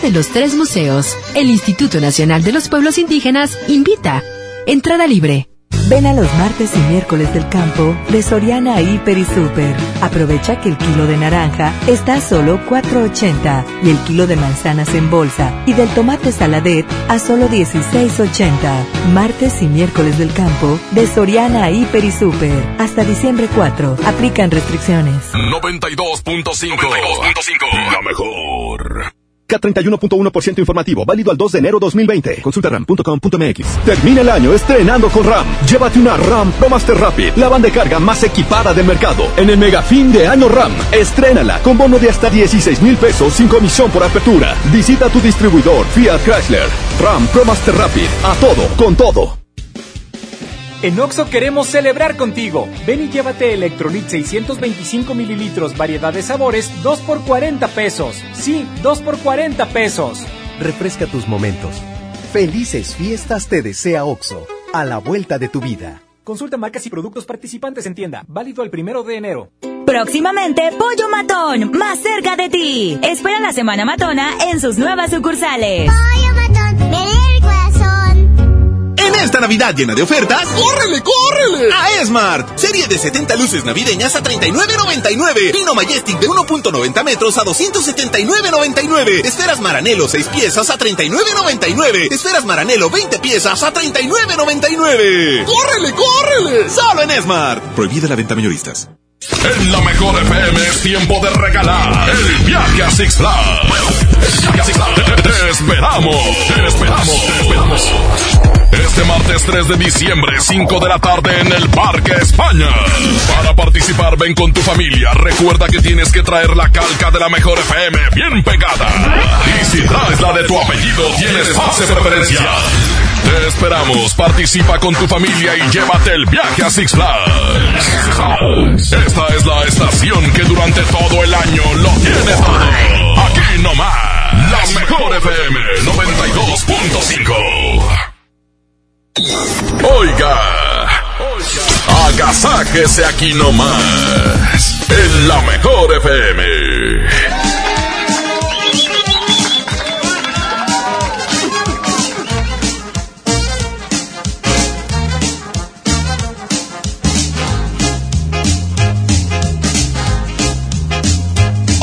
de los tres museos. El Instituto Nacional de los Pueblos Indígenas invita. Entrada libre. Ven a los martes y miércoles del campo de Soriana Hiper y Super. Aprovecha que el kilo de naranja está a solo 4.80 y el kilo de manzanas en bolsa y del tomate saladet a solo 16.80. Martes y miércoles del campo de Soriana Hiper y Super. Hasta diciembre 4. Aplican restricciones. 92.5. La mejor. K31.1% informativo, válido al 2 de enero 2020. Consulta ram.com.mx. Termina el año estrenando con RAM. Llévate una RAM Pro Master Rapid, la banda de carga más equipada del mercado. En el mega fin de año RAM, estrénala con bono de hasta 16 mil pesos sin comisión por apertura. Visita tu distribuidor Fiat Chrysler. RAM Pro Master Rapid, a todo, con todo. En Oxo queremos celebrar contigo. Ven y llévate Electrolit 625 mililitros, variedad de sabores, 2 por 40 pesos. Sí, 2 por 40 pesos. Refresca tus momentos. Felices fiestas te desea Oxo, a la vuelta de tu vida. Consulta marcas y productos participantes en tienda. Válido el primero de enero. Próximamente, Pollo Matón, más cerca de ti. Espera la Semana Matona en sus nuevas sucursales. Pollo Matón, me el corazón. En esta Navidad llena de ofertas, ¡córrele, córrele! A Esmart. Serie de 70 luces navideñas a 39.99. Pino Majestic de 1.90 metros a 279.99. Esferas Maranelo 6 piezas a 39.99. Esferas Maranelo 20 piezas a 39.99. ¡Córrele, córrele! Solo en Esmart. Prohibida la venta mayoristas. En la mejor FM es tiempo de regalar el viaje a Six Flags. Te esperamos, te esperamos, te esperamos. Este martes 3 de diciembre, 5 de la tarde en el Parque España. Para participar, ven con tu familia. Recuerda que tienes que traer la calca de la mejor FM bien pegada. Y si traes la de tu apellido, tienes pase preferencial. Te esperamos, participa con tu familia y llévate el viaje a Six Flags. Esta es la estación que durante todo el año lo tiene todo. Aquí la mejor FM 92.5. Oiga, agasáquese aquí nomás. En la mejor FM.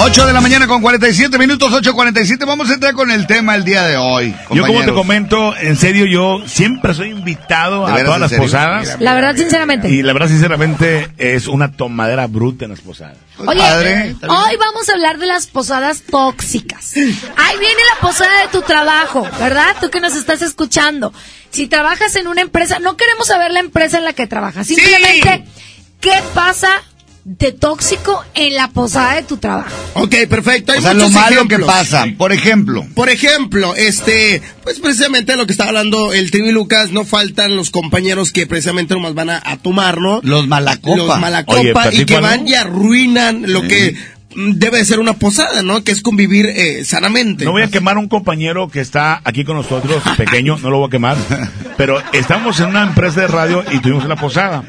8 de la mañana con 47 minutos, 8.47. Vamos a entrar con el tema el día de hoy. Yo como te comento, en serio, yo siempre soy invitado a todas las posadas. La verdad, sinceramente. Y la verdad, sinceramente, es una tomadera bruta en las posadas. Oye, hoy vamos a hablar de las posadas tóxicas. Ahí viene la posada de tu trabajo, ¿verdad? Tú que nos estás escuchando. Si trabajas en una empresa, no queremos saber la empresa en la que trabajas. Simplemente, ¿qué pasa de tóxico en la posada de tu trabajo. Ok, perfecto. Hay o sea, lo malo que pasa, por ejemplo. Por ejemplo, este, pues precisamente lo que estaba hablando el Trivi Lucas, no faltan los compañeros que precisamente nomás van a, tomar, ¿no? Los malacopa. Los malacopa y que van y arruinan lo que debe ser una posada, ¿no? Que es convivir eh, sanamente. No voy a quemar a un compañero que está aquí con nosotros, pequeño, no lo voy a quemar, pero estamos en una empresa de radio y tuvimos una posada.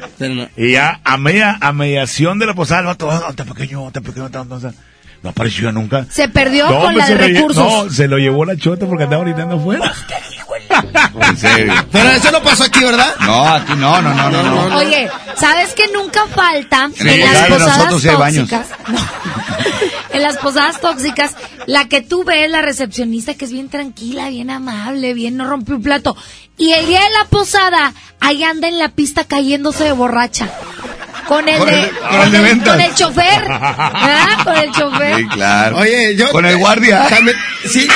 Y ya a media a mediación de la posada, no, todo, no, pequeño, tan pequeño, tan, no apareció nunca. Se perdió con la de recursos. no, se lo llevó la chota porque andaba gritando afuera. en serio. Pero eso no pasó aquí, ¿verdad? No, aquí no, no, no, no. Oye, ¿sabes que nunca falta en, las posadas tóxicas? en las posadas tóxicas, la que tú ves, la recepcionista, que es bien tranquila, bien amable, bien no rompe un plato. Y el día de la posada, ahí anda en la pista cayéndose de borracha. Con el, de, con, el, con el chofer. ¿Ah? Con el chofer. Sí, claro. Oye, yo. Con el guardia. sí.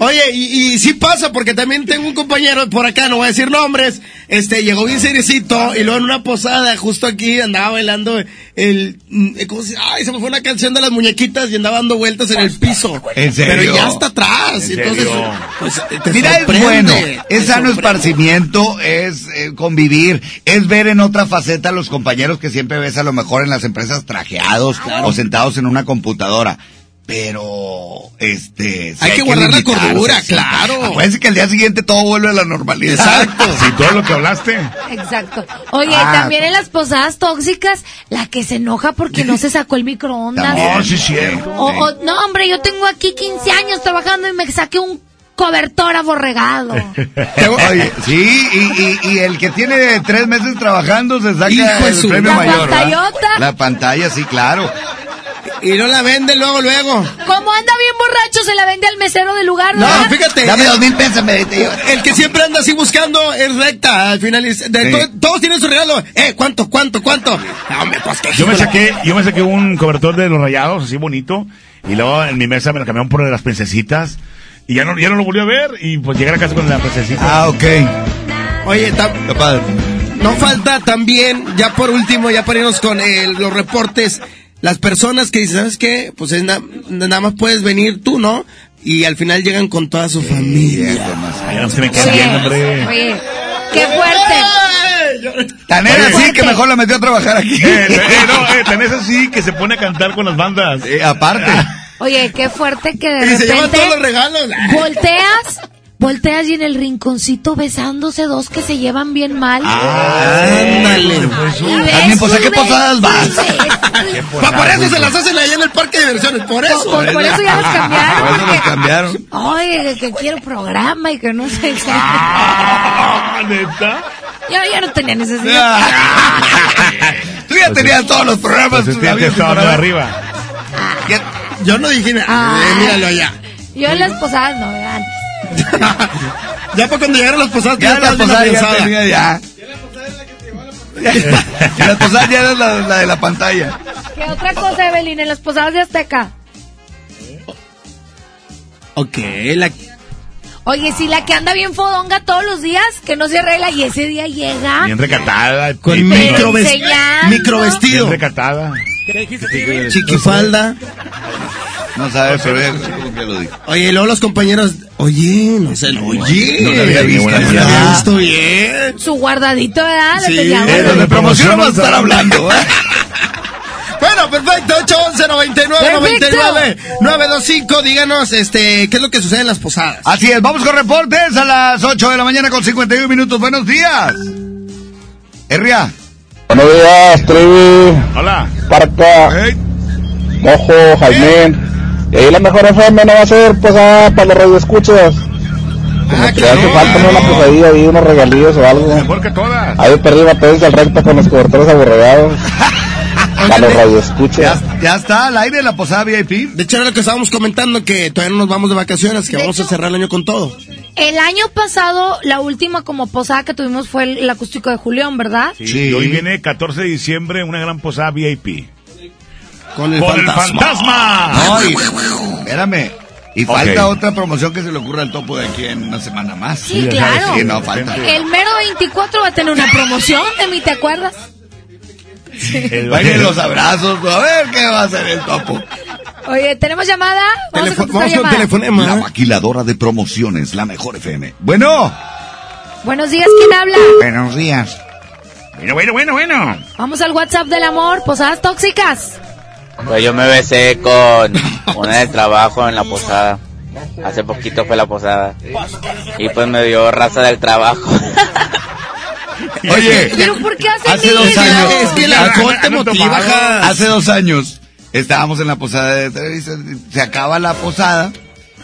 Oye, y, y sí pasa, porque también tengo un compañero por acá, no voy a decir nombres. Este, llegó bien seriecito y luego en una posada, justo aquí, andaba bailando el. ¿Cómo se Ay, se me fue una canción de las muñequitas y andaba dando vueltas en el piso. ¿En serio? Pero ya está atrás. Entonces, pues, Mira, es bueno. Es sano esparcimiento, es eh, convivir, es ver en otra faceta a los compañeros que siempre ves a lo mejor en las empresas trajeados o sentados en una computadora. Pero, este... hay, que, guardar la cordura, claro. Acuérdense que al día siguiente todo vuelve a la normalidad. Exacto. Si todo lo que hablaste. Exacto. Oye, ah. también en las posadas tóxicas, la que se enoja porque no se sacó el microondas. No, sí, cierto. O, no, hombre, yo tengo aquí 15 años trabajando y me saqué un cobertor aborregado. Oye, sí, y, y, el que tiene tres meses trabajando se saca el premio la mayor. Pantallota. La pantalla, sí, claro. Y no la vende luego, luego. Como anda bien borracho, se la vende al mesero del lugar, ¿no? No, fíjate. Dame dos mil pesos, me El que siempre anda así buscando es recta. Al final, todos tienen su regalo. Eh, ¿cuánto, cuánto, cuánto? Pues, yo me saqué, yo me saqué un cobertor de los rayados, así bonito. Y luego en mi mesa me lo cambiaron por las princesitas. Y ya no, ya no lo volví a ver y pues llegar a casa con la princesita. Ah, ok. Oye, no falta también, ya por último, ya para irnos con eh, los reportes, las personas que dicen, ¿sabes qué? Pues nada más puedes venir tú, ¿no? Y al final llegan con toda su familia. Oye, qué fuerte. Tan es así que mejor la metió a trabajar aquí. Eh, eh, no, eh, tan es así que se pone a cantar con las bandas. aparte. Oye, qué fuerte que de y repente se llevan todos los regalos. volteas, volteas y en el rinconcito besándose dos que se llevan bien mal. Ah, ándale. También, pues, ¿a qué posadas vas? por eso se las hacen ahí en el parque de diversiones, por eso. Por, por eso ya las cambiaron. Por eso las cambiaron. Oye, que quiero programa y que no sé qué. Ah, ¿Neta? Yo ya no tenía necesidad. Tú ya tenías todos los programas. Pues estaba arriba. Yo no dije nada. Ah. Eh, míralo allá. Yo en las posadas no, vean. ya para cuando llegaron las posadas, ya, las posadas ya tenía ya. la posada ya era la, la, de la pantalla. ¿Qué otra cosa, Evelyn, en las posadas de Azteca? Ok, la... Oye, si la que anda bien fodonga todos los días, que no se arregla y ese día llega. Bien recatada. Con micro, micro vestido. Bien recatada. Chiquifalda. No sabes, pero ya lo dijo. Oye, y luego los compañeros, oye, no sé, oye, no lo había visto, no había visto bien. Su guardadito, ¿verdad? Sí, de promoción vamos a estar hablando, ¿eh? Bueno, Bueno, perfecto. 811 99 99 925. Díganos, este, ¿qué es lo que sucede en las posadas? Así es, vamos con reportes a las 8 de la mañana con 51 minutos. Buenos días. Herria. Buenos días, Trivi. Hola. Parca. Mojo, Jaime. Y ahí la mejor FM no va a ser posada para los radioescuchas. Como Ah, que hace falta ¿no? una posadilla ahí, unos regalillos o algo. Mejor que todas. Ahí perdí batallas al recto con los cobertores aborregados. para los radioescuchas. Ya, ya está al aire la posada VIP. De hecho, era lo que estábamos comentando, que todavía no nos vamos de vacaciones, que vamos a cerrar el año con todo. El año pasado, la última como posada que tuvimos fue el, el acústico de Julián, ¿verdad? Sí. Y hoy viene 14 de diciembre una gran posada VIP. Con el Con el fantasma. fantasma. Ay, espérame. Y falta otra promoción que se le ocurra al topo de aquí en una semana más. Sí, claro. Sí, no, falta. El mero 24 va a tener una promoción, de mí, ¿te acuerdas? El Vayan los abrazos. A ver qué va a hacer el topo. Oye, ¿tenemos llamada? Vamos a Telefo- vamos llamada. telefonema. La maquiladora de promociones, la mejor FM. Bueno. Buenos días, ¿quién habla? Buenos días. Bueno, bueno, bueno, bueno. Vamos al WhatsApp del amor, posadas tóxicas. Pues yo me besé con una del trabajo en la posada. Hace poquito fue la posada. Y pues me dio raza del trabajo. Oye, ¿Pero por qué hacen hace dos años. Es que el alcohol te motiva. Hace dos años estábamos en la posada de Televisa. Se acaba la posada.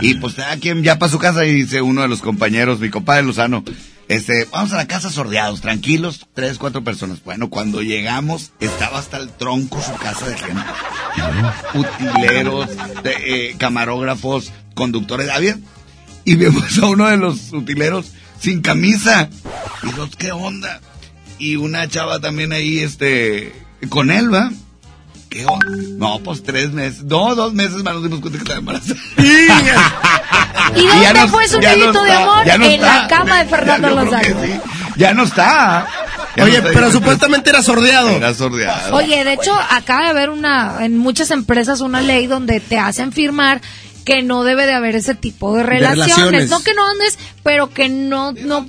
Y pues cada quien ya para su casa y dice uno de los compañeros, mi compadre Lozano, este, vamos a la casa sordeados, tranquilos, tres, cuatro personas. Bueno, cuando llegamos, estaba hasta el tronco su casa de gente. Utileros, de, eh, camarógrafos, conductores, había, y vemos a uno de los utileros sin camisa. Y dos, ¿qué onda? Y una chava también ahí, este, con él, ¿va? ¿Qué onda? No, pues tres meses, no, dos meses más nos dimos cuenta que estaba embarazada. ¿Y Ya dónde no- fue su no dedito de amor? ya no en está. la cama de Fernando Ya, Lozano. sí. Ya no está. Ya Oye, no está. pero supuestamente era sordeado. Era sordeado. Oye, de hecho, acaba de haber una, en muchas empresas una ley donde te hacen firmar que no debe de haber ese tipo de relaciones. relaciones. No que no andes, pero que no, no.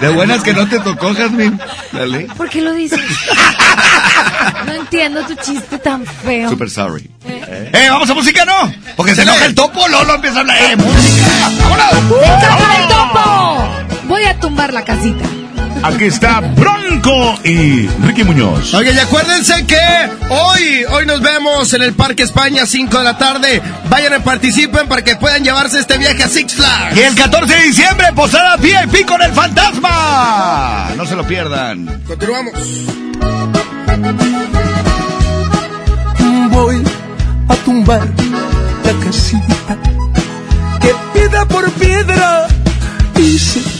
De buenas que no te tocó, Jasmine. Dale. ¿Por qué lo dices? no entiendo tu chiste tan feo. Super sorry. Eh, vamos a música, ¿no? Porque se enoja el topo, Lolo empieza a hablar. ¡Eh, música! ¡Vámonos! ¡Venga, el topo! Voy a tumbar la casita. Aquí está Bronco y Ricky Muñoz. Oye, y acuérdense que hoy, hoy nos vemos en el Parque España, 5 de la tarde. Vayan y participen para que puedan llevarse este viaje a Six Flags. Y el 14 de diciembre, posada VIP con el fantasma. No se lo pierdan. Continuamos. Voy a tumbar la casita que piedra por piedra hice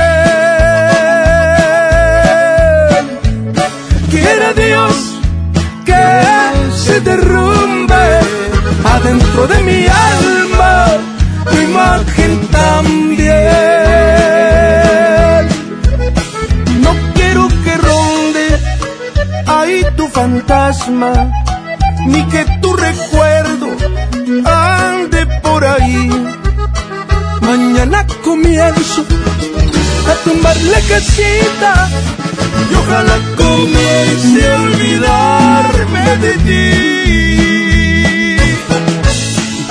Se derrumbe adentro de mi alma tu imagen también. No quiero que ronde ahí tu fantasma, ni que tu recuerdo ande por ahí. Mañana comienzo a tumbar la casita y ojalá comience a olvidarme de ti.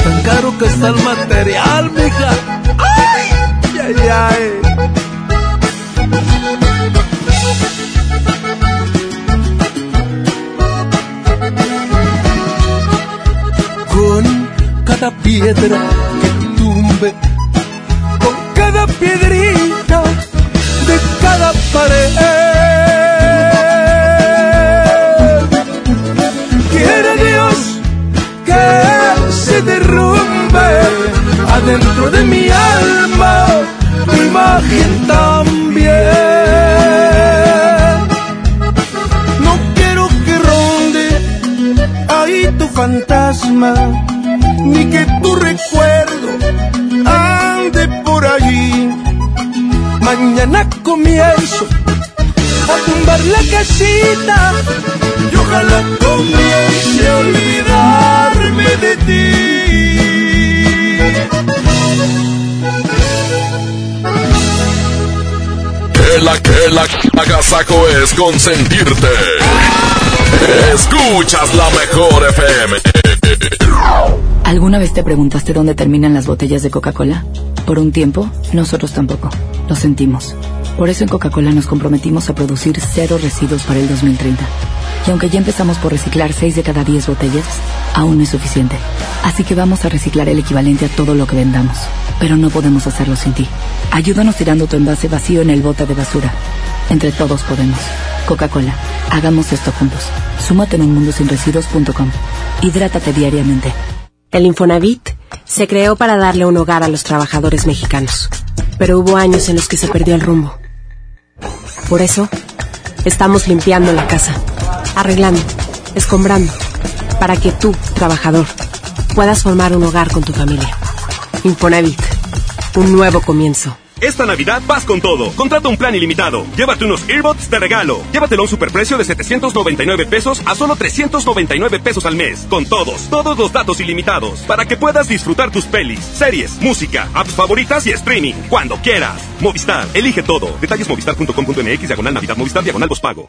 Tan caro que está el material, mija. Ay, ay, ay. Con cada piedra que tumbe, con cada piedrita de cada pared. dentro de mi alma tu imagen también. No quiero que ronde ahí tu fantasma, ni que tu recuerdo ande por allí. Mañana comienzo a tumbar la casita y ojalá comience a olvidarme de ti. La la es consentirte. Escuchas la mejor FM. ¿Alguna vez te preguntaste dónde terminan las botellas de Coca-Cola? Por un tiempo, nosotros tampoco. Lo sentimos. Por eso en Coca-Cola nos comprometimos a producir cero residuos para el 2030. Y aunque ya empezamos por reciclar 6 de cada 10 botellas, aún no es suficiente. Así que vamos a reciclar el equivalente a todo lo que vendamos. Pero no podemos hacerlo sin ti. Ayúdanos tirando tu envase vacío en el bote de basura. Entre todos podemos. Coca-Cola, hagamos esto juntos. Súmate en unmundosinresiduos.com. Hidrátate diariamente. El Infonavit se creó para darle un hogar a los trabajadores mexicanos. Pero hubo años en los que se perdió el rumbo. Por eso, estamos limpiando la casa, arreglando, escombrando, para que tú, trabajador, puedas formar un hogar con tu familia. Infonavit, un nuevo comienzo. Esta Navidad vas con todo. Contrata un plan ilimitado. Llévate unos earbuds de regalo. Llévatelo a un superprecio de 799 pesos a solo 399 pesos al mes. Con todos, todos los datos ilimitados. Para que puedas disfrutar tus pelis, series, música, apps favoritas y streaming. Cuando quieras. Movistar, elige todo. Detalles movistar.com.mx, diagonal Navidad, Movistar, diagonal pago.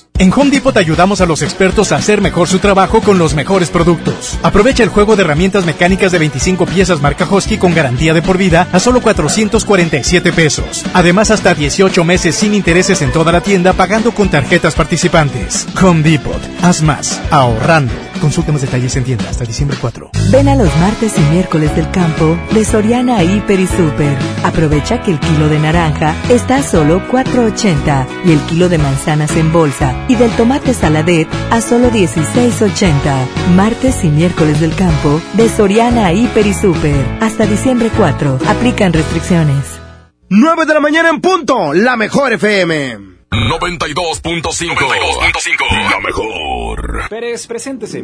En Home Depot ayudamos a los expertos a hacer mejor su trabajo con los mejores productos. Aprovecha el juego de herramientas mecánicas de 25 piezas marca Husky con garantía de por vida a solo 447 pesos. Además, hasta 18 meses sin intereses en toda la tienda pagando con tarjetas participantes. Home Depot. Haz más. Ahorrando. Consulta más detalles en tienda hasta diciembre 4. Ven a los martes y miércoles del campo de Soriana Hiper y Super. Aprovecha que el kilo de naranja está a solo 4.80 y el kilo de manzanas en bolsa y del tomate saladet a solo 16.80. Martes y miércoles del campo de Soriana Hiper y Super. Hasta diciembre 4. Aplican restricciones. 9 de la mañana en punto. La mejor FM. 92.5. La mejor. Pérez, preséntese.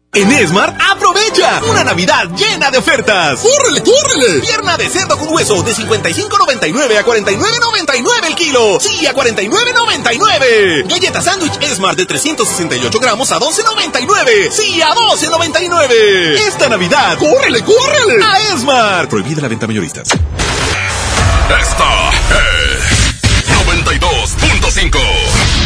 En Esmart, aprovecha una Navidad llena de ofertas. ¡Córrele, córrele! Pierna de cerdo con hueso de 55.99 a 49.99 el kilo. Sí, a 49.99. Galleta sándwich Esmart de 368 gramos a 12.99. Sí, a 12.99. Esta Navidad, ¡Córrele, córrele! a Esmart. Prohibida la venta mayoristas. Esta es 92.5.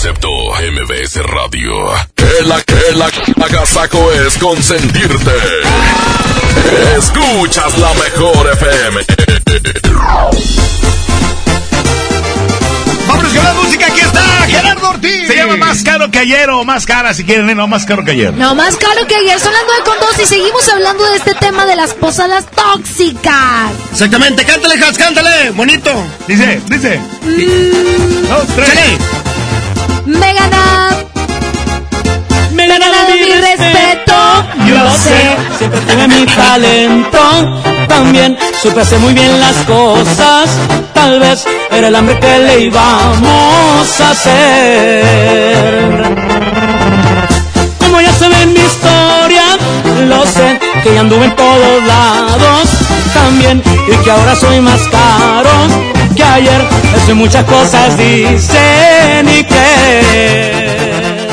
Concepto MBS Radio. Que la que la agasaco es consentirte. Escuchas la mejor FM. Gerardo Ortiz. Se llama Más Caro que Ayer o Más Cara, si quieren, no, Más Caro que Ayer. No, Más Caro que Ayer. Son las 9 con 2 y seguimos hablando de este tema de las posadas tóxicas. Exactamente. Cántale, Has, cántale. Bonito. Dice, dice. Mm. Dos, tres. Me gana. Me gana mi respeto. Yo sé, siempre tuve mi talento. También supe hacer muy bien las cosas. Tal vez era el hambre que le íbamos a hacer. Como ya saben mi historia, lo sé, que ya anduve en todos lados. También, y que ahora soy más caro que ayer. Eso y muchas cosas dicen y creen.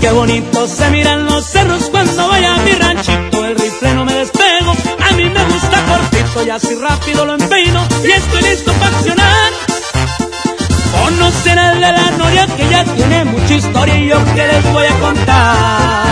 Qué bonito se miran los cerros cuando vaya a mi ranchito. El rifle no me despego, a mí me gusta cortito y así rápido lo empeino y estoy listo para accionar. Conocer al de la noria que ya tiene mucha historia y yo que les voy a contar.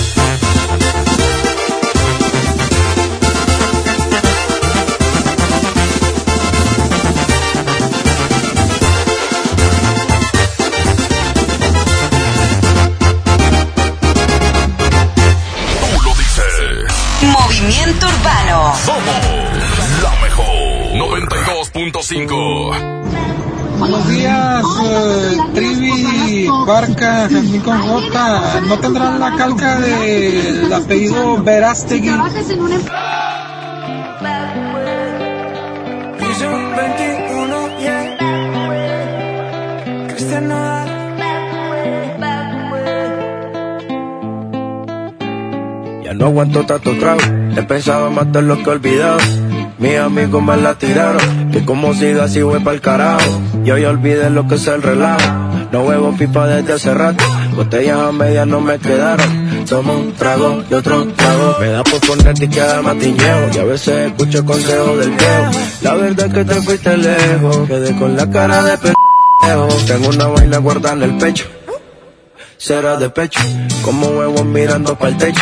Somos la mejor. 92.5. Buenos días, eh, Trivi, Barca, Jazmín con J. ¿No tendrán la calca del apellido Verástegui? No aguanto tanto trago. He pensado en matar lo que he olvidado. Mis amigos me la tiraron. Que como siga así voy pa'l carajo. Y hoy olvidé lo que es el relajo. No huevo pipa desde hace rato. Botellas a medias no me quedaron. Tomo un trago y otro trago. Me da por ponerte y queda matiñeo. Y a veces escucho consejos del viejo. La verdad es que te fuiste lejos. Quedé con la cara de pendejo. Tengo una vaina guardada en el pecho. Será de pecho. Como huevos mirando para el techo.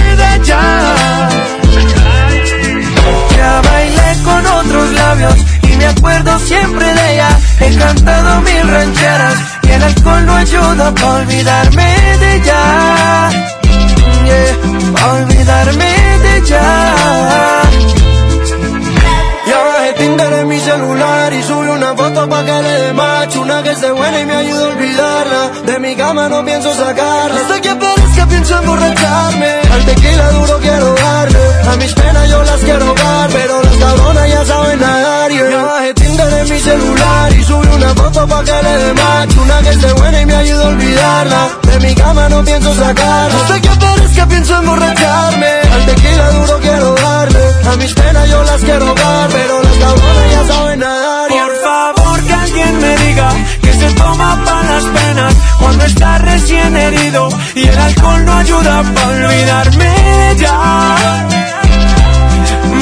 labios y me acuerdo siempre de ella. He cantado mil rancheras y el alcohol no ayuda para olvidarme de ella. Yeah. pa' olvidarme de ella. Ya bajé Tinder en mi celular y subí una foto pa' que le dé macho Una que esté buena y me ayude a olvidarla De mi cama no pienso sacarla Hasta que aparezca pienso emborracharme Al tequila duro quiero darle A mis penas yo las quiero dar Pero las cabronas ya saben nadar yeah. Ya bajé Tinder en mi celular y subí una foto pa' que le dé macho Una que esté buena y me ayude a olvidarla. De mi cama no pienso sacarla. Hasta que aparezca pienso emborracharme. Al tequila duro quiero darle. A mis penas yo las quiero dar Pero las cabronas ya saben nadar Por favor que alguien me diga Que se toma para las penas Cuando está recién herido Y el alcohol no ayuda para olvidarme ya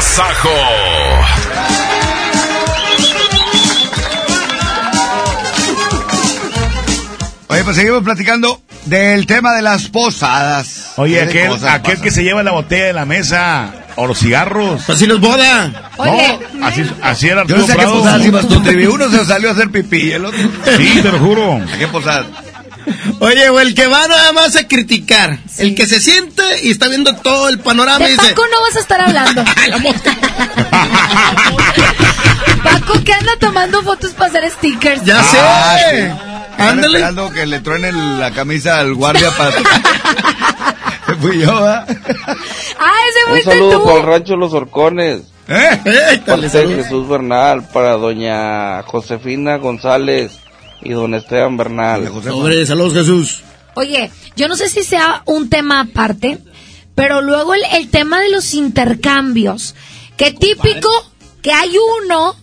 Agasajo. Oye, pues seguimos platicando del tema de las posadas. Oye, ¿Qué aquel, que se lleva la botella de la mesa o los cigarros. Así nos boda. No, así, así era Yo no sé a qué posadas ibas tú. Uno se salió a hacer pipí y el otro... Sí, te lo juro. ¿A qué posadas? Oye, o el que va nada más a criticar. El que se siente y está viendo todo el panorama y De dice... Paco no vas a estar hablando. Paco que anda tomando fotos para hacer stickers. Ya sé. Ah, sí. Ándale. esperando que le truenen la camisa al guardia para... Fui yo, ¿verdad? Ah, ese Un fuiste saludo tú. para el rancho Los Horcones. ¿Eh? De Jesús Bernal, para doña Josefina González y don Esteban Bernal. Hombre, saludos Jesús. Oye, yo no sé si sea un tema aparte, pero luego el, el tema de los intercambios. Que típico que hay uno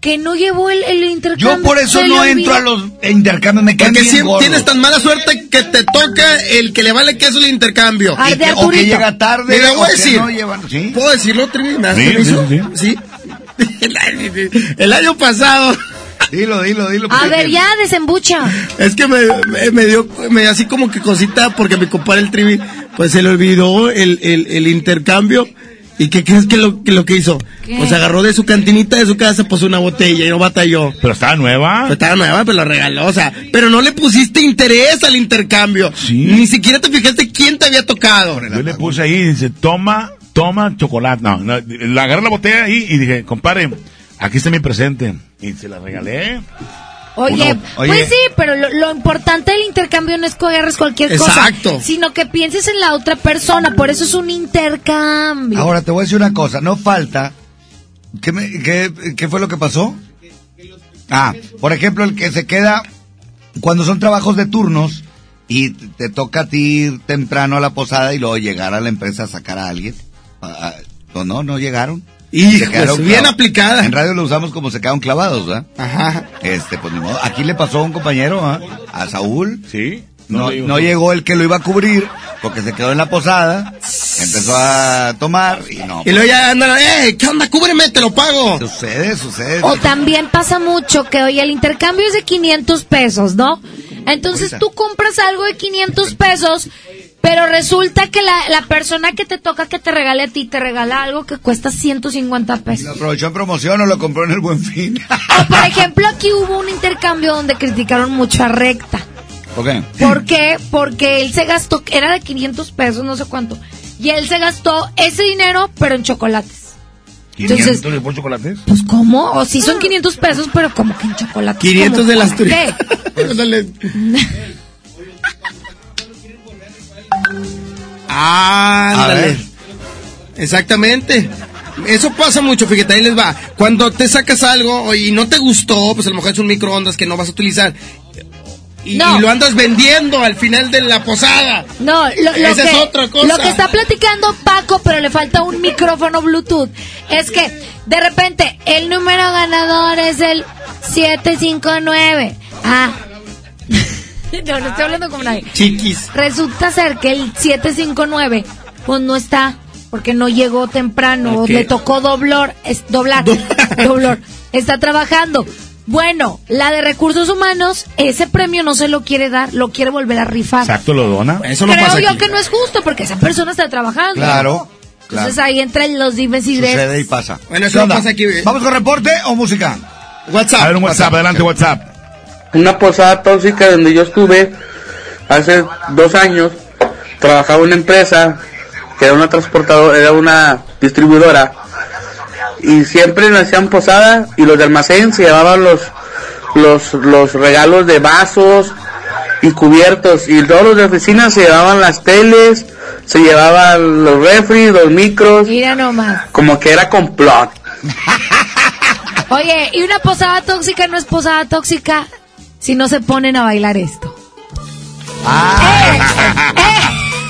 que no llevó el, el intercambio. Yo por eso no entro a los intercambios, me Porque si tienes tan mala suerte que te toca el que le vale queso el intercambio. Y que- o que llega tarde, Mira, voy a o que decir. no llevan- ¿sí? ¿Puedo decirlo, Trivi? ¿Me das Sí, permiso? sí, Sí. El año, el año pasado, Dilo, dilo, dilo. A ver, ya, desembucha. es que me, me, me dio me dio así como que cosita porque mi compadre el Trivi, pues se le olvidó el, el, el intercambio. ¿Y qué crees que lo, que lo que hizo? ¿Qué? Pues agarró de su cantinita de su casa, puso una botella y no batalló. Pero estaba nueva. Pues estaba nueva, pero la regaló, o sea, pero no le pusiste interés al intercambio. Sí. Ni siquiera te fijaste quién te había tocado. Yo le puse ahí y dice, toma, toma chocolate. No, no, le agarré la botella ahí y dije, compadre, aquí está mi presente. Y se la regalé. Oye, Uno- oye. pues sí, pero lo, lo importante del intercambio no es que agarres cualquier Exacto. cosa, sino que pienses en la otra persona, por eso es un intercambio. Ahora te voy a decir una cosa, no falta. ¿Qué, me- qué, qué fue lo que pasó? Ah, por ejemplo, el que se queda cuando son trabajos de turnos y te toca a ti ir temprano a la posada y luego llegar a la empresa a sacar a alguien. Ah, ah, ¿O no? ¿No llegaron? Quedaron bien aplicada. En radio lo usamos como se quedaron clavados, ¿verdad? Ajá. Este, pues ni modo. Aquí le pasó a un compañero, ¿ah? a Saúl. Sí. No, no llegó el que lo iba a cubrir porque se quedó en la posada, empezó a tomar y no. Y luego ya andan, ¡eh! ¿Qué onda? Cúbreme, te lo pago. Sucede, sucede. O también pasa mucho que, oye, el intercambio es de 500 pesos, ¿no? Entonces tú compras algo de 500 pesos, pero resulta que la, la persona que te toca que te regale a ti te regala algo que cuesta 150 Lo pesos. aprovechó en promoción o lo compró en el buen fin. O por ejemplo, aquí hubo un intercambio donde criticaron mucho a Recta. ¿Por qué? ¿Por qué? Porque él se gastó, era de 500 pesos, no sé cuánto. Y él se gastó ese dinero, pero en chocolates. Entonces- ¿500 por chocolates? Pues, ¿cómo? O sí son 500 pesos, pero como que en chocolates. 500 ¿Cómo? de las ¿Por tuyas. Ándale. Exactamente. Eso pasa mucho, fíjate, ahí les va. Cuando te sacas algo y no te gustó, pues a lo mejor es un microondas que no vas a utilizar. Y, No. y lo andas vendiendo al final de la posada. No, lo, lo Esa que, es otra cosa. lo que está platicando Paco, pero le falta un micrófono Bluetooth, es que de repente el número ganador es el 759. Ah, no, no estoy hablando con nadie. Chiquis. Resulta ser que el 759, pues no está, porque no llegó temprano, Ok. le tocó doblor, es, doblar, doblor, está trabajando. Bueno, la de recursos humanos, ese premio no se lo quiere dar, lo quiere volver a rifar. Exacto, lo dona. Creo yo que no es justo, porque esa persona está trabajando. Claro, Entonces claro. ahí entra los dimes y. Sucede y pasa. Bueno, eso pasa aquí. ¿Vamos con reporte o música? WhatsApp. A ver, un WhatsApp, adelante, WhatsApp. Una posada tóxica donde yo estuve hace dos años, trabajaba en una empresa que era una transportadora, era una distribuidora y siempre nos hacían posada y los de almacén se llevaban los los los regalos de vasos y cubiertos y todos los de oficina se llevaban las teles, se llevaban los refris, los micros, Mira nomás. como que era complot. Oye, y una posada tóxica no es posada tóxica si no se ponen a bailar esto.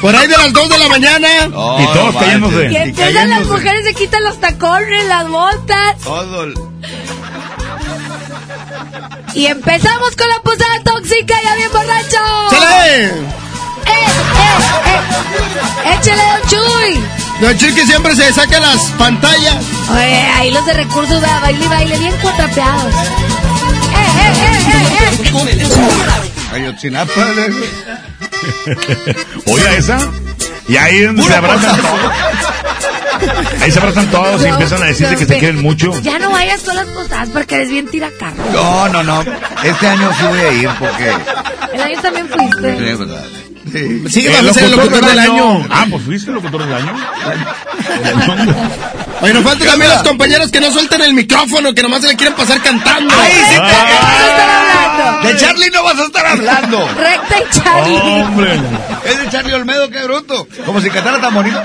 Por ahí de las 2 de la mañana. y todos Y cayéndose. empiezan las mujeres, se quitan los tacones, las botas. Todo. el- Y empezamos con la posada tóxica, ya bien borracho. ¡Chale! ¡Eh, eh, eh! ¡Échale, don Chuy! Don Chuy que siempre se saca las pantallas. Oye, ahí los de recursos de baile y baile, bien cuatrapeados. ¡Eh, eh, eh, eh, eh! Ayotzinapa. Oiga esa. Y ahí donde se abrazan todos. Ahí se abrazan todos y No, empiezan a decirse no, que se quieren mucho. Ya no vayas con las posadas porque eres bien tiracarro. No, no, no. Este año sí voy a ir porque. El año también fuiste. Sí, verdad. Sigue, vamos a ser el locutor del año. Ah, pues fuiste el locutor del año. Oye, nos faltan también los compañeros que no sueltan el micrófono, que nomás se le quieren pasar cantando. ¡Ay, sí! hablando? De Charlie no vas a estar hablando. Recta y Charlie. Hombre. Es de Charlie Olmedo, qué bruto. Como si cantara tan bonito.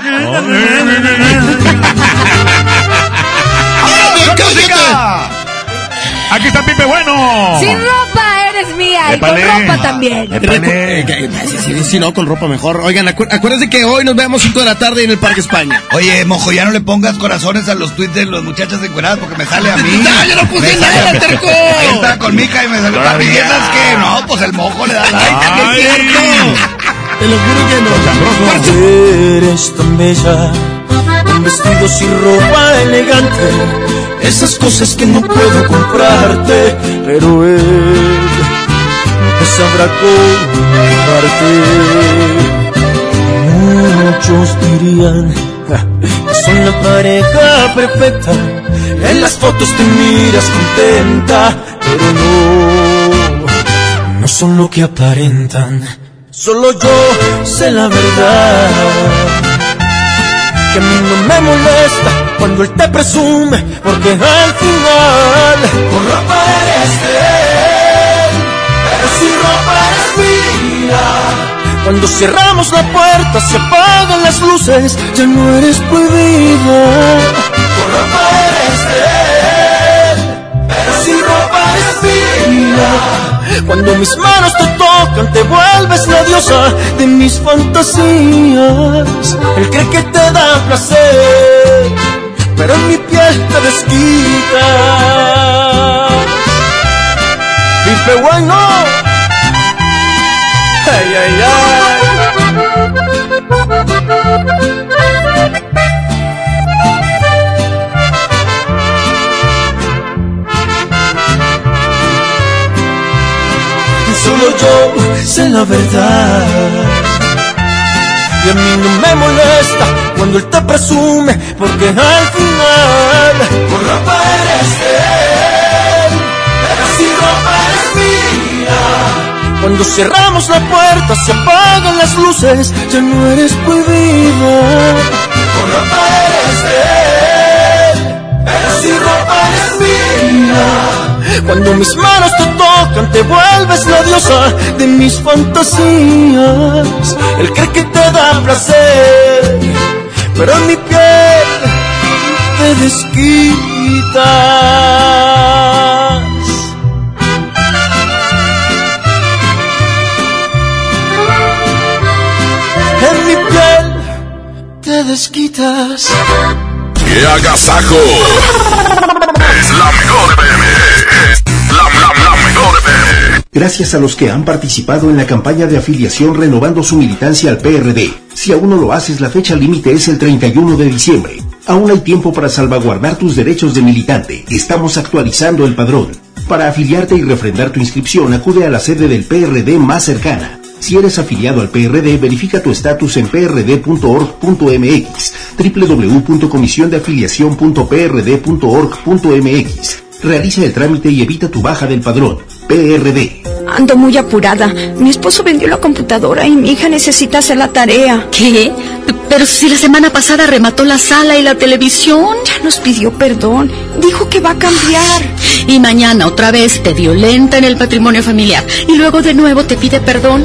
¡Vámonos con música! Aquí está Pipe Bueno. Sin ropa eres mía y con ropa también. Épale. Que- Sí, sí, sí, no, con ropa mejor. Oigan, acu- acuérdense que hoy nos vemos 5 de la tarde en el Parque España. Oye, mojo, ya no le pongas corazones a los tweets de los muchachas encueradas porque me sale a mí. No, yo no puse nada, terco. Ahí está con Mica y me sale. ¿Y esas qué? No, pues el mojo le da like. Ay. ¿qué es cierto? Te lo juro que no. Eres tan bella, con vestidos y ropa elegante, esas cosas que no puedo comprarte, pero él te sabrá comprarte. Muchos dirían que son la pareja perfecta, en las fotos te miras contenta, pero no, no son lo que aparentan. Solo yo sé la verdad. Que a mí no me molesta cuando él te presume, porque al final con ropa eres de él, pero sin ropa eres mía. Cuando cerramos la puerta, se apagan las luces, ya no eres prohibida. Con ropa eres de él, pero sin ropa eres mía. Cuando mis manos te tocan, te vuelves la diosa de mis fantasías. Él cree que te da placer, pero en mi piel te desquita. Pipe bueno. Ay, ay, ay. Solo yo sé la verdad. Y a mí no me molesta cuando él te presume, porque al final con ropa eres de él, pero sin ropa eres mía. Cuando cerramos la puerta, se apagan las luces, ya no eres prohibida. Con ropa eres de él, pero sin ropa eres mía. Cuando mis manos te tocan, te vuelves la diosa de mis fantasías. Él cree que te da placer, pero en mi piel te desquitas. En mi piel te desquitas. ¡Qué agasajo! Gracias a los que han participado en la campaña de afiliación renovando su militancia al PRD. Si aún no lo haces, la fecha límite es el 31 de diciembre. Aún hay tiempo para salvaguardar tus derechos de militante. Estamos actualizando el padrón. Para afiliarte y refrendar tu inscripción, acude a la sede del PRD más cercana. Si eres afiliado al PRD, verifica tu estatus en prd.org.mx, www.comisiondeafiliación.prd.org.mx. Realiza el trámite y evita tu baja del padrón. PRD. Ando muy apurada. Mi esposo vendió la computadora y mi hija necesita hacer la tarea. ¿Qué? Pero si la semana pasada remató la sala y la televisión. Ya nos pidió perdón. Dijo que va a cambiar. Y mañana otra vez te violenta en el patrimonio familiar. Y luego de nuevo te pide perdón.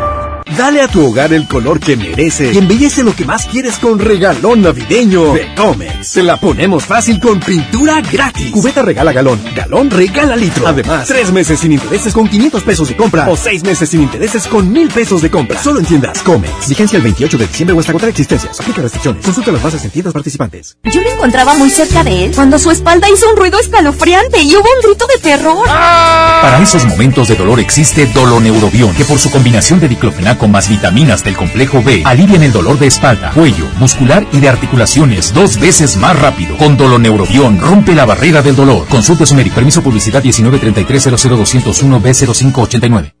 Dale a tu hogar el color que merece y embellece lo que más quieres con regalón navideño de Comex. Se la ponemos fácil con pintura gratis. Cubeta regala galón, galón regala litro. Además, tres meses sin intereses con 500 pesos de compra o seis meses sin intereses con mil pesos de compra. Solo entiendas Comex. Vigencia el 28 de diciembre o hasta agotar existencias. Aplica restricciones. Consulta las bases en tiendas participantes. Yo me encontraba muy cerca de él cuando su espalda hizo un ruido escalofriante y hubo un grito de terror. Para esos momentos de dolor existe Doloneurobión, que por su combinación de diclofenaco más vitaminas del complejo B alivian el dolor de espalda, cuello, muscular y de articulaciones dos veces más rápido. Con Doloneurobión rompe la barrera del dolor. Consulta su médico. Permiso publicidad 193300201 B0589.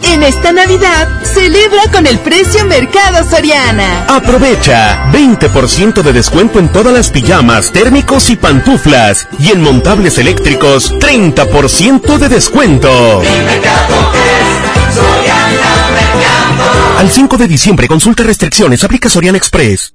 En esta Navidad, celebra con el precio Mercado Soriana. Aprovecha 20% de descuento en todas las pijamas, térmicos y pantuflas. Y en montables eléctricos, 30% de descuento. Al 5 de diciembre, consulta restricciones, aplica Soriana Express.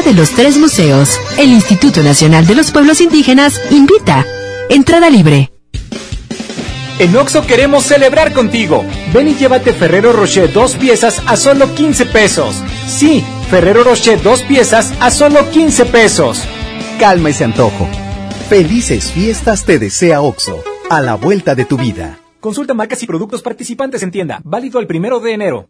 de los tres museos. El Instituto Nacional de los Pueblos Indígenas invita. Entrada libre. En Oxo queremos celebrar contigo. Ven y llévate Ferrero Rocher dos piezas a solo 15 pesos. Sí, Ferrero Rocher dos piezas a solo 15 pesos. Calma ese antojo. Felices fiestas te desea Oxo. A la vuelta de tu vida. Consulta marcas y productos participantes en tienda. Válido el primero de enero.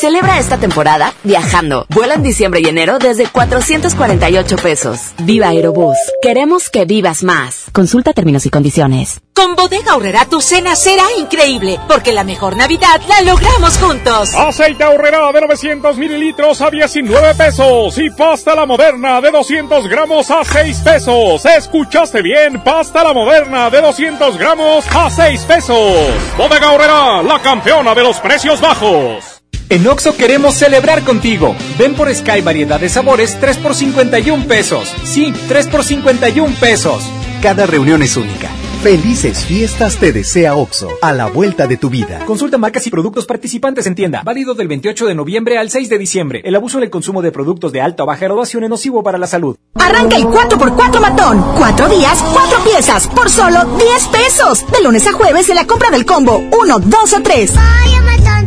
Celebra esta temporada viajando. Vuela en diciembre y enero desde 448 pesos. Viva Aerobús. Queremos que vivas más. Consulta términos y condiciones. Con Bodega Aurrera tu cena será increíble, porque la mejor Navidad la logramos juntos. Aceite Aurrera de 900 mililitros a 19 pesos y pasta la moderna de 200 gramos a 6 pesos. ¿Escuchaste bien? Pasta la moderna de 200 gramos a 6 pesos. Bodega Aurrera, la campeona de los precios bajos. En Oxo queremos celebrar contigo. Ven por Sky variedad de sabores 3 por 51 pesos. Sí, 3 por 51 pesos. Cada reunión es única. Felices fiestas te desea Oxo. A la vuelta de tu vida. Consulta marcas y productos participantes en tienda. Válido del 28 de noviembre al 6 de diciembre. El abuso en el consumo de productos de alta o baja graduación es nocivo para la salud. Arranca el 4x4 matón. 4 días, 4 piezas. Por solo 10 pesos. De lunes a jueves en la compra del combo 1, 2 o 3. Vaya matón,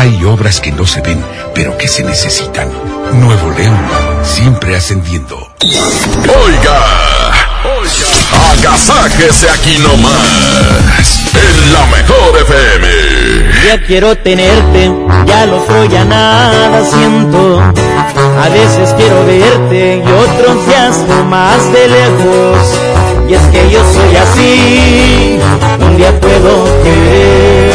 Hay obras que no se ven, pero que se necesitan. Nuevo León, siempre ascendiendo. Oiga, oiga, agasáquese aquí nomás, en la mejor FM. Ya quiero tenerte, ya lo soy, ya nada siento. A veces quiero verte y otros días más de lejos. Y es que yo soy así, un día puedo querer,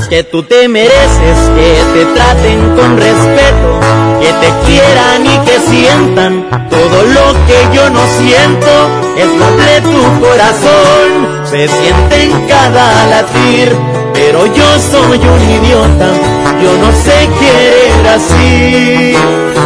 Es que tú te mereces que te traten con respeto, que te quieran y que sientan todo lo que yo no siento. Es noble tu corazón, se siente en cada latir, pero yo soy un idiota, yo no sé querer así.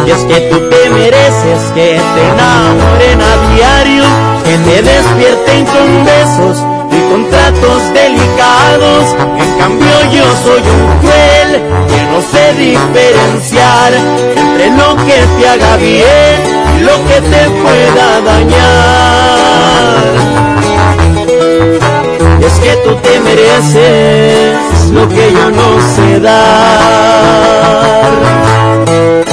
Y es que tú te mereces que te enamoren a diario, que te despierten con besos y con tratos delicados. En cambio yo soy un cruel que no sé diferenciar entre lo que te haga bien y lo que te pueda dañar. Y es que tú te mereces lo que yo no sé Y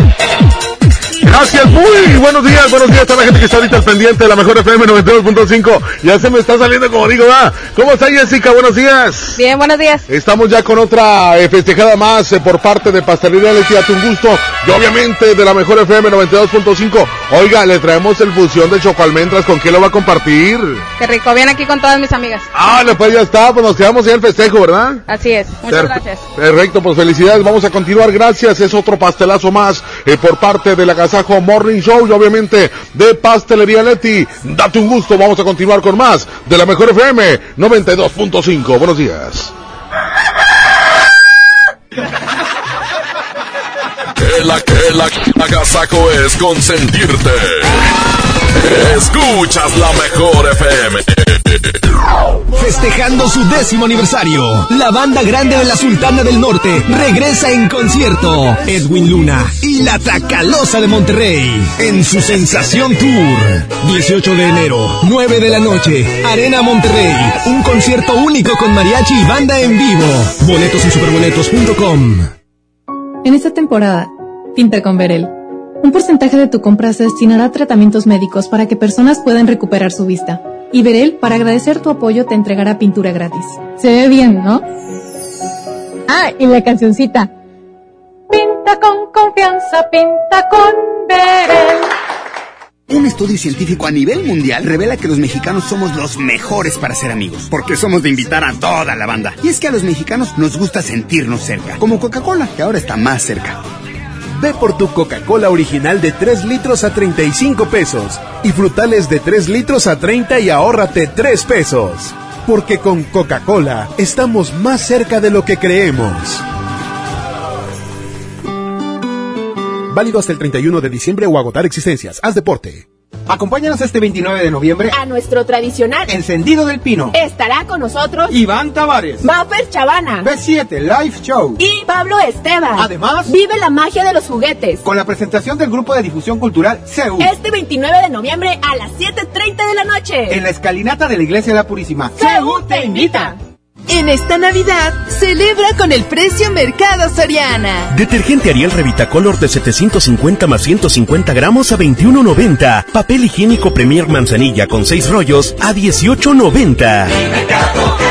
Buenos días, buenos días a toda la gente que está ahorita al pendiente de la mejor FM 92.5. Ya se me está saliendo como digo, va. ¿Cómo está Jessica? Buenos días. Bien, buenos días. Estamos ya con otra eh, festejada más eh, por parte de Pastelería Leti tu gusto y obviamente de la mejor FM 92.5. Oiga, le traemos el fusión de chocoalmendras, ¿con qué lo va a compartir? Qué rico, bien aquí con todas mis amigas. Ah, pues ya está, pues nos quedamos en el festejo, ¿verdad? Así es, muchas gracias. Perfecto, pues felicidades. Vamos a continuar. Gracias. Es otro pastelazo más eh, por parte del Agasajo Morning Show y obviamente de Pastelería Leti. Date un gusto. Vamos a continuar con más de la mejor FM 92.5. Buenos días. El, el agasajo es consentirte. Escuchas la mejor FM. festejando su décimo aniversario. La banda grande de la Sultana del Norte regresa en concierto. Edwin Luna y la Tacalosa de Monterrey en su Sensación Tour. 18 de enero, 9 de la noche, Arena Monterrey. Un concierto único con mariachi y banda en vivo. Boletos en superboletos.com. En esta temporada, pinta con Verel. Un porcentaje de tu compra se destinará a tratamientos médicos para que personas puedan recuperar su vista. Y Verel, para agradecer tu apoyo, te entregará pintura gratis. Se ve bien, ¿no? Ah, y la cancioncita. Pinta con confianza, pinta con Verel. Un estudio científico a nivel mundial revela que los mexicanos somos los mejores para ser amigos, porque somos de invitar a toda la banda. Y es que a los mexicanos nos gusta sentirnos cerca, como Coca-Cola, que ahora está más cerca. Ve por tu Coca-Cola original de 3 litros a 35 pesos y frutales de 3 litros a 30 y ahórrate 3 pesos. Porque con Coca-Cola estamos más cerca de lo que creemos. Válido hasta el 31 de diciembre o agotar existencias. Haz deporte. Acompáñanos este 29 de noviembre a nuestro tradicional Encendido del Pino. Estará con nosotros Iván Tavares, Maffer Chavana, B7 Live Show y Pablo Esteban. Además, vive la magia de los juguetes con la presentación del grupo de difusión cultural CEU. Este 29 de noviembre a las 7:30 de la noche en la escalinata de la Iglesia de la Purísima. CEU te invita. En esta Navidad, celebra con el precio Mercado Soriana. Detergente Ariel Revitacolor de 750 más 150 gramos a 21.90. Papel higiénico Premier Manzanilla con 6 rollos a 18.90.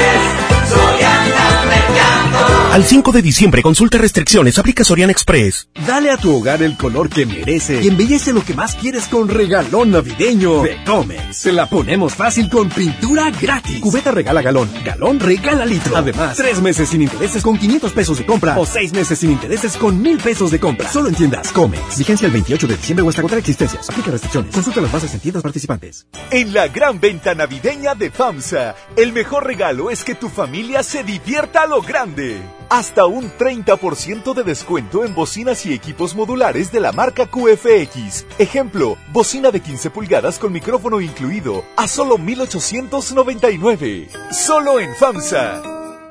Al 5 de diciembre, consulta restricciones, aplica Sorian Express. Dale a tu hogar el color que merece y embellece lo que más quieres con regalón navideño de Comex. Se la ponemos fácil con pintura gratis. Cubeta regala galón, galón regala litro. Además, tres meses sin intereses con 500 pesos de compra o seis meses sin intereses con 1000 pesos de compra. Solo en tiendas Comex. Vigencia el 28 de diciembre o hasta agotar existencias. Aplica restricciones. Consulta las bases en tiendas participantes. En la gran venta navideña de FAMSA, el mejor regalo es que tu familia se divierta a lo grande. Hasta un 30% de descuento en bocinas y equipos modulares de la marca QFX. Ejemplo, bocina de 15 pulgadas con micrófono incluido a solo 1899. Solo en FAMSA.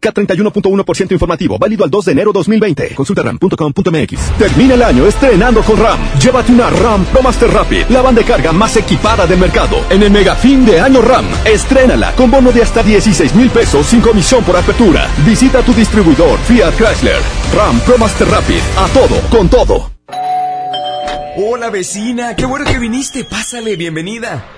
K31.1% informativo, válido al 2 de enero 2020. Consulta ram.com.mx. Termina el año estrenando con RAM. Llévate una RAM Pro Master Rapid, la banda de carga más equipada del mercado. En el mega fin de año RAM, estrénala con bono de hasta 16 mil pesos sin comisión por apertura. Visita tu distribuidor Fiat Chrysler. RAM Pro Master Rapid, a todo, con todo. Hola vecina, qué bueno que viniste. Pásale, bienvenida.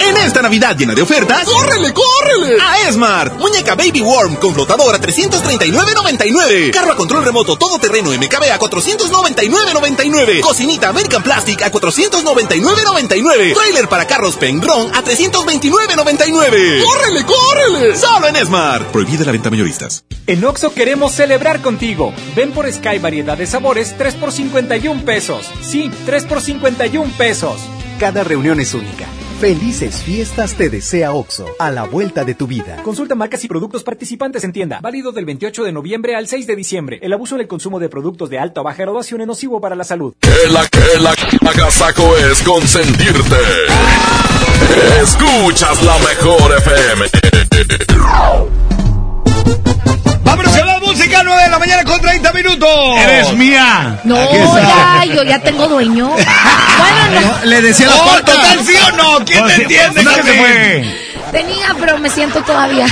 En esta Navidad llena de ofertas, ¡córrele, córrele! A Esmart. Muñeca Baby Worm con flotador a 339.99. Carro a control remoto todoterreno MKB a 499.99. Cocinita American Plastic a 499.99. Trailer para carros Pengron a 329.99. ¡Córrele, córrele! Solo en Esmart. Prohibida la venta mayoristas. En Oxo queremos celebrar contigo. Ven por Sky variedad de sabores 3 por 51 pesos. Sí, 3 por 51 pesos. Cada reunión es única. Felices fiestas te desea OXO, a la vuelta de tu vida. Consulta marcas y productos participantes en tienda. Válido del 28 de noviembre al 6 de diciembre. El abuso en el consumo de productos de alta o baja graduación es nocivo para la salud. Que la que la agasaco es consentirte. Escuchas la mejor FM. Vámonos a la música, 9 de la mañana con 30 minutos. Eres mía. No, ya, yo ya tengo dueño. bueno, no. Le decía la oh, total sí o no. ¿Quién no, te entiende? Que. Tenía, pero me siento todavía.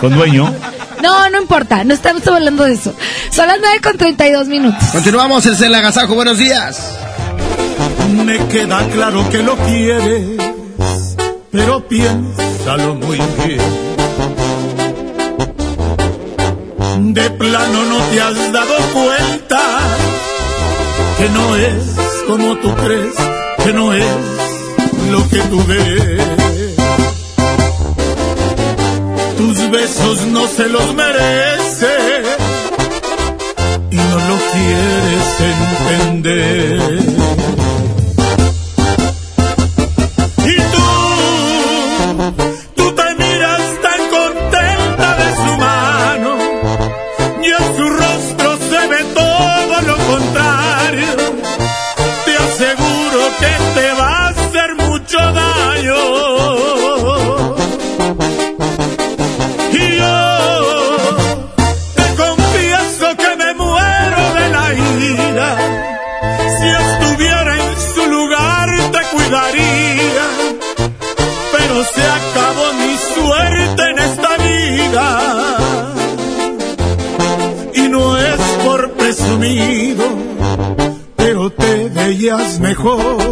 ¿Con dueño? No, no importa, no estamos hablando de eso. Son las 9 con 32 minutos. Continuamos, es el agasajo, buenos días. Me queda claro que lo quieres, pero piénsalo muy bien de plano no te has dado cuenta que no es como tú crees, que no es lo que tú ves. Tus besos no se los merece y no lo quieres entender. pero te veías mejor.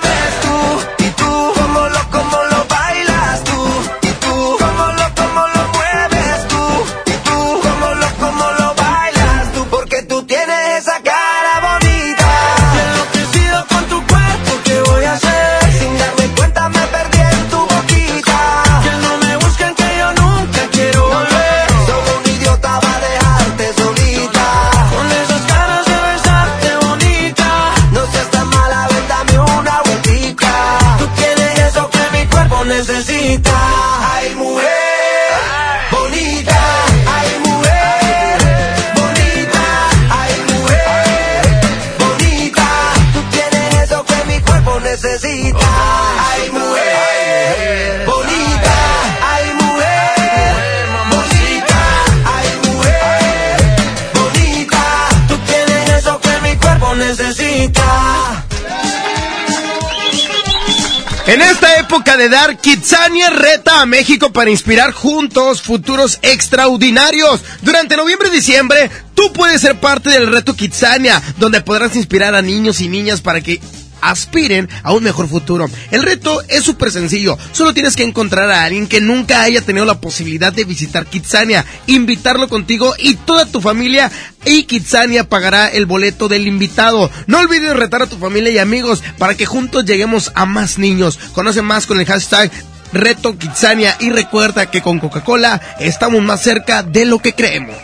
Época de dar, Kitsania reta a México para inspirar juntos futuros extraordinarios. Durante noviembre y diciembre, tú puedes ser parte del reto Kitsania, donde podrás inspirar a niños y niñas para que aspiren a un mejor futuro. El reto es súper sencillo, solo tienes que encontrar a alguien que nunca haya tenido la posibilidad de visitar Kitsania, invitarlo contigo y toda tu familia y Kitsania pagará el boleto del invitado. No olvides retar a tu familia y amigos para que juntos lleguemos a más niños. Conoce más con el hashtag Reto Kitsania y recuerda que con Coca-Cola estamos más cerca de lo que creemos.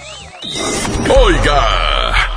Oiga,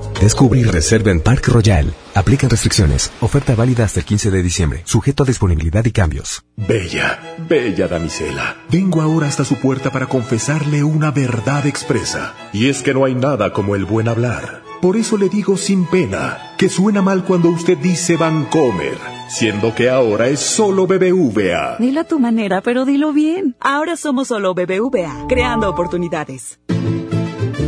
Descubre y reserva en Park Royal. Aplican restricciones. Oferta válida hasta el 15 de diciembre. Sujeto a disponibilidad y cambios. Bella, bella damisela. Vengo ahora hasta su puerta para confesarle una verdad expresa. Y es que no hay nada como el buen hablar. Por eso le digo sin pena que suena mal cuando usted dice Vancomer, siendo que ahora es solo BBVA. Dilo a tu manera, pero dilo bien. Ahora somos solo BBVA, creando oportunidades.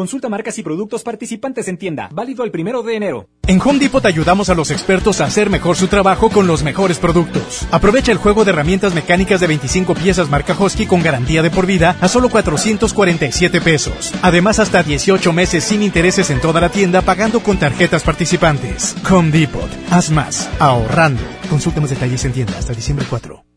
Consulta marcas y productos participantes en tienda. Válido el primero de enero. En Home Depot ayudamos a los expertos a hacer mejor su trabajo con los mejores productos. Aprovecha el juego de herramientas mecánicas de 25 piezas marca Husky con garantía de por vida a solo 447 pesos. Además, hasta 18 meses sin intereses en toda la tienda pagando con tarjetas participantes. Home Depot. Haz más. Ahorrando. Consulta más detalles en tienda hasta diciembre 4.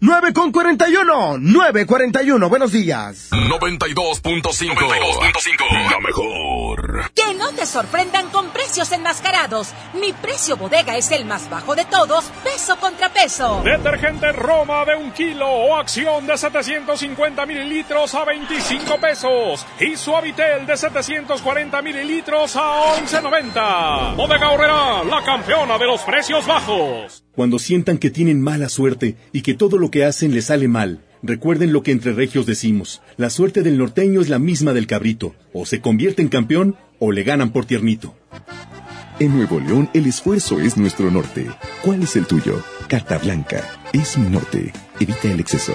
9 con 41, 941, buenos días. 92.5. La mejor. Que no te sorprendan con precios enmascarados. Mi precio bodega es el más bajo de todos, peso contra peso. Detergente Roma de un kilo o acción de 750 mililitros a 25 pesos. Y Suavitel de 740 mililitros a 11.90. Bodega Horrera, la campeona de los precios bajos. Cuando sientan que tienen mala suerte y que todo lo que hacen les sale mal, recuerden lo que entre regios decimos. La suerte del norteño es la misma del cabrito. O se convierte en campeón o le ganan por tiernito. En Nuevo León el esfuerzo es nuestro norte. ¿Cuál es el tuyo? Carta Blanca. Es mi norte. Evita el exceso.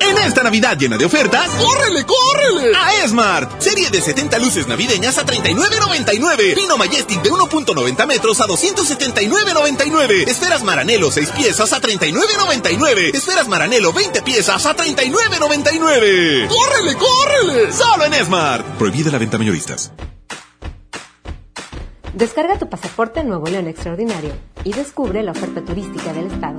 En esta Navidad llena de ofertas, ¡córrele, córrele! A Esmart. Serie de 70 luces navideñas a 39.99. Pino Majestic de 1.90 metros a 279.99. Esferas Maranelo 6 piezas a 39.99. Esferas Maranelo 20 piezas a 39.99. ¡Córrele, córrele! Solo en Esmart. Prohibida la venta mayoristas. Descarga tu pasaporte Nuevo León Extraordinario y descubre la oferta turística del estado.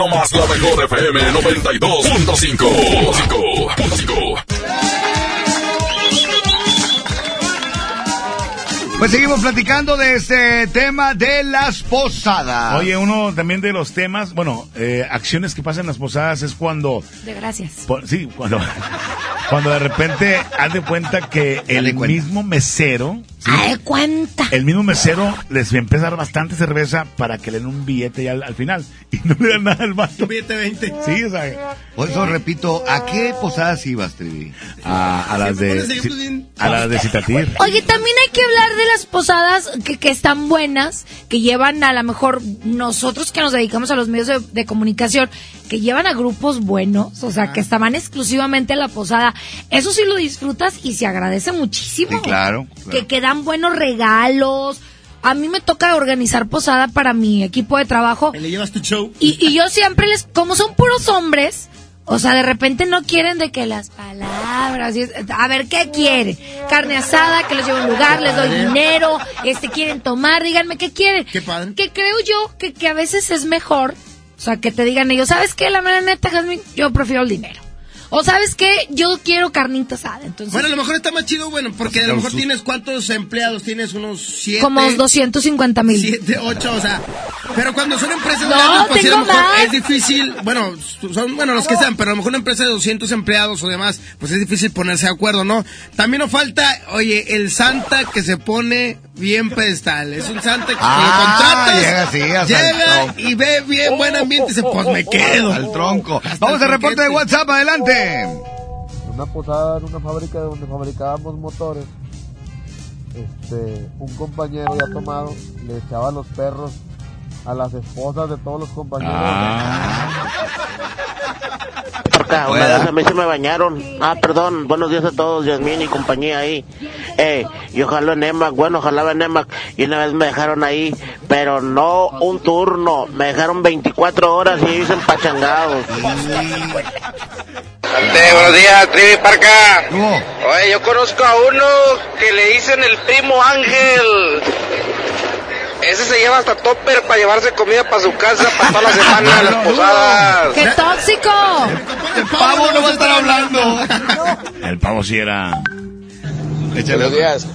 Nomás la mejor FM 92.5. Pues seguimos platicando de este tema de las posadas. Oye, uno también de los temas, bueno, eh, acciones que pasan en las posadas es cuando... De gracias. sí, cuando, cuando de repente haz de cuenta que el mismo mesero... ¿sí? Ay, cuenta. El mismo mesero les empieza a dar bastante cerveza para que le den un billete ya al, al final. Y no le dan nada al vato. billete 20. Sí, o sea... Por eso repito, ¿a qué posadas ibas, Trivi? A, a las de... A las de Citatir. Oye, también hay que hablar de las posadas que, que están buenas, que llevan a lo mejor nosotros que nos dedicamos a los medios de, de comunicación, que llevan a grupos buenos, o sea, que estaban exclusivamente en la posada. Eso sí lo disfrutas y se agradece muchísimo. Sí, claro. Que, que dan buenos regalos. A mí me toca organizar posada para mi equipo de trabajo. Le llevas tu show. Y, y yo siempre les, como son puros hombres, o sea, de repente no quieren de que las palabras, a ver, ¿qué quieren? Carne asada, que les llevo a un lugar, les doy dinero, este, quieren tomar, díganme, ¿qué quieren? Qué padre. Que creo yo que, que a veces es mejor, o sea, que te digan ellos, ¿sabes qué? La mera neta, Jasmine, yo prefiero el dinero. O ¿sabes qué? Yo quiero carnita asada, entonces... Bueno, a lo mejor está más chido, bueno, porque a lo mejor tienes cuántos empleados, tienes unos siete. como 250 mil. Siete, ocho, o sea, pero cuando son empresas No, grandes, pues sí, a lo mejor más. es difícil, bueno, son, bueno, los que sean, pero a lo mejor una empresa de 200 empleados o demás, pues es difícil ponerse de acuerdo, ¿no? También nos falta, oye, el Santa que se pone bien pedestal, es un Santa que Ah, lo contratas, llega así, llega y ve bien buen ambiente y dice, pues me quedo. Al tronco. Hasta Vamos al reporte de. WhatsApp, adelante. una posada en una fábrica donde fabricábamos motores, este, un compañero ya tomado le echaba los perros a las esposas de todos los compañeros. Una vez a mí se me bañaron. Ah, perdón, buenos días a todos, Yasmín y compañía ahí. Eh, yo jalo en EMAC, bueno, jalaba en EMAC y una vez me dejaron ahí, pero no un turno, me dejaron 24 horas y ellos empachangados. Ante, buenos días, Trivi Parca. Oye, yo conozco a uno que le dicen el primo Ángel. Ese se lleva hasta topper para llevarse comida para su casa para toda la semana en las posadas. ¡Qué tóxico! El pavo no va a estar hablando. El pavo sí era... Buenos días.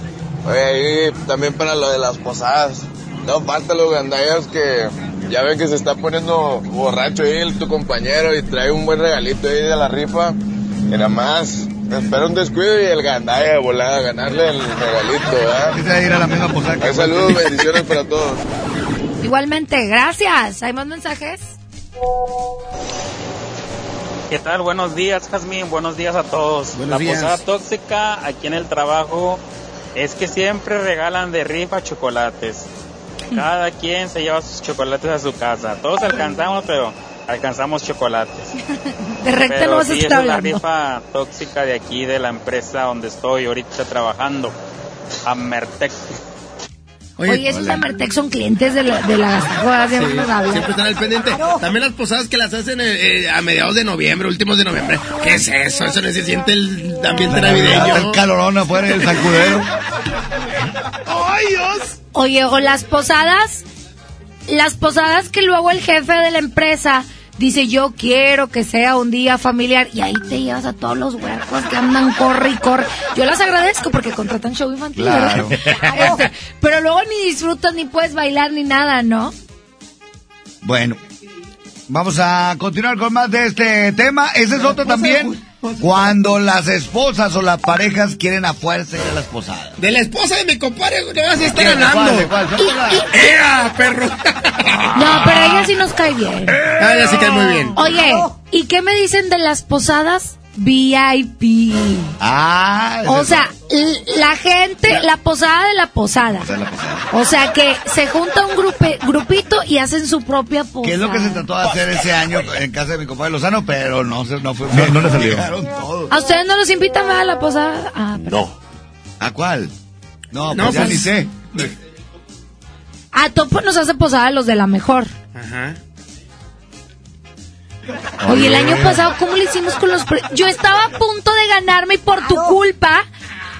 Oye, ahí también para lo de las posadas. No falta los gandallas que ya ven que se está poniendo borracho ahí tu compañero y trae un buen regalito ahí de la rifa. Y nada más espera un descuido y el gandalla de volada a ganarle el regalito, ¿verdad? ir a la misma saludos, bendiciones para todos. Igualmente, gracias. ¿Hay más mensajes? ¿Qué tal? Buenos días, Jazmín. Buenos días a todos. Buenos la días. posada tóxica aquí en el trabajo es que siempre regalan de rifa chocolates. Cada quien se lleva sus chocolates a su casa. Todos alcanzamos, pero alcanzamos chocolates. De recta pero no vas a sí, estar esa es la hablando. rifa tóxica de aquí, de la empresa donde estoy ahorita trabajando. Amertec. Oye, esos Amertec son clientes de la, de la Gastajoa, Sí, siempre están al pendiente. También las posadas que las hacen eh, eh, a mediados de noviembre, últimos de noviembre. ¿Qué es eso? Eso no se siente el ambiente navideño. El calorón afuera del sacudero. ¡Ay, Dios! Oye, o las posadas las posadas que luego el jefe de la empresa dice yo quiero que sea un día familiar y ahí te llevas a todos los huecos que andan corre y corre. Yo las agradezco porque contratan show infantil, Claro. ¿verdad? Este, pero luego ni disfrutas ni puedes bailar ni nada, ¿no? Bueno, vamos a continuar con más de este tema. Ese es otro también. Cuando las esposas o las parejas quieren a fuerza ir a las posadas. De la esposa de mi compadre no vas a estar ¿Quién? ¿De hablando. ¡Ea, perro! No, pero ella sí nos cae bien. Ah, ella sí cae muy bien. Oye, ¿y qué me dicen de las posadas VIP? Ah, O sea, la gente, la posada de la posada. O sea, que se junta un grupe, grupito y hacen su propia posada. Que es lo que se trató de hacer ese año en casa de mi compadre Lozano, pero no, se, no fue. No, no le salió. Todos. ¿A ustedes no los invitan a la posada? Ah, No. ¿A cuál? No, pues No, ya pues- ni sé. a Topo nos hace posada los de la mejor. Ajá. Oye, el año pasado, ¿cómo le hicimos con los... pre- Yo estaba a punto de ganarme y por tu culpa,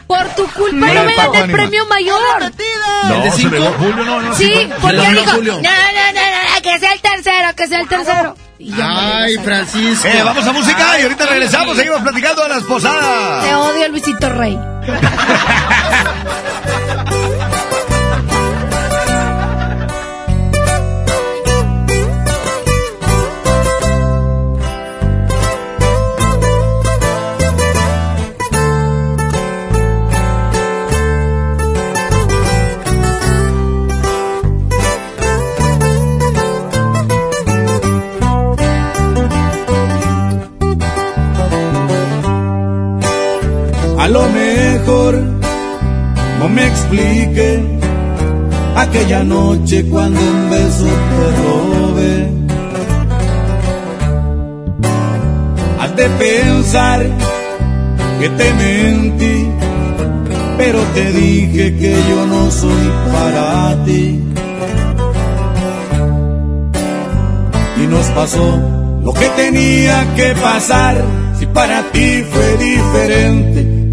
por tu culpa no me gané el premio mayor. No, Julio, no, no. Sí, porque dijo, no, Julio. no, no, no, no, que sea el tercero, que sea el tercero. Ay, iba a Francisco. Eh, vamos a música y ahorita regresamos, seguimos platicando de las Te posadas. odio, Luisito Rey. A lo mejor no me explique aquella noche cuando un beso te robé. Has de pensar que te mentí, pero te dije que yo no soy para ti. Y nos pasó lo que tenía que pasar. Si para ti fue diferente,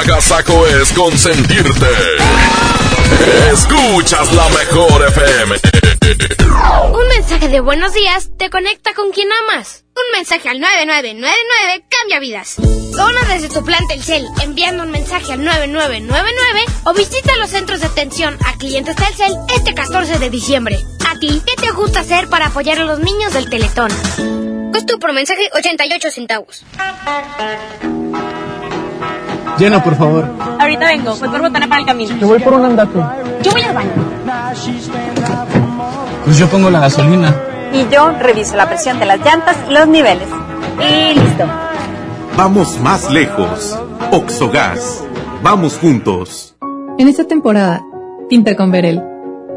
agasaco es consentirte. Escuchas la mejor FM. Un mensaje de buenos días te conecta con quien amas. Un mensaje al 9999 cambia vidas. Dona desde tu plan Telcel enviando un mensaje al 9999 o visita los centros de atención a clientes Telcel este 14 de diciembre. ¿A ti qué te gusta hacer para apoyar a los niños del Teletón? Costo por mensaje 88 centavos. Llena, por favor. Ahorita vengo, voy por botana para el camino. Yo voy por un andate. Yo voy al baño. Pues yo pongo la gasolina. Y yo reviso la presión de las llantas y los niveles. Y listo. Vamos más lejos. Oxogas. Vamos juntos. En esta temporada, pinta con Verel.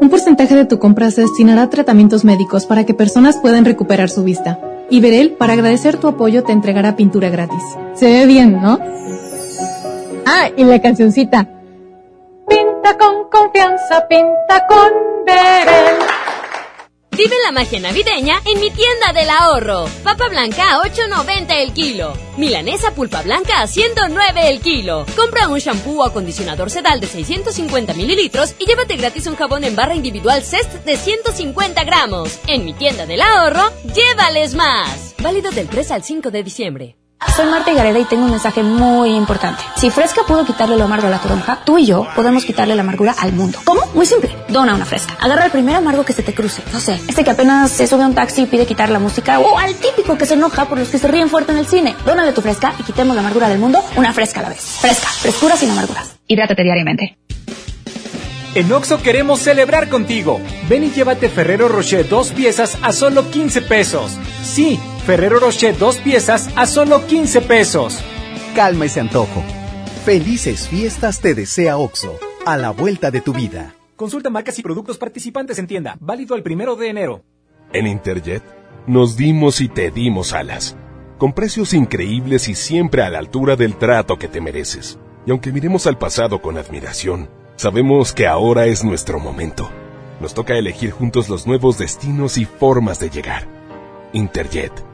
Un porcentaje de tu compra se destinará a tratamientos médicos para que personas puedan recuperar su vista. Y Verel, para agradecer tu apoyo, te entregará pintura gratis. Se ve bien, ¿no? Ah, y la cancioncita. Pinta con confianza, pinta con Verel. Vive la magia navideña en mi tienda del ahorro. Papa blanca a 8.90 el kilo. Milanesa pulpa blanca a 109 el kilo. Compra un shampoo o acondicionador sedal de 650 mililitros y llévate gratis un jabón en barra individual CEST de 150 gramos. En mi tienda del ahorro, llévales más. Válido del 3 al 5 de diciembre. Soy Marta Gareda y tengo un mensaje muy importante. Si Fresca pudo quitarle lo amargo a la toronja, tú y yo podemos quitarle la amargura al mundo. ¿Cómo? Muy simple. Dona una Fresca. Agarra el primer amargo que se te cruce. No sé, este que apenas se sube a un taxi y pide quitar la música o al típico que se enoja por los que se ríen fuerte en el cine. Dónale tu Fresca y quitemos la amargura del mundo una Fresca a la vez. Fresca. Frescura sin amarguras. Hidrátate diariamente. En Oxo queremos celebrar contigo. Ven y llévate Ferrero Rocher dos piezas a solo 15 pesos. Sí, Ferrero Rocher dos piezas a solo 15 pesos. Calma ese antojo. Felices fiestas te desea Oxo, a la vuelta de tu vida. Consulta marcas y productos participantes en tienda. Válido el primero de enero. En Interjet nos dimos y te dimos alas. Con precios increíbles y siempre a la altura del trato que te mereces. Y aunque miremos al pasado con admiración, sabemos que ahora es nuestro momento. Nos toca elegir juntos los nuevos destinos y formas de llegar. Interjet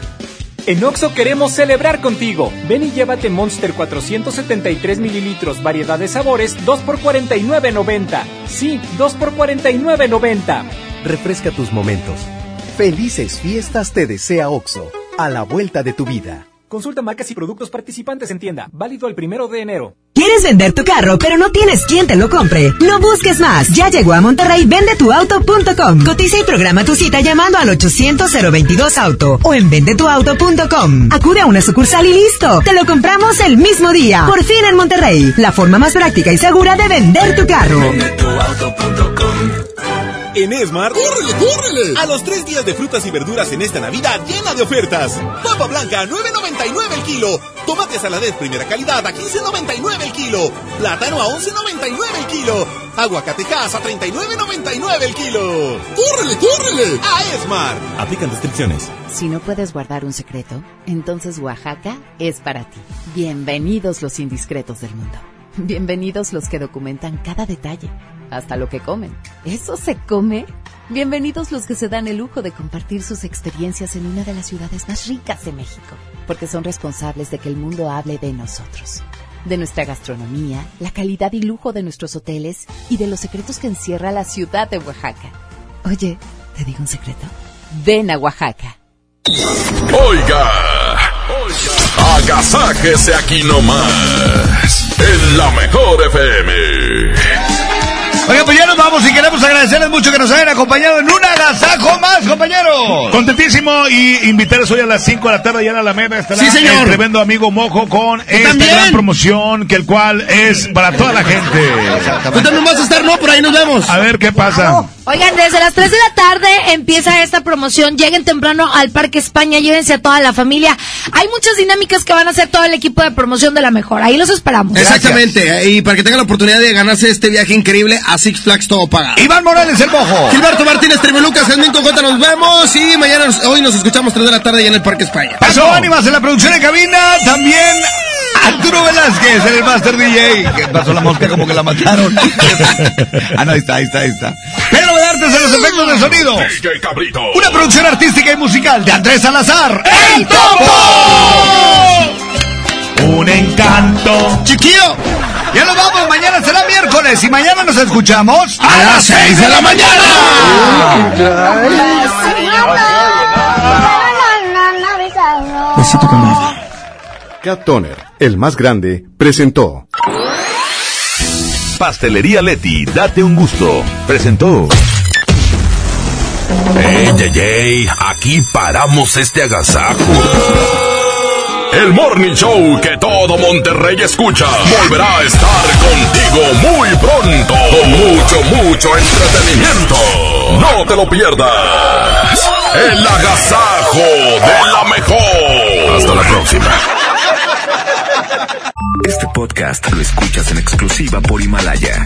En Oxo queremos celebrar contigo. Ven y llévate Monster 473 mililitros, variedad de sabores, 2 por 49.90. Sí, 2 por 49.90. Refresca tus momentos. Felices fiestas te desea Oxo, a la vuelta de tu vida. Consulta marcas y productos participantes en tienda. Válido el primero de enero. ¿Quieres vender tu carro, pero no tienes quien te lo compre? No busques más. Ya llegó a Monterrey vendetuauto.com. Cotiza y programa tu cita llamando al 800-022 Auto o en vendetuauto.com. Acude a una sucursal y listo. Te lo compramos el mismo día. Por fin en Monterrey. La forma más práctica y segura de vender tu carro. En Esmar, ¡córrele, córrele! A los tres días de frutas y verduras en esta Navidad llena de ofertas. Papa blanca, 9.99 el kilo. Tomate saladet primera calidad a 15.99 el kilo. Plátano a 11.99 el kilo. Aguacatejas a 39.99 el kilo. ¡Córrele, córrele! A Esmar. Aplican restricciones. Si no puedes guardar un secreto, entonces Oaxaca es para ti. Bienvenidos los indiscretos del mundo. Bienvenidos los que documentan cada detalle, hasta lo que comen. ¿Eso se come? Bienvenidos los que se dan el lujo de compartir sus experiencias en una de las ciudades más ricas de México, porque son responsables de que el mundo hable de nosotros, de nuestra gastronomía, la calidad y lujo de nuestros hoteles y de los secretos que encierra la ciudad de Oaxaca. Oye, ¿te digo un secreto? Ven a Oaxaca. Oiga, agasáquese aquí nomás, en la mejor FM. Oiga, pues ya nos vamos y queremos agradecerles mucho que nos hayan acompañado en un agasajo más, compañeros. Contentísimo y invitarles hoy a las 5 de la tarde ya a la mera estará Sí, señor. el tremendo amigo Mojo con esta también. gran promoción que el cual es para toda la gente. Tú también vas a estar, ¿no? Por ahí nos vemos. A ver qué pasa. Oigan, desde las 3 de la tarde empieza esta promoción. Lleguen temprano al Parque España, llévense a toda la familia. Hay muchas dinámicas que van a hacer todo el equipo de promoción de la mejor. Ahí los esperamos. Exactamente, y para que tengan la oportunidad de ganarse este viaje increíble a Six Flags todo pagado. Iván Morales, el mojo. Gilberto Martínez, Trimelucas, Jasmine Cojota, nos vemos y mañana, hoy nos escuchamos 3 de la tarde ya en el Parque España. Paso Ánimas en la producción de cabina, también Arturo Velázquez el Master DJ. Que pasó la mosca como que la mataron. ah, no, ahí está, ahí está, ahí está. Pedro Vedartes en los efectos de sonido. DJ Cabrito. Una producción artística y musical de Andrés Salazar. ¡El Topo! Un encanto. Chiquillo. Ya nos vamos, mañana será miércoles y mañana nos escuchamos a las 6 de la mañana. Besito con. Cat Toner, el más grande, presentó. Pastelería Leti, date un gusto. Presentó. ¡Ey, ey, ey! Aquí paramos este agasajo. El Morning Show que todo Monterrey escucha volverá a estar contigo muy pronto con mucho, mucho entretenimiento. No te lo pierdas. El agasajo de la mejor. Hasta la próxima. Este podcast lo escuchas en exclusiva por Himalaya.